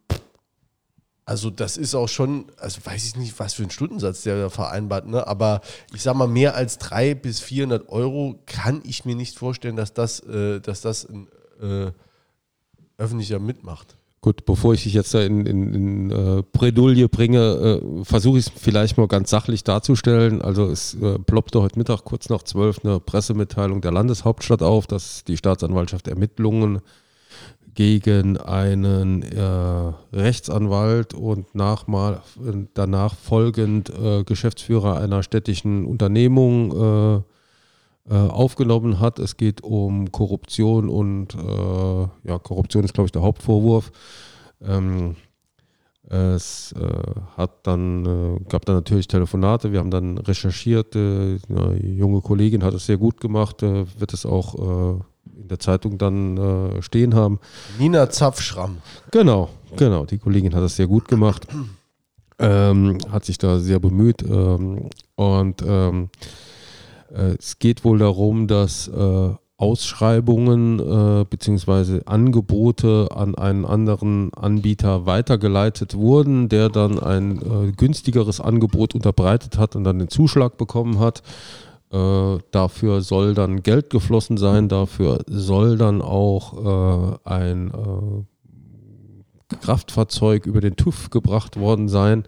also das ist auch schon, also weiß ich nicht, was für ein Stundensatz der da vereinbart, ne? aber ich sag mal, mehr als 300 bis 400 Euro kann ich mir nicht vorstellen, dass das, äh, dass das ein äh, öffentlicher mitmacht. Gut, bevor ich dich jetzt da in, in, in äh, Bredouille bringe, äh, versuche ich es vielleicht mal ganz sachlich darzustellen. Also es äh, ploppte heute Mittag kurz nach zwölf eine Pressemitteilung der Landeshauptstadt auf, dass die Staatsanwaltschaft Ermittlungen gegen einen äh, Rechtsanwalt und nachmal, danach folgend äh, Geschäftsführer einer städtischen Unternehmung äh, äh, aufgenommen hat. Es geht um Korruption und äh, ja, Korruption ist, glaube ich, der Hauptvorwurf. Ähm, es äh, hat dann, gab dann natürlich Telefonate, wir haben dann recherchiert, eine junge Kollegin hat es sehr gut gemacht, wird es auch in der Zeitung dann äh, stehen haben. Nina Zapfschramm. Genau, genau. Die Kollegin hat das sehr gut gemacht. Ähm, hat sich da sehr bemüht. Ähm, und ähm, äh, es geht wohl darum, dass äh, Ausschreibungen äh, bzw. Angebote an einen anderen Anbieter weitergeleitet wurden, der dann ein äh, günstigeres Angebot unterbreitet hat und dann den Zuschlag bekommen hat. Äh, dafür soll dann Geld geflossen sein, dafür soll dann auch äh, ein äh, Kraftfahrzeug über den TÜV gebracht worden sein.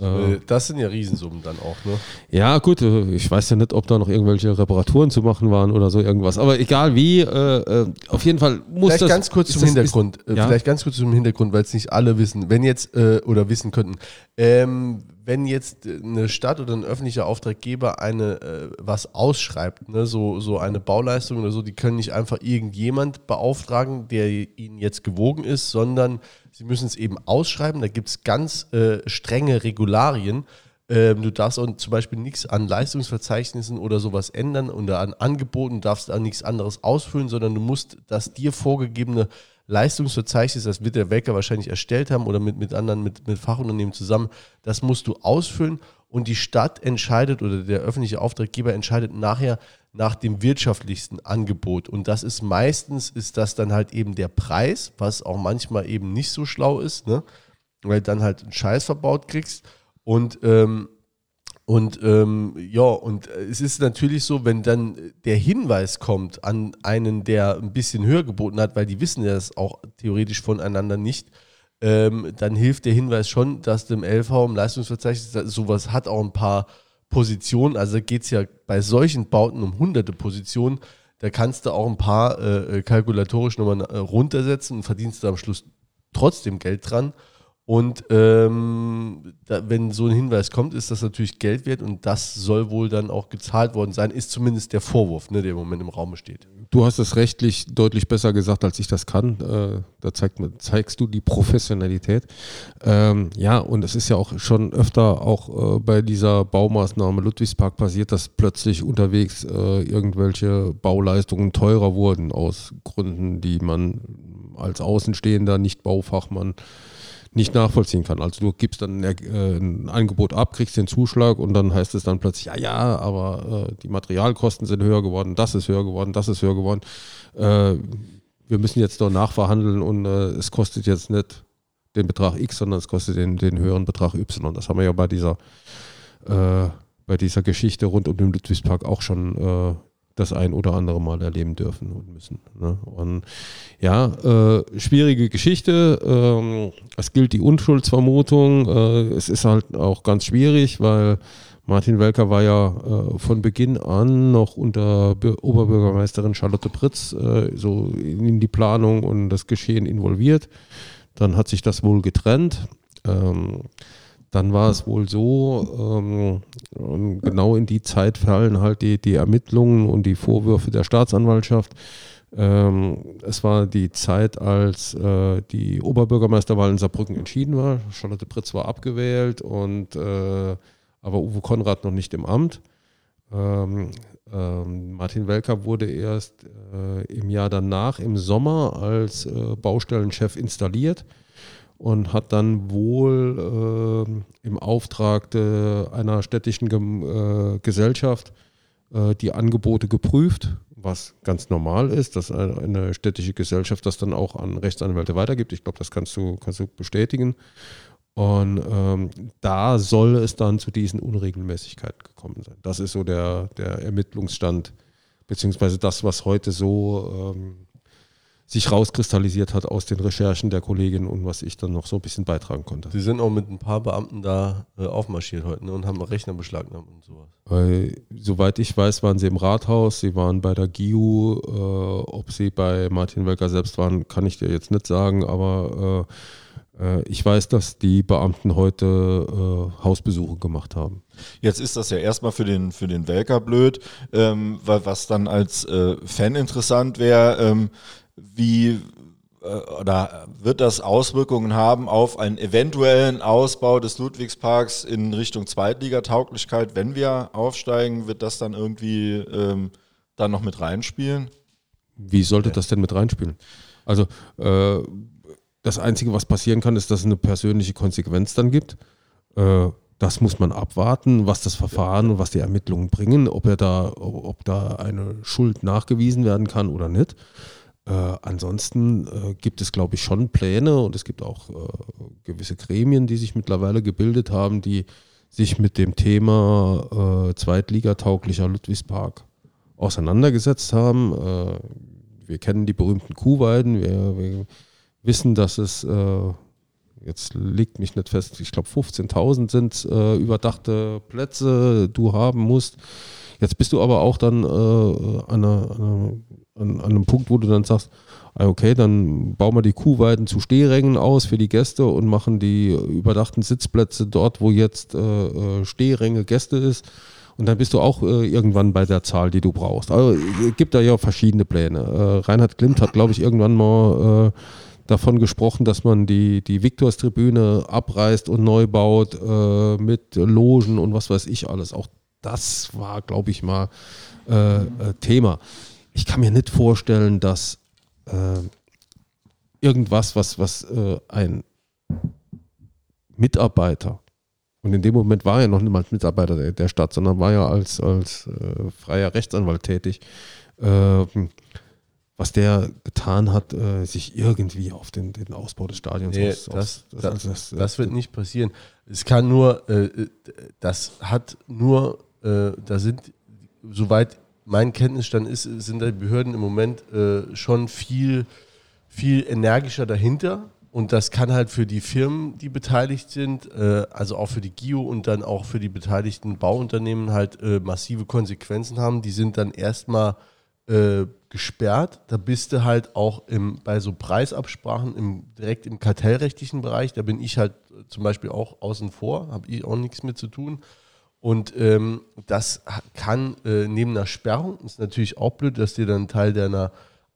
Äh, das sind ja Riesensummen dann auch, ne? Ja, gut, äh, ich weiß ja nicht, ob da noch irgendwelche Reparaturen zu machen waren oder so irgendwas. Aber egal wie, äh, auf jeden Fall muss vielleicht das. Ganz kurz zum das, Hintergrund, ist, ja? Vielleicht ganz kurz zum Hintergrund, weil es nicht alle wissen. Wenn jetzt oder wissen könnten, ähm, wenn jetzt eine Stadt oder ein öffentlicher Auftraggeber eine äh, was ausschreibt, ne, so, so eine Bauleistung oder so, die können nicht einfach irgendjemand beauftragen, der ihnen jetzt gewogen ist, sondern sie müssen es eben ausschreiben. Da gibt es ganz äh, strenge Regularien. Ähm, du darfst auch zum Beispiel nichts an Leistungsverzeichnissen oder sowas ändern oder an Angeboten darfst auch nichts anderes ausfüllen, sondern du musst das dir vorgegebene Leistungsverzeichnis, das wird der Wecker wahrscheinlich erstellt haben oder mit, mit anderen, mit, mit Fachunternehmen zusammen, das musst du ausfüllen und die Stadt entscheidet oder der öffentliche Auftraggeber entscheidet nachher nach dem wirtschaftlichsten Angebot. Und das ist meistens, ist das dann halt eben der Preis, was auch manchmal eben nicht so schlau ist, ne? weil du dann halt einen Scheiß verbaut kriegst. Und ähm, und ähm, ja, und äh, es ist natürlich so, wenn dann der Hinweis kommt an einen, der ein bisschen höher geboten hat, weil die wissen ja das auch theoretisch voneinander nicht, ähm, dann hilft der Hinweis schon, dass dem LV im Leistungsverzeichnis sowas hat auch ein paar Positionen. Also geht es ja bei solchen Bauten um hunderte Positionen. Da kannst du auch ein paar äh, äh kalkulatorisch nochmal äh, runtersetzen und verdienst du am Schluss trotzdem Geld dran. Und ähm, da, wenn so ein Hinweis kommt, ist das natürlich Geld wert und das soll wohl dann auch gezahlt worden sein, ist zumindest der Vorwurf, ne, der im Moment im Raum steht. Du hast es rechtlich deutlich besser gesagt, als ich das kann. Äh, da zeigt, zeigst du die Professionalität. Ähm, ja, und es ist ja auch schon öfter auch äh, bei dieser Baumaßnahme Ludwigspark passiert, dass plötzlich unterwegs äh, irgendwelche Bauleistungen teurer wurden aus Gründen, die man als Außenstehender, nicht Baufachmann, nicht nachvollziehen kann. Also du gibst dann ein, äh, ein Angebot ab, kriegst den Zuschlag und dann heißt es dann plötzlich, ja, ja, aber äh, die Materialkosten sind höher geworden, das ist höher geworden, das ist höher geworden. Äh, wir müssen jetzt doch nachverhandeln und es kostet jetzt nicht den Betrag X, sondern es kostet den, den höheren Betrag Y. Das haben wir ja bei dieser, äh, bei dieser Geschichte rund um den Ludwigspark auch schon äh, das ein oder andere Mal erleben dürfen und müssen. Ne? Und ja, äh, schwierige Geschichte. Ähm, es gilt die Unschuldsvermutung. Äh, es ist halt auch ganz schwierig, weil Martin Welker war ja äh, von Beginn an noch unter Be Oberbürgermeisterin Charlotte Pritz äh, so in die Planung und das Geschehen involviert. Dann hat sich das wohl getrennt. Ähm, dann war es wohl so, ähm, genau in die Zeit fallen halt die, die Ermittlungen und die Vorwürfe der Staatsanwaltschaft. Ähm, es war die Zeit, als äh, die Oberbürgermeisterwahl in Saarbrücken entschieden war. Charlotte Pritz war abgewählt und äh, aber Uwe Konrad noch nicht im Amt. Ähm, ähm, Martin Welker wurde erst äh, im Jahr danach, im Sommer, als äh, Baustellenchef installiert und hat dann wohl äh, im Auftrag de, einer städtischen Ge äh, Gesellschaft äh, die Angebote geprüft, was ganz normal ist, dass eine, eine, städtische Gesellschaft das dann auch an Rechtsanwälte weitergibt. Ich glaube, das kannst du, kannst du bestätigen. Und ähm, da soll es dann zu diesen Unregelmäßigkeiten gekommen sein. Das ist so der, der Ermittlungsstand, beziehungsweise das, was heute so ähm, sich rauskristallisiert hat aus den Recherchen der Kollegin und was ich dann noch so ein bisschen beitragen konnte. Sie sind auch mit ein paar Beamten da äh, aufmarschiert heute ne, und haben Rechner beschlagnahmt und sowas. Weil, soweit ich weiß, waren sie im Rathaus, sie waren bei der GIU, äh, ob sie bei Martin Welker selbst waren, kann ich dir jetzt nicht sagen, aber äh, äh ich weiß, dass die Beamten heute äh, Hausbesuche gemacht haben. Jetzt ist das ja erstmal für den, für den Welker blöd, ähm, weil was dann als äh, Fan interessant wäre, ähm, wie äh, oder wird das Auswirkungen haben auf einen eventuellen Ausbau des Ludwigsparks in Richtung Zweitligatauglichkeit, wenn wir aufsteigen? Wird das dann irgendwie ähm, dann noch mit reinspielen? Wie sollte das denn mit reinspielen? Also äh, das Einzige, was passieren kann, ist, dass es eine persönliche Konsequenz dann gibt. Äh, das muss man abwarten, was das Verfahren und was die Ermittlungen bringen, ob er da, ob da eine Schuld nachgewiesen werden kann oder nicht. Äh, ansonsten äh, gibt es, glaube ich, schon Pläne und es gibt auch äh, gewisse Gremien, die sich mittlerweile gebildet haben, die sich mit dem Thema äh, zweitligatauglicher Ludwigspark auseinandergesetzt haben. Äh, wir kennen die berühmten Kuhweiden, wir, wir wissen, dass es, äh, jetzt liegt mich nicht fest, ich glaube 15.000 sind überdachte Plätze, du haben musst. Jetzt bist du aber auch dann an einer, einer an, an einem Punkt, wo du dann sagst, ah, okay, dann bauen wir die Kuhweiden zu Stehrängen aus für die Gäste und machen die überdachten Sitzplätze dort, wo jetzt äh, äh Stehränge Gäste ist. Und dann bist du auch äh, irgendwann bei der Zahl, die du brauchst. Also es gibt da ja verschiedene Pläne. Äh, Reinhard Klimt hat, glaube ich, irgendwann mal äh, davon gesprochen, dass man die, die Viktorstribüne abreißt und neu baut äh, mit Logen und was weiß ich alles. Auch das war, glaube ich, mal Thema ich kann mir nicht vorstellen, dass äh, irgendwas, was, was äh, ein Mitarbeiter, und in dem Moment war er noch niemals Mitarbeiter der, der Stadt, sondern war ja als, als äh, freier Rechtsanwalt tätig, ähm, was der getan hat, äh, sich irgendwie auf den, den Ausbau des Stadions nee, aus, das, das, das, das, das, wird nicht passieren. Es kann nur, äh, das hat nur, da sind, soweit mein Kenntnisstand ist, sind die Behörden im Moment äh, schon viel, viel energischer dahinter. Und das kann halt für die Firmen, die beteiligt sind, äh, also auch für die GIO und dann auch für die beteiligten Bauunternehmen halt äh, massive Konsequenzen haben. Die sind dann erstmal äh, gesperrt. Da bist du halt auch im, bei so Preisabsprachen im, direkt im kartellrechtlichen Bereich. Da bin ich halt zum Beispiel auch außen vor, habe ich auch nichts mit zu tun. Und ähm, das kann äh, neben einer Sperrung, ist natürlich auch blöd, dass dir dann ein Teil deiner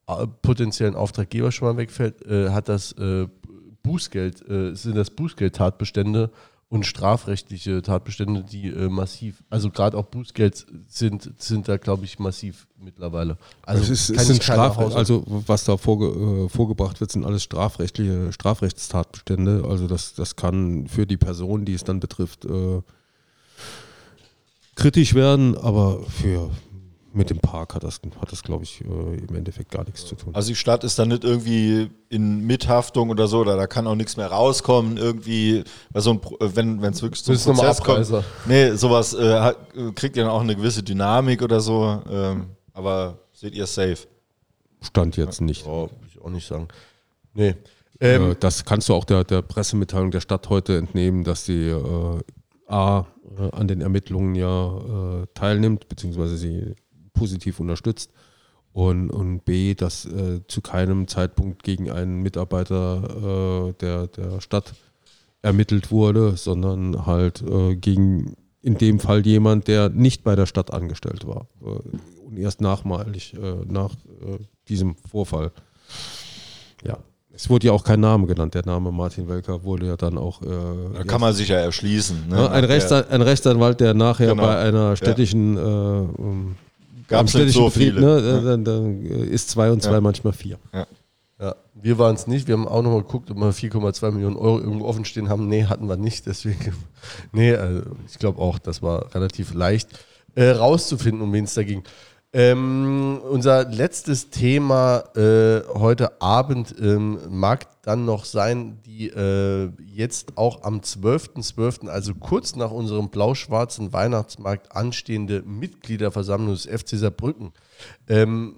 äh, potenziellen Auftraggeber schon mal wegfällt, äh, hat das äh, Bußgeld, äh, sind das Bußgeld-Tatbestände und strafrechtliche Tatbestände, die äh, massiv, also gerade auch Bußgeld sind, sind da, glaube ich, massiv mittlerweile. Also es, ist, es sind Straf also was da vorge vorgebracht wird, sind alles strafrechtliche Strafrechtstatbestände. Also das, das kann für die Person, die es dann betrifft, kritisch werden, aber für mit dem Park hat das, hat das glaube ich, äh, im Endeffekt gar nichts zu tun. Also die Stadt ist dann nicht irgendwie in Mithaftung oder so, oder da kann auch nichts mehr rauskommen, irgendwie, weil so ein, wenn es wirklich zum Prozess kommt. Nee, sowas äh, kriegt ja dann auch eine gewisse Dynamik oder so, ähm, aber seht ihr safe? Stand jetzt nicht. Oh, würde ich auch nicht sagen. Nee. Ähm, äh, das kannst du auch der, der Pressemitteilung der Stadt heute entnehmen, dass sie äh, A, äh, an den Ermittlungen ja äh, teilnimmt, beziehungsweise sie positiv unterstützt. Und, und B, dass äh, zu keinem Zeitpunkt gegen einen Mitarbeiter äh, der, der Stadt ermittelt wurde, sondern halt äh, gegen in dem Fall jemand, der nicht bei der Stadt angestellt war. Äh, und erst nachmalig nach diesem Vorfall. Ja. Es wurde ja auch kein Name genannt. Der Name Martin Welker wurde ja dann auch. Äh, da kann man sich ja erschließen. Ne? Ein, Rechtsanwalt, ein, Rechtsanwalt, der nachher genau. bei einer städtischen. Ja. Äh, Gab es nicht so Betrieb, viele. Ne, ja. dann, dann, ist zwei und zwei ja. manchmal vier. Ja. Ja, wir waren es nicht. Wir haben auch nochmal geguckt, ob wir 4,2 Millionen Euro irgendwo offen stehen haben. Nee, hatten wir nicht. Deswegen, [LAUGHS] nee, also ich glaube auch, das war relativ leicht äh, rauszufinden, um wen es da ging. Ähm, unser letztes Thema äh, heute Abend ähm, mag dann noch sein, die äh, jetzt auch am 12.12., .12., also kurz nach unserem blau-schwarzen Weihnachtsmarkt anstehende Mitgliederversammlung des FC Saarbrücken. Ähm,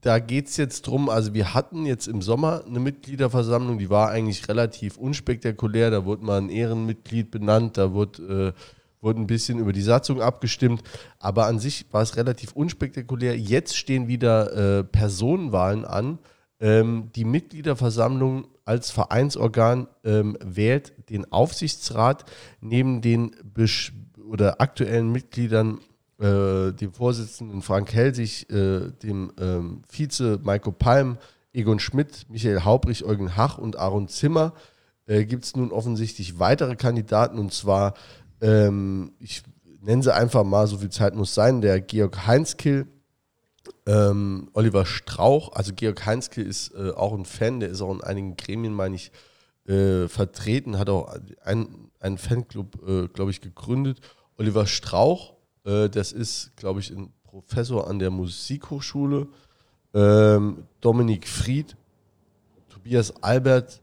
da geht es jetzt drum, also wir hatten jetzt im Sommer eine Mitgliederversammlung, die war eigentlich relativ unspektakulär. Da wurde mal ein Ehrenmitglied benannt, da wurde, äh, wurde ein bisschen über die Satzung abgestimmt, aber an sich war es relativ unspektakulär. Jetzt stehen wieder äh, Personenwahlen an. Ähm, die Mitgliederversammlung als Vereinsorgan ähm, wählt den Aufsichtsrat neben den Besch oder aktuellen Mitgliedern äh, dem Vorsitzenden Frank Helsig, äh, dem ähm, Vize Maiko Palm, Egon Schmidt, Michael Haubrich, Eugen Hach und Aaron Zimmer äh, gibt es nun offensichtlich weitere Kandidaten und zwar, ähm, ich nenne sie einfach mal, so viel Zeit muss sein, der Georg Heinzkill, ähm, Oliver Strauch, also Georg Heinzkill ist äh, auch ein Fan, der ist auch in einigen Gremien, meine ich, äh, vertreten, hat auch einen, einen Fanclub, äh, glaube ich, gegründet. Oliver Strauch, äh, das ist, glaube ich, ein Professor an der Musikhochschule. Ähm, Dominik Fried, Tobias Albert,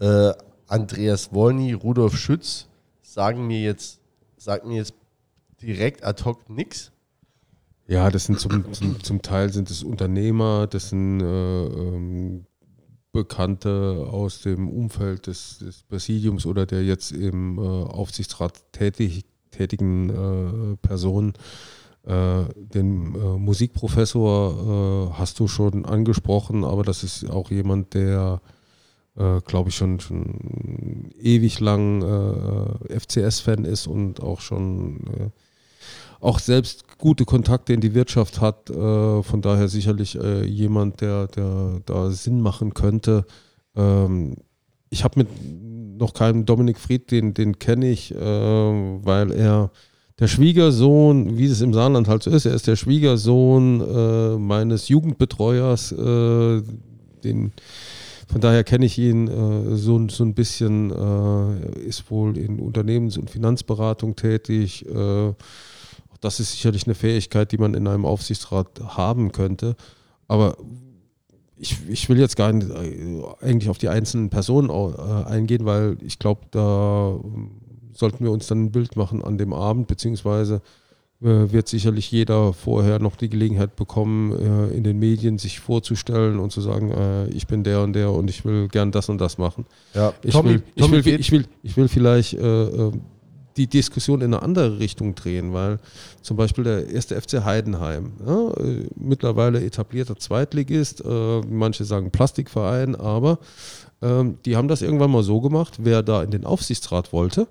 äh, Andreas Wolny, Rudolf Schütz sagen mir jetzt, sagen mir jetzt direkt ad hoc nichts. Ja, das sind zum, zum, zum Teil sind es Unternehmer, das sind äh, ähm, Bekannte aus dem Umfeld des, des Präsidiums oder der jetzt im äh, Aufsichtsrat tätig, tätigen äh, Personen. Äh, den äh, Musikprofessor äh, hast du schon angesprochen, aber das ist auch jemand, der, äh, glaube ich, schon, schon ewig lang FCS-Fan ist und auch schon auch selbst gute Kontakte in die Wirtschaft hat. Äh, von daher sicherlich äh, jemand, der, der da Sinn machen könnte. Ähm, ich habe mit noch keinem Dominik Fried, den, den kenne ich, äh, weil er der Schwiegersohn, wie es im Saarland halt so ist, er ist der Schwiegersohn äh, meines Jugendbetreuers, äh, den von daher kenne ich ihn äh, so, so ein bisschen, äh, ist wohl in Unternehmens- und Finanzberatung tätig, äh, das ist sicherlich eine Fähigkeit, die man in einem Aufsichtsrat haben könnte. Aber ich, ich will jetzt gar nicht äh, eigentlich auf die einzelnen Personen äh, eingehen, weil ich glaube, da ähm, sollten wir uns dann ein Bild machen an dem Abend, beziehungsweise wird sicherlich jeder vorher noch die Gelegenheit bekommen, in den Medien sich vorzustellen und zu sagen, ich bin der und der und ich will gern das und das machen. Ja, ich, Tommy, will, ich, Tommy will, ich, will, ich will vielleicht die Diskussion in eine andere Richtung drehen, weil zum Beispiel der erste FC Heidenheim, ja, äh, mittlerweile etablierter Zweitligist, äh, manche sagen Plastikverein, aber ähm, die haben das irgendwann mal so gemacht, wer da in den Aufsichtsrat wollte,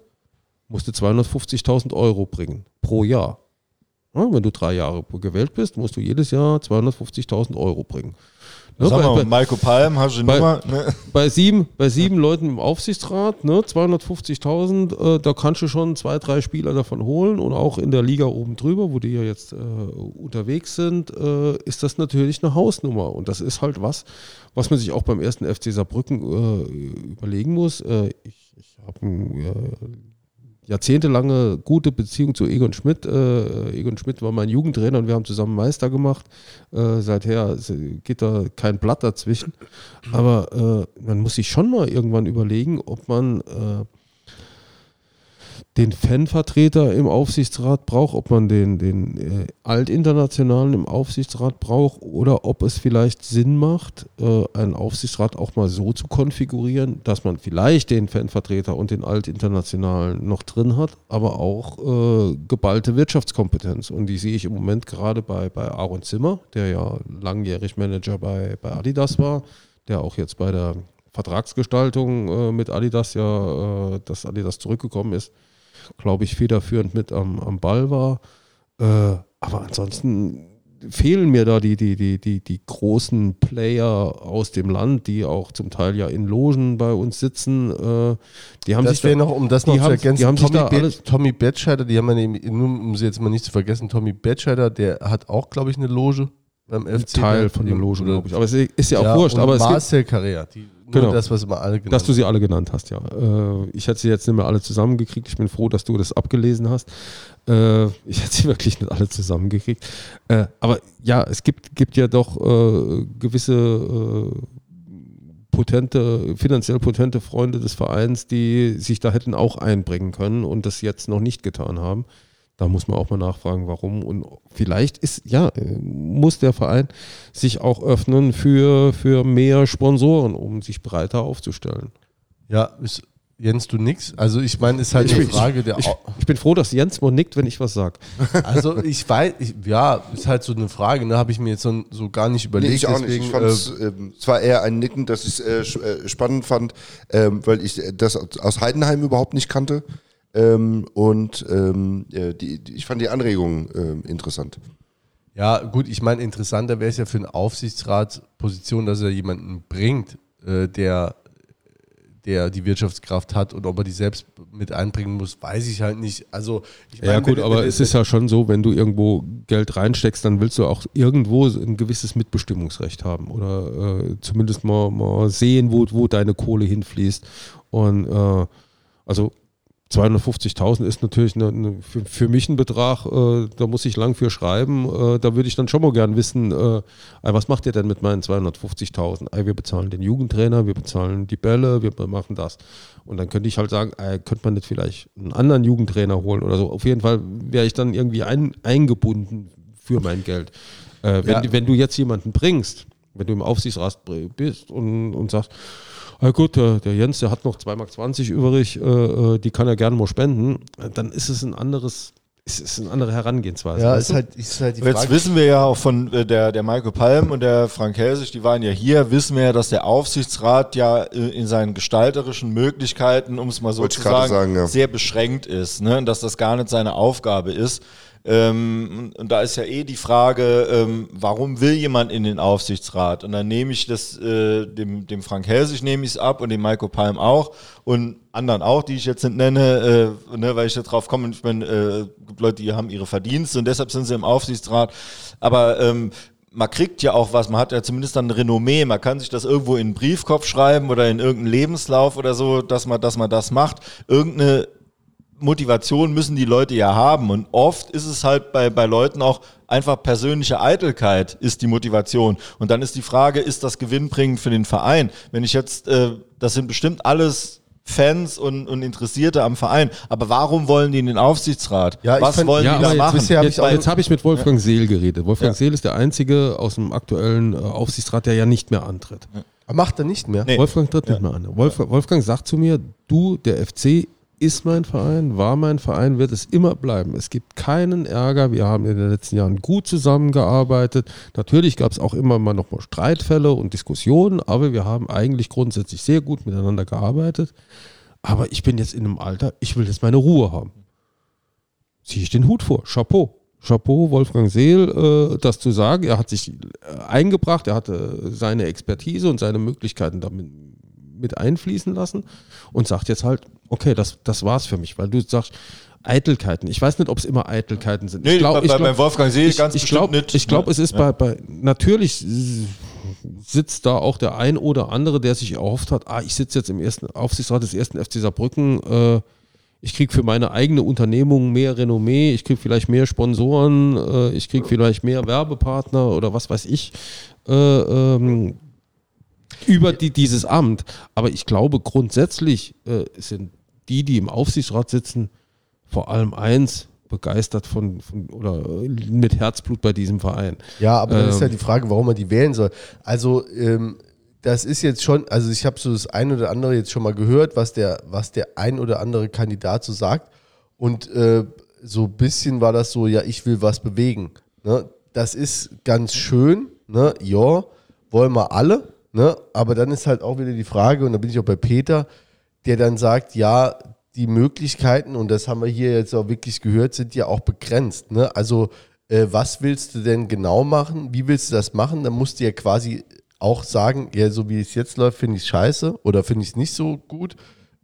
musste 250.000 Euro bringen pro Jahr. Wenn du drei Jahre gewählt bist, musst du jedes Jahr 250.000 Euro bringen. Ne, Sag mal, bei, Marco Palm, hast du bei, Nummer? Ne? [LAUGHS] Bei, sieben, bei sieben Leuten im Aufsichtsrat, ne, 250.000, äh, da kannst du schon zwei, drei Spieler davon holen und auch in der Liga oben drüber, wo die ja jetzt äh, unterwegs sind, äh, ist das natürlich eine Hausnummer. Und das ist halt was, was man sich auch beim ersten FC Saarbrücken äh, überlegen muss. Äh, ich ich habe einen äh, jahrzehntelange gute Beziehung zu Egon Schmidt. Äh, Egon Schmidt war mein Jugendtrainer und wir haben zusammen Meister gemacht. Äh, seither geht da kein Blatt dazwischen. Aber äh, man muss sich schon mal irgendwann überlegen, ob man äh, den Fanvertreter im Aufsichtsrat braucht, ob man den, den äh, Altinternationalen im Aufsichtsrat braucht oder ob es vielleicht Sinn macht, äh, einen Aufsichtsrat auch mal so zu konfigurieren, dass man vielleicht den Fanvertreter und den Altinternationalen noch drin hat, aber auch äh, geballte Wirtschaftskompetenz. Und die sehe ich im Moment gerade bei, bei Aaron Zimmer, der ja langjährig Manager bei, bei Adidas war, der auch jetzt bei der Vertragsgestaltung äh, mit Adidas ja, äh, dass Adidas zurückgekommen ist, glaube ich, federführend mit am, am Ball war. Äh, aber ansonsten fehlen mir da die, die, die, die, die großen Player aus dem Land, die auch zum Teil ja in Logen bei uns sitzen. Äh, die haben das sich da, noch, um das noch zu haben- ergänzen, die haben Tommy, alles- Tommy Batscheider, die haben wir nämlich, nur um sie jetzt mal nicht zu vergessen, Tommy Batscheider, der hat auch, glaube ich, eine Loge beim FC. Teil von der Loge, glaube ich. Aber es ist ja auch wurscht. und Aber Marcel Carrea, die, nur Genau. das, was immer alle genannt dass du sie alle genannt hast, ja. Äh, ich hätte sie jetzt nicht mehr alle zusammengekriegt. Ich bin froh, dass du das abgelesen hast. Äh, ich hätte sie [LAUGHS] wirklich nicht alle zusammengekriegt. Äh, aber ja, es gibt, gibt ja doch äh, gewisse äh, potente, finanziell potente Freunde des Vereins, die sich da hätten auch einbringen können und das jetzt noch nicht getan haben. Da muss man auch mal nachfragen, warum. Und vielleicht ist, ja, äh, muss der Verein sich auch öffnen für, für mehr Sponsoren, um sich breiter aufzustellen. Ja, ist, Jens, du nix? Also ich meine, ist halt Ich eine bin- Frage der... Ich, ich bin froh, dass Jens mal nickt, wenn ich was sage. [LAUGHS] Also ich weiß, ich, ja, ist halt so eine Frage, ne, habe ich mir jetzt so, so gar nicht überlegt. Nee, ich auch deswegen, nicht. Ich fand äh, es, ähm, es war eher ein Nicken, dass ich es äh, äh, spannend fand, ähm, weil ich äh, das aus Heidenheim überhaupt nicht kannte. Ähm, und ähm, äh, die, die, ich fand die Anregungen ähm, interessant. Ja, gut, ich meine, interessanter wäre es ja für eine Aufsichtsratsposition, dass er jemanden bringt, äh, der, der die Wirtschaftskraft hat und ob er die selbst mit einbringen muss, weiß ich halt nicht. Also, ich Ja, meine, gut, wenn- aber wenn- es ist ja schon so, wenn du irgendwo Geld reinsteckst, dann willst du auch irgendwo ein gewisses Mitbestimmungsrecht haben oder äh, zumindest mal, mal sehen, wo, wo deine Kohle hinfließt. Und äh, also 250.000 ist natürlich eine, eine, für, für mich ein Betrag, äh, da muss ich lang für schreiben. Äh, da würde ich dann schon mal gern wissen, äh, was macht ihr denn mit meinen 250.000? Ey, Wir bezahlen den Jugendtrainer, wir bezahlen die Bälle, wir machen das. Und dann könnte ich halt sagen, könnte man nicht vielleicht einen anderen Jugendtrainer holen oder so. Auf jeden Fall wäre ich dann irgendwie ein, eingebunden für mein Geld. Äh, wenn, Ja. wenn du jetzt jemanden bringst, wenn du im Aufsichtsrat bist und, und sagst, na gut, der, der Jens, der hat noch 2,20 Mark übrig, äh, äh, die kann er gerne mal spenden, äh, dann ist es ein anderes, ist, ist eine andere Herangehensweise. ja, ist halt, ist halt die Aber Jetzt Frage. wissen wir ja auch von äh, der, der Michael Palm und der Frank Helsich, die waren ja hier, wissen wir ja, dass der Aufsichtsrat ja äh, in seinen gestalterischen Möglichkeiten, um es mal so Wollte zu sagen, sagen, ja. sehr beschränkt ist, ne? und dass das gar nicht seine Aufgabe ist. Ähm, und da ist ja eh die Frage, ähm, warum will jemand in den Aufsichtsrat? Und dann nehme ich das, äh, dem, dem Frank Helsich nehme ich es ab und dem Michael Palm auch und anderen auch, die ich jetzt nicht nenne, äh, ne, weil ich da drauf komme. Ich meine, äh, Leute, die haben ihre Verdienste und deshalb sind sie im Aufsichtsrat. Aber ähm, man kriegt ja auch was, man hat ja zumindest dann ein Renommee, man kann sich das irgendwo in einen Briefkopf schreiben oder in irgendeinen Lebenslauf oder so, dass man, dass man das macht. Irgendeine Motivation müssen die Leute ja haben. Und oft ist es halt bei, bei Leuten auch einfach persönliche Eitelkeit ist die Motivation. Und dann ist die Frage, ist das gewinnbringend für den Verein? Wenn ich jetzt, äh, das sind bestimmt alles Fans und, und Interessierte am Verein, aber warum wollen die in den Aufsichtsrat? Ja, Was fand- wollen Ja, die da jetzt machen? Jetzt, auch- jetzt habe ich mit Wolfgang Seel geredet. Wolfgang Ja. Seel ist der Einzige aus dem aktuellen äh, Aufsichtsrat, der ja nicht mehr antritt. Macht er nicht mehr? Nee. Wolfgang tritt nicht mehr an. Wolfgang, Wolfgang sagt zu mir, du, der FC ist mein Verein, war mein Verein, wird es immer bleiben. Es gibt keinen Ärger. Wir haben in den letzten Jahren gut zusammengearbeitet. Natürlich gab es auch immer mal noch mal Streitfälle und Diskussionen, aber wir haben eigentlich grundsätzlich sehr gut miteinander gearbeitet. Aber ich bin jetzt in einem Alter, ich will jetzt meine Ruhe haben. Ziehe ich den Hut vor. Chapeau. Chapeau, Wolfgang Seel, äh, das zu sagen. Er hat sich äh, eingebracht, er hatte seine Expertise und seine Möglichkeiten damit mit einfließen lassen und sagt jetzt halt, okay, das, das war's für mich, weil du sagst, Eitelkeiten. Ich weiß nicht, ob es immer Eitelkeiten sind. Nee, ich glaub, bei- ich glaub, bei Wolfgang Seel ich, ganz ich bestimmt glaube, nicht. ich glaube, Ja. es ist Ja. bei, bei, natürlich sitzt da auch der ein oder andere, der sich erhofft hat, ah, ich sitze jetzt im ersten Aufsichtsrat des ersten FC Saarbrücken, äh, ich kriege für meine eigene Unternehmung mehr Renommee, ich kriege vielleicht mehr Sponsoren, äh, ich kriege vielleicht mehr Werbepartner oder was weiß ich äh, ähm, über die, dieses Amt. Aber ich glaube, grundsätzlich äh, sind die, die im Aufsichtsrat sitzen, vor allem eins, begeistert von, von oder äh, mit Herzblut bei diesem Verein. Ja, aber dann ist ja Ähm. die Frage, warum man die wählen soll. Also, ähm, das ist jetzt schon, also ich habe so das ein oder andere jetzt schon mal gehört, was der, was der ein oder andere Kandidat so sagt. Und äh, so ein bisschen war das so, ja, ich will was bewegen. Ne? Das ist ganz schön, ne? ja, wollen wir alle. Ne? Aber dann ist halt auch wieder die Frage, und da bin ich auch bei Peter, der dann sagt, ja, die Möglichkeiten, und das haben wir hier jetzt auch wirklich gehört, sind ja auch begrenzt. Ne? Also, äh, was willst du denn genau machen? Wie willst du das machen? Dann musst du ja quasi auch sagen, ja, so wie es jetzt läuft, finde ich scheiße oder finde ich es nicht so gut.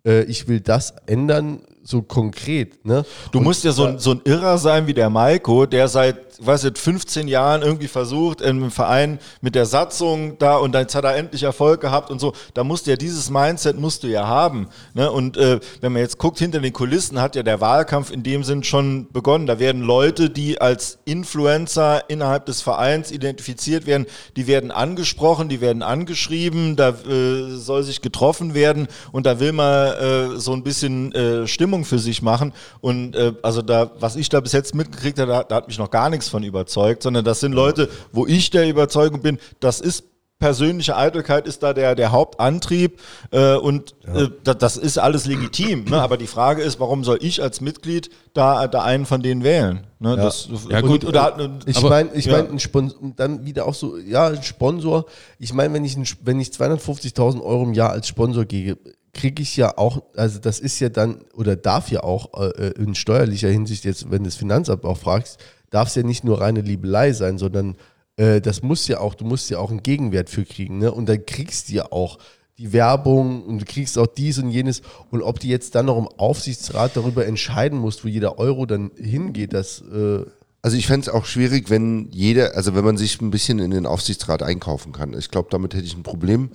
Äh, ich will das ändern, so konkret. Ne? Du Und musst ja so ein, so ein Irrer sein wie der Maiko, der seit, weiß ich, 15 Jahren irgendwie versucht, im Verein mit der Satzung da und jetzt hat er endlich Erfolg gehabt und so. Da musst du ja dieses Mindset musst du ja haben. Ne? Und äh, wenn man jetzt guckt, hinter den Kulissen hat ja der Wahlkampf in dem Sinn schon begonnen. Da werden Leute, die als Influencer innerhalb des Vereins identifiziert werden, die werden angesprochen, die werden angeschrieben, da äh, soll sich getroffen werden und da will man äh, so ein bisschen äh, Stimmung für sich machen. Und äh, also da, was ich da bis jetzt mitgekriegt habe, da, da hat mich noch gar nichts von überzeugt, sondern das sind Leute, wo ich der Überzeugung bin, das ist persönliche Eitelkeit ist da der, der Hauptantrieb äh, und äh, da, das ist alles legitim. Ne? Aber die Frage ist, warum soll ich als Mitglied da, da einen von denen wählen? Ne? Das, Ja, gut, oder, Ich Aber- meine, ich ja. meine, ein Sponsor, dann wieder auch so, ja, ein Sponsor. Ich meine, wenn ich, ein, wenn ich 250.000 Euro im Jahr als Sponsor gehe, kriege ich ja auch, also das ist ja dann, oder darf ja auch äh, in steuerlicher Hinsicht, jetzt, wenn du das Finanzamt auch fragst, darf es ja nicht nur reine Liebelei sein, sondern äh, das muss ja auch, du musst ja auch einen Gegenwert für kriegen, ne? Und dann kriegst du ja auch die Werbung und du kriegst auch dies und jenes. Und ob du jetzt dann noch im Aufsichtsrat darüber entscheiden musst, wo jeder Euro dann hingeht, das äh, Also ich fände es auch schwierig, wenn jeder, also wenn man sich ein bisschen in den Aufsichtsrat einkaufen kann. Ich glaube, damit hätte ich ein Problem,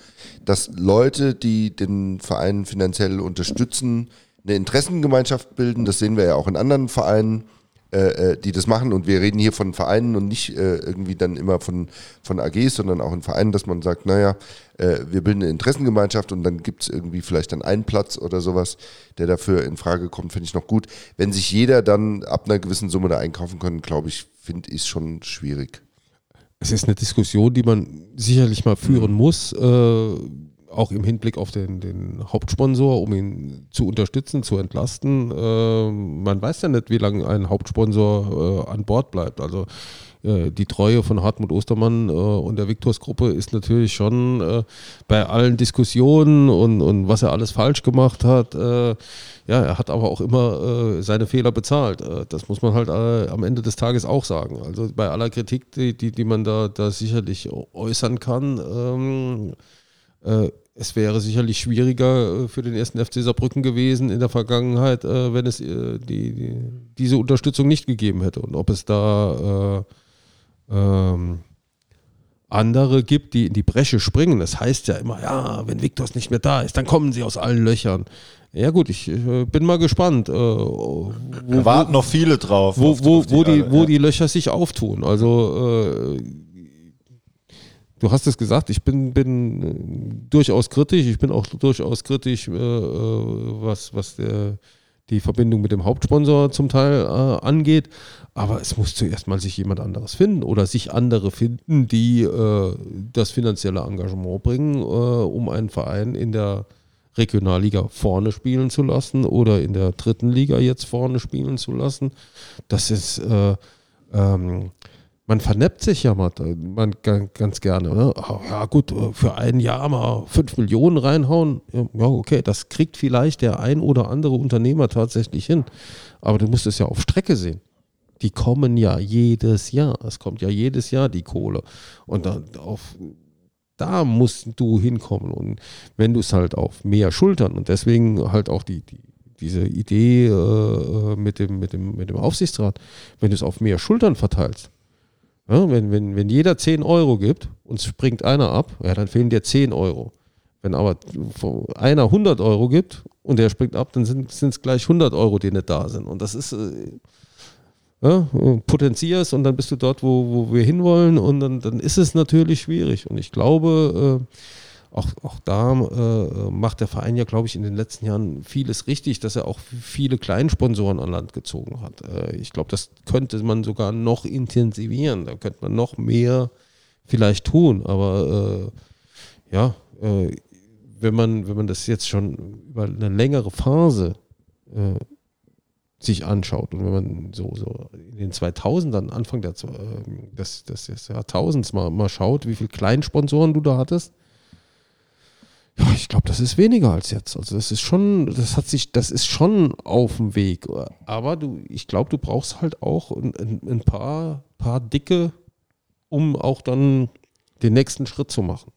dass Leute, die den Verein finanziell unterstützen, eine Interessengemeinschaft bilden. Das sehen wir ja auch in anderen Vereinen, äh, äh, die das machen. Und wir reden hier von Vereinen und nicht äh, irgendwie dann immer von, von AGs, sondern auch in Vereinen, dass man sagt, naja, äh, wir bilden eine Interessengemeinschaft und dann gibt es irgendwie vielleicht dann einen Platz oder sowas, der dafür in Frage kommt, finde ich noch gut. Wenn sich jeder dann ab einer gewissen Summe da einkaufen können, glaube ich, finde ich schon schwierig. Es ist eine Diskussion, die man sicherlich mal führen muss, äh, auch im Hinblick auf den, den Hauptsponsor, um ihn zu unterstützen, zu entlasten. Äh, man weiß ja nicht, wie lange ein Hauptsponsor äh, an Bord bleibt. Also die Treue von Hartmut Ostermann äh, und der Victors-Gruppe ist natürlich schon äh, bei allen Diskussionen und, und was er alles falsch gemacht hat. Äh, ja, er hat aber auch immer äh, seine Fehler bezahlt. Äh, das muss man halt äh, am Ende des Tages auch sagen. Also bei aller Kritik, die, die, die man da, da sicherlich äußern kann, ähm, äh, es wäre sicherlich schwieriger äh, für den ersten FC Saarbrücken gewesen in der Vergangenheit, äh, wenn es äh, die, die, diese Unterstützung nicht gegeben hätte. Und ob es da äh, ähm, andere gibt, die in die Bresche springen. Das heißt ja immer, ja, wenn Viktors nicht mehr da ist, dann kommen sie aus allen Löchern. Ja gut, ich äh, bin mal gespannt, äh, wo, da warten noch viele drauf. wo, wo, auf wo, die, alle, wo ja. die Löcher sich auftun. Also äh, du hast es gesagt, ich bin, bin äh, durchaus kritisch. Ich bin auch durchaus kritisch, äh, äh, was, was der, die Verbindung mit dem Hauptsponsor zum Teil äh, angeht. Aber es muss zuerst mal sich jemand anderes finden oder sich andere finden, die äh, das finanzielle Engagement bringen, äh, um einen Verein in der Regionalliga vorne spielen zu lassen oder in der dritten Liga jetzt vorne spielen zu lassen. Das ist, äh, ähm, man verneppt sich ja mal, man ga- ganz gerne. Ne? Ja gut, äh, für ein Jahr mal 5 Millionen reinhauen, ja okay, das kriegt vielleicht der ein oder andere Unternehmer tatsächlich hin. Aber du musst es ja auf Strecke sehen. Die kommen ja jedes Jahr. Es kommt ja jedes Jahr die Kohle. Und dann auf, da musst du hinkommen. Und wenn du es halt auf mehr Schultern und deswegen halt auch die, die, diese Idee äh, mit, dem, mit, dem, mit dem Aufsichtsrat, wenn du es auf mehr Schultern verteilst, ja, wenn, wenn, wenn jeder 10 Euro gibt und springt einer ab, ja, dann fehlen dir 10 Euro. Wenn aber einer 100 Euro gibt und der springt ab, dann sind es gleich 100 Euro, die nicht da sind. Und das ist, äh, ja, potenzierst und dann bist du dort, wo, wo wir hinwollen und dann, dann ist es natürlich schwierig. Und ich glaube, äh, auch, auch da äh, macht der Verein ja, glaube ich, in den letzten Jahren vieles richtig, dass er auch viele Kleinsponsoren an Land gezogen hat. Äh, ich glaube, das könnte man sogar noch intensivieren. Da könnte man noch mehr vielleicht tun. Aber äh, ja, äh, wenn man, wenn man das jetzt schon über eine längere Phase äh, sich anschaut und wenn man so, so in den 2000ern, Anfang der, des, des, des Jahrtausends mal, mal schaut, wie viele Kleinsponsoren du da hattest, ja, ich glaube, das ist weniger als jetzt. Also das ist schon, das hat sich, das ist schon auf dem Weg. Aber du, ich glaube, du brauchst halt auch ein, ein, paar, paar Dicke, um auch dann den nächsten Schritt zu machen.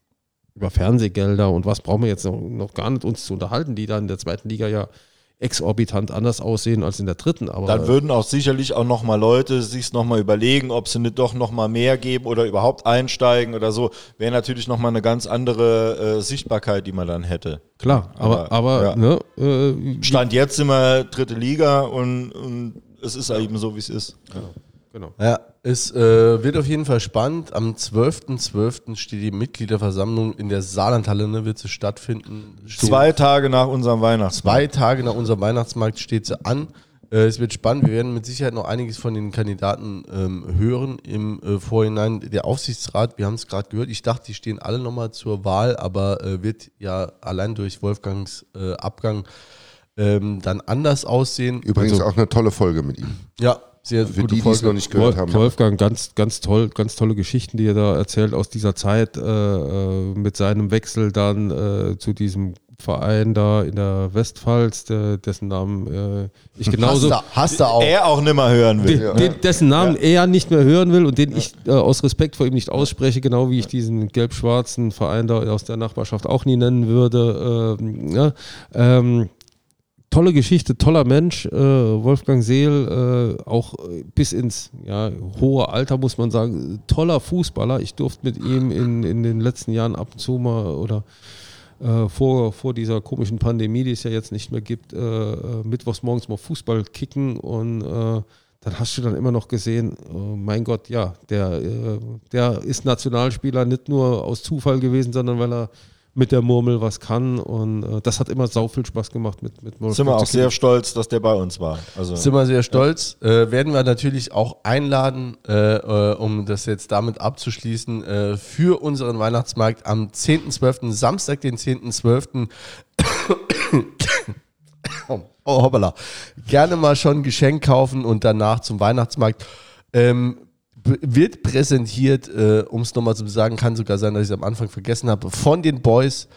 Über Fernsehgelder und was brauchen wir jetzt noch, noch gar nicht uns zu unterhalten, die dann in der zweiten Liga ja exorbitant anders aussehen als in der dritten. Aber Dann würden auch sicherlich auch nochmal Leute sich nochmal überlegen, ob sie nicht doch nochmal mehr geben oder überhaupt einsteigen oder so. Wäre natürlich nochmal eine ganz andere äh, Sichtbarkeit, die man dann hätte. klar, aber, Aber, aber ja. ne, äh, Stand jetzt sind wir dritte Liga und, und es ist eben so, wie es ist. genau. Genau. Ja, es äh, wird auf jeden Fall spannend. Am 12.12. steht die Mitgliederversammlung in der Saarlandhalle, ne, wird sie stattfinden. Steht Zwei Tage nach unserem Weihnachtsmarkt. zwei Tage nach unserem Weihnachtsmarkt steht sie an. Äh, es wird spannend. Wir werden mit Sicherheit noch einiges von den Kandidaten ähm, hören im äh, Vorhinein. Der Aufsichtsrat, wir haben es gerade gehört, ich dachte, die stehen alle nochmal zur Wahl, aber äh, wird ja allein durch Wolfgangs äh, Abgang ähm, dann anders aussehen. Übrigens Also, auch eine tolle Folge mit ihm. ja, sehr Für gute die, die es Folge. noch nicht gehört Wolf- haben. Wolfgang, ganz, ganz toll, ganz tolle Geschichten, die er da erzählt aus dieser Zeit äh, äh, mit seinem Wechsel dann äh, zu diesem Verein da in der Westpfalz, der, dessen Namen äh, ich genauso, Hast du, hast du auch. Er auch nimmer hören will. den, den, dessen Namen er nicht mehr hören will und den ich äh, aus Respekt vor ihm nicht ausspreche, genau wie ich diesen gelb-schwarzen Verein da aus der Nachbarschaft auch nie nennen würde. Ähm, ja, ähm, tolle Geschichte, toller Mensch, äh, Wolfgang Seel, äh, auch bis ins ja, hohe Alter muss man sagen, toller Fußballer. Ich durfte mit ihm in, in den letzten Jahren ab und zu mal oder äh, vor, vor dieser komischen Pandemie, die es ja jetzt nicht mehr gibt, äh, äh, mittwochs morgens mal Fußball kicken und äh, dann hast du dann immer noch gesehen, oh mein Gott, ja, der, der ist Nationalspieler nicht nur aus Zufall gewesen, sondern weil er mit der Murmel was kann und äh, das hat immer sau viel Spaß gemacht mit, mit Wolfgang Sind wir auch sehr stolz, dass der bei uns war. Also Sind wir sehr stolz. Äh, werden wir natürlich auch einladen, äh, äh, um das jetzt damit abzuschließen, äh, für unseren Weihnachtsmarkt am 10.12., Samstag, den 10.12. [COUGHS] oh, oh, hoppala. Gerne mal schon ein Geschenk kaufen und danach zum Weihnachtsmarkt. Ähm, wird präsentiert, äh, um es nochmal zu sagen, kann sogar sein, dass ich es am Anfang vergessen habe, von den Boys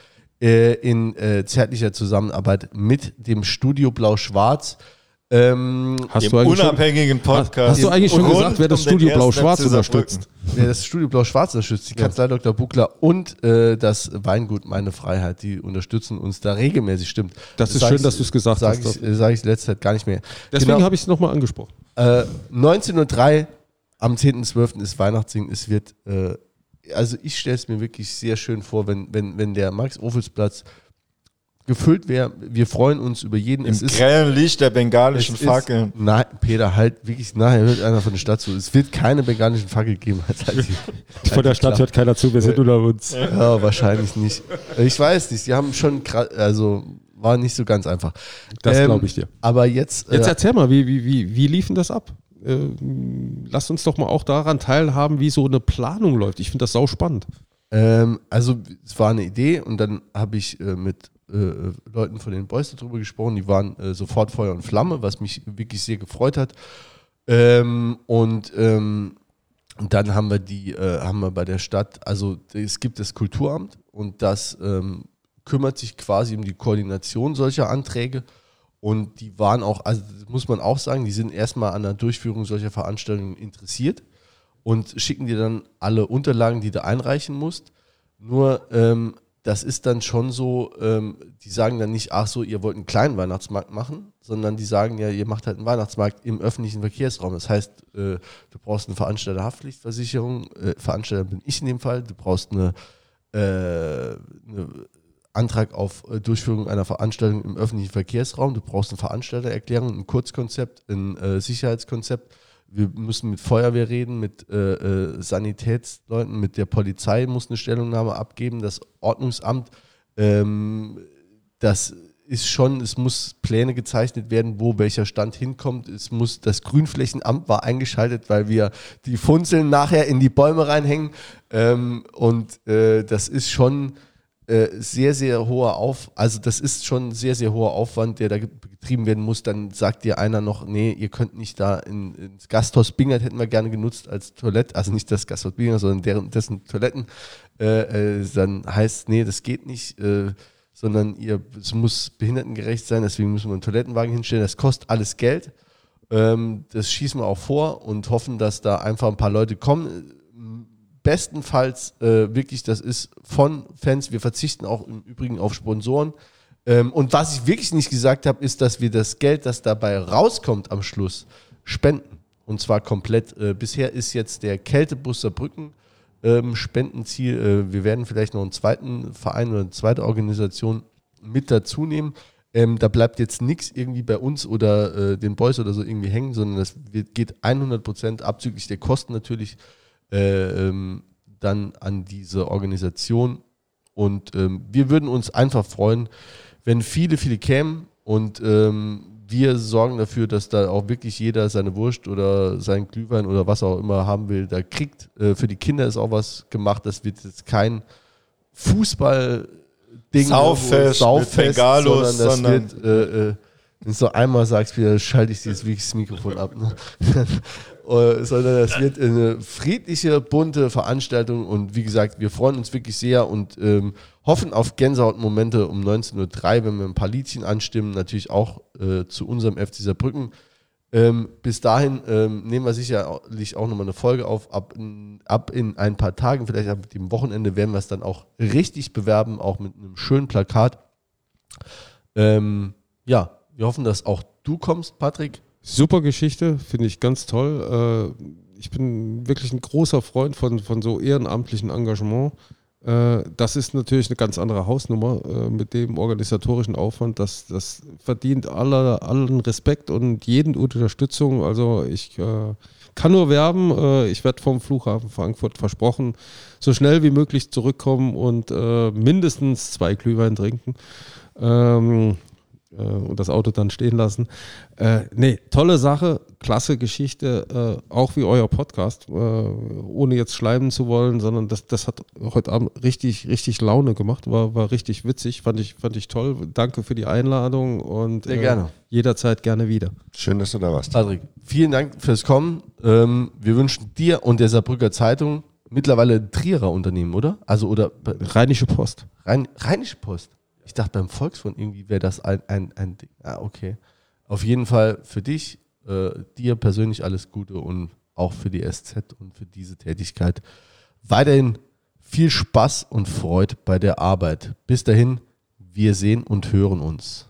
äh, in äh, zärtlicher Zusammenarbeit mit dem Studio Blau-Schwarz. Ähm, Hast dem du eigentlich schon, unabhängigen Podcast. hast du eigentlich schon gesagt, wer das um Studio Blau-Schwarz unterstützt? wer das Studio Blau-Schwarz unterstützt, die Kanzlei Dr. Buckler und äh, das Weingut Meine Freiheit, die unterstützen uns da regelmäßig, stimmt. Das ist sag schön, ich- dass du es gesagt sag hast. Ich, äh, sag ich letzte Zeit gar nicht mehr. Deswegen Genau. habe ich es nochmal angesprochen. Äh, 19.03 Uhr am 10.12. ist Weihnachtssingen. Es wird, äh, also ich stelle es mir wirklich sehr schön vor, wenn, wenn, wenn der Max-Ophels-Platz gefüllt wäre. Wir freuen uns über jeden. Im grellen Licht der es bengalischen ist- Fackeln. Nein, Peter, halt wirklich, nachher hört einer von der Stadt zu. Es wird keine bengalischen Fackel geben. Halt, halt die- Von der Stadt hört keiner zu, wir sind unter uns. Ja, wahrscheinlich nicht. Ich weiß nicht. Die haben schon, also war nicht so ganz einfach. Das Ähm, glaube ich dir. Aber jetzt, Jetzt äh, erzähl mal, wie, wie, wie, wie liefen das ab? Äh, lass uns doch mal auch daran teilhaben, wie so eine Planung läuft. Ich finde das sau spannend. ähm, also es war eine Idee und dann habe ich äh, mit äh, Leuten von den Boys darüber gesprochen. Die waren äh, sofort Feuer und Flamme, was mich wirklich sehr gefreut hat. Ähm, und ähm, und dann haben wir die, äh, haben wir bei der Stadt, also es gibt das Kulturamt und das ähm, kümmert sich quasi um die Koordination solcher Anträge. Und die waren auch, also muss man auch sagen, die sind erstmal an der Durchführung solcher Veranstaltungen interessiert und schicken dir dann alle Unterlagen, die du einreichen musst. Nur ähm, das ist dann schon so, ähm, die sagen dann nicht, ach so, ihr wollt einen kleinen Weihnachtsmarkt machen, sondern die sagen ja, ihr macht halt einen Weihnachtsmarkt im öffentlichen Verkehrsraum. Das heißt, äh, du brauchst eine Veranstalterhaftpflichtversicherung, äh, Veranstalter bin ich in dem Fall, du brauchst eine, äh, eine Antrag auf äh, Durchführung einer Veranstaltung im öffentlichen Verkehrsraum, du brauchst eine Veranstaltererklärung, ein Kurzkonzept, ein äh, Sicherheitskonzept. Wir müssen mit Feuerwehr reden, mit äh, äh, Sanitätsleuten, mit der Polizei muss eine Stellungnahme abgeben, das Ordnungsamt. Ähm, das ist schon, es muss Pläne gezeichnet werden, wo welcher Stand hinkommt. Es muss, das Grünflächenamt war eingeschaltet, weil wir die Funzeln nachher in die Bäume reinhängen. Ähm, und äh, das ist schon äh, sehr, sehr hoher Auf, also das ist schon sehr, sehr hoher Aufwand, der da betrieben werden muss. Dann sagt dir einer noch, nee, ihr könnt nicht da in, ins Gasthaus Bingert hätten wir gerne genutzt als Toilette, also nicht das Gasthaus Bingert, sondern deren, dessen Toiletten. Äh, äh, dann heißt, nee, das geht nicht. Äh, sondern ihr, es muss behindertengerecht sein, deswegen müssen wir einen Toilettenwagen hinstellen. Das kostet alles Geld. Ähm, das schießen wir auch vor und hoffen, dass da einfach ein paar Leute kommen. Bestenfalls äh, wirklich, das ist von Fans. Wir verzichten auch im Übrigen auf Sponsoren. Ähm, und was ich wirklich nicht gesagt habe, ist, dass wir das Geld, das dabei rauskommt am Schluss, spenden. Und zwar komplett. Äh, bisher ist jetzt der Kältebus Saarbrücken ähm, Spendenziel. Äh, wir werden vielleicht noch einen zweiten Verein oder eine zweite Organisation mit dazu nehmen. Ähm, da bleibt jetzt nichts irgendwie bei uns oder äh, den Boys oder so irgendwie hängen, sondern das geht 100% abzüglich der Kosten natürlich äh, ähm, dann an diese Organisation. Und ähm, wir würden uns einfach freuen, wenn viele, viele kämen und ähm, wir sorgen dafür, dass da auch wirklich jeder seine Wurst oder sein Glühwein oder was auch immer haben will, da kriegt. Äh, für die Kinder ist auch was gemacht. Das wird jetzt kein Fußball Ding, Sauffest, Sauffest mit Bengalos, sondern das sondern- wird, äh, äh, wenn du so einmal sagst, wieder schalte ich dieses wirklich das Mikrofon ab. Ne? Äh, sondern das wird eine friedliche, bunte Veranstaltung und wie gesagt, wir freuen uns wirklich sehr und ähm, hoffen auf Gänsehautmomente um 19.03 Uhr, wenn wir ein paar Liedchen anstimmen, natürlich auch äh, zu unserem FC Saarbrücken. Ähm, bis dahin ähm, nehmen wir sicherlich auch nochmal eine Folge auf. Ab in, ab in ein paar Tagen, vielleicht ab dem Wochenende, werden wir es dann auch richtig bewerben, auch mit einem schönen Plakat. Ähm, ja, wir hoffen, dass auch du kommst, Patrick. Super Geschichte, finde ich ganz toll. Äh, ich bin wirklich ein großer Freund von, von so ehrenamtlichen Engagement. Äh, das ist natürlich eine ganz andere Hausnummer äh, mit dem organisatorischen Aufwand. Das, das verdient aller, allen Respekt und jeden Unterstützung. Also ich kann nur werben. Ich werde vom Flughafen Frankfurt versprochen, so schnell wie möglich zurückkommen und mindestens zwei Glühwein trinken. Ähm, äh, und das Auto dann stehen lassen. Äh, nee, tolle Sache, klasse Geschichte, äh, auch wie euer Podcast, äh, ohne jetzt schleimen zu wollen, sondern das, das hat heute Abend richtig, richtig Laune gemacht, war, war richtig witzig, fand ich, fand ich toll. Danke für die Einladung und Sehr gerne. jederzeit gerne wieder. Schön, dass du da warst. Patrick, vielen Dank fürs Kommen. Ähm, wir wünschen dir und der Saarbrücker Zeitung mittlerweile ein Trierer Unternehmen, oder? Also, oder Rheinische Post. Rhein, Rheinische Post. Ich dachte beim Volksfront irgendwie wäre das ein, ein, ein Ding. Ah, okay. Auf jeden Fall für dich, äh, dir persönlich alles Gute und auch für die SZ und für diese Tätigkeit. Weiterhin viel Spaß und Freude bei der Arbeit. Bis dahin, wir sehen und hören uns.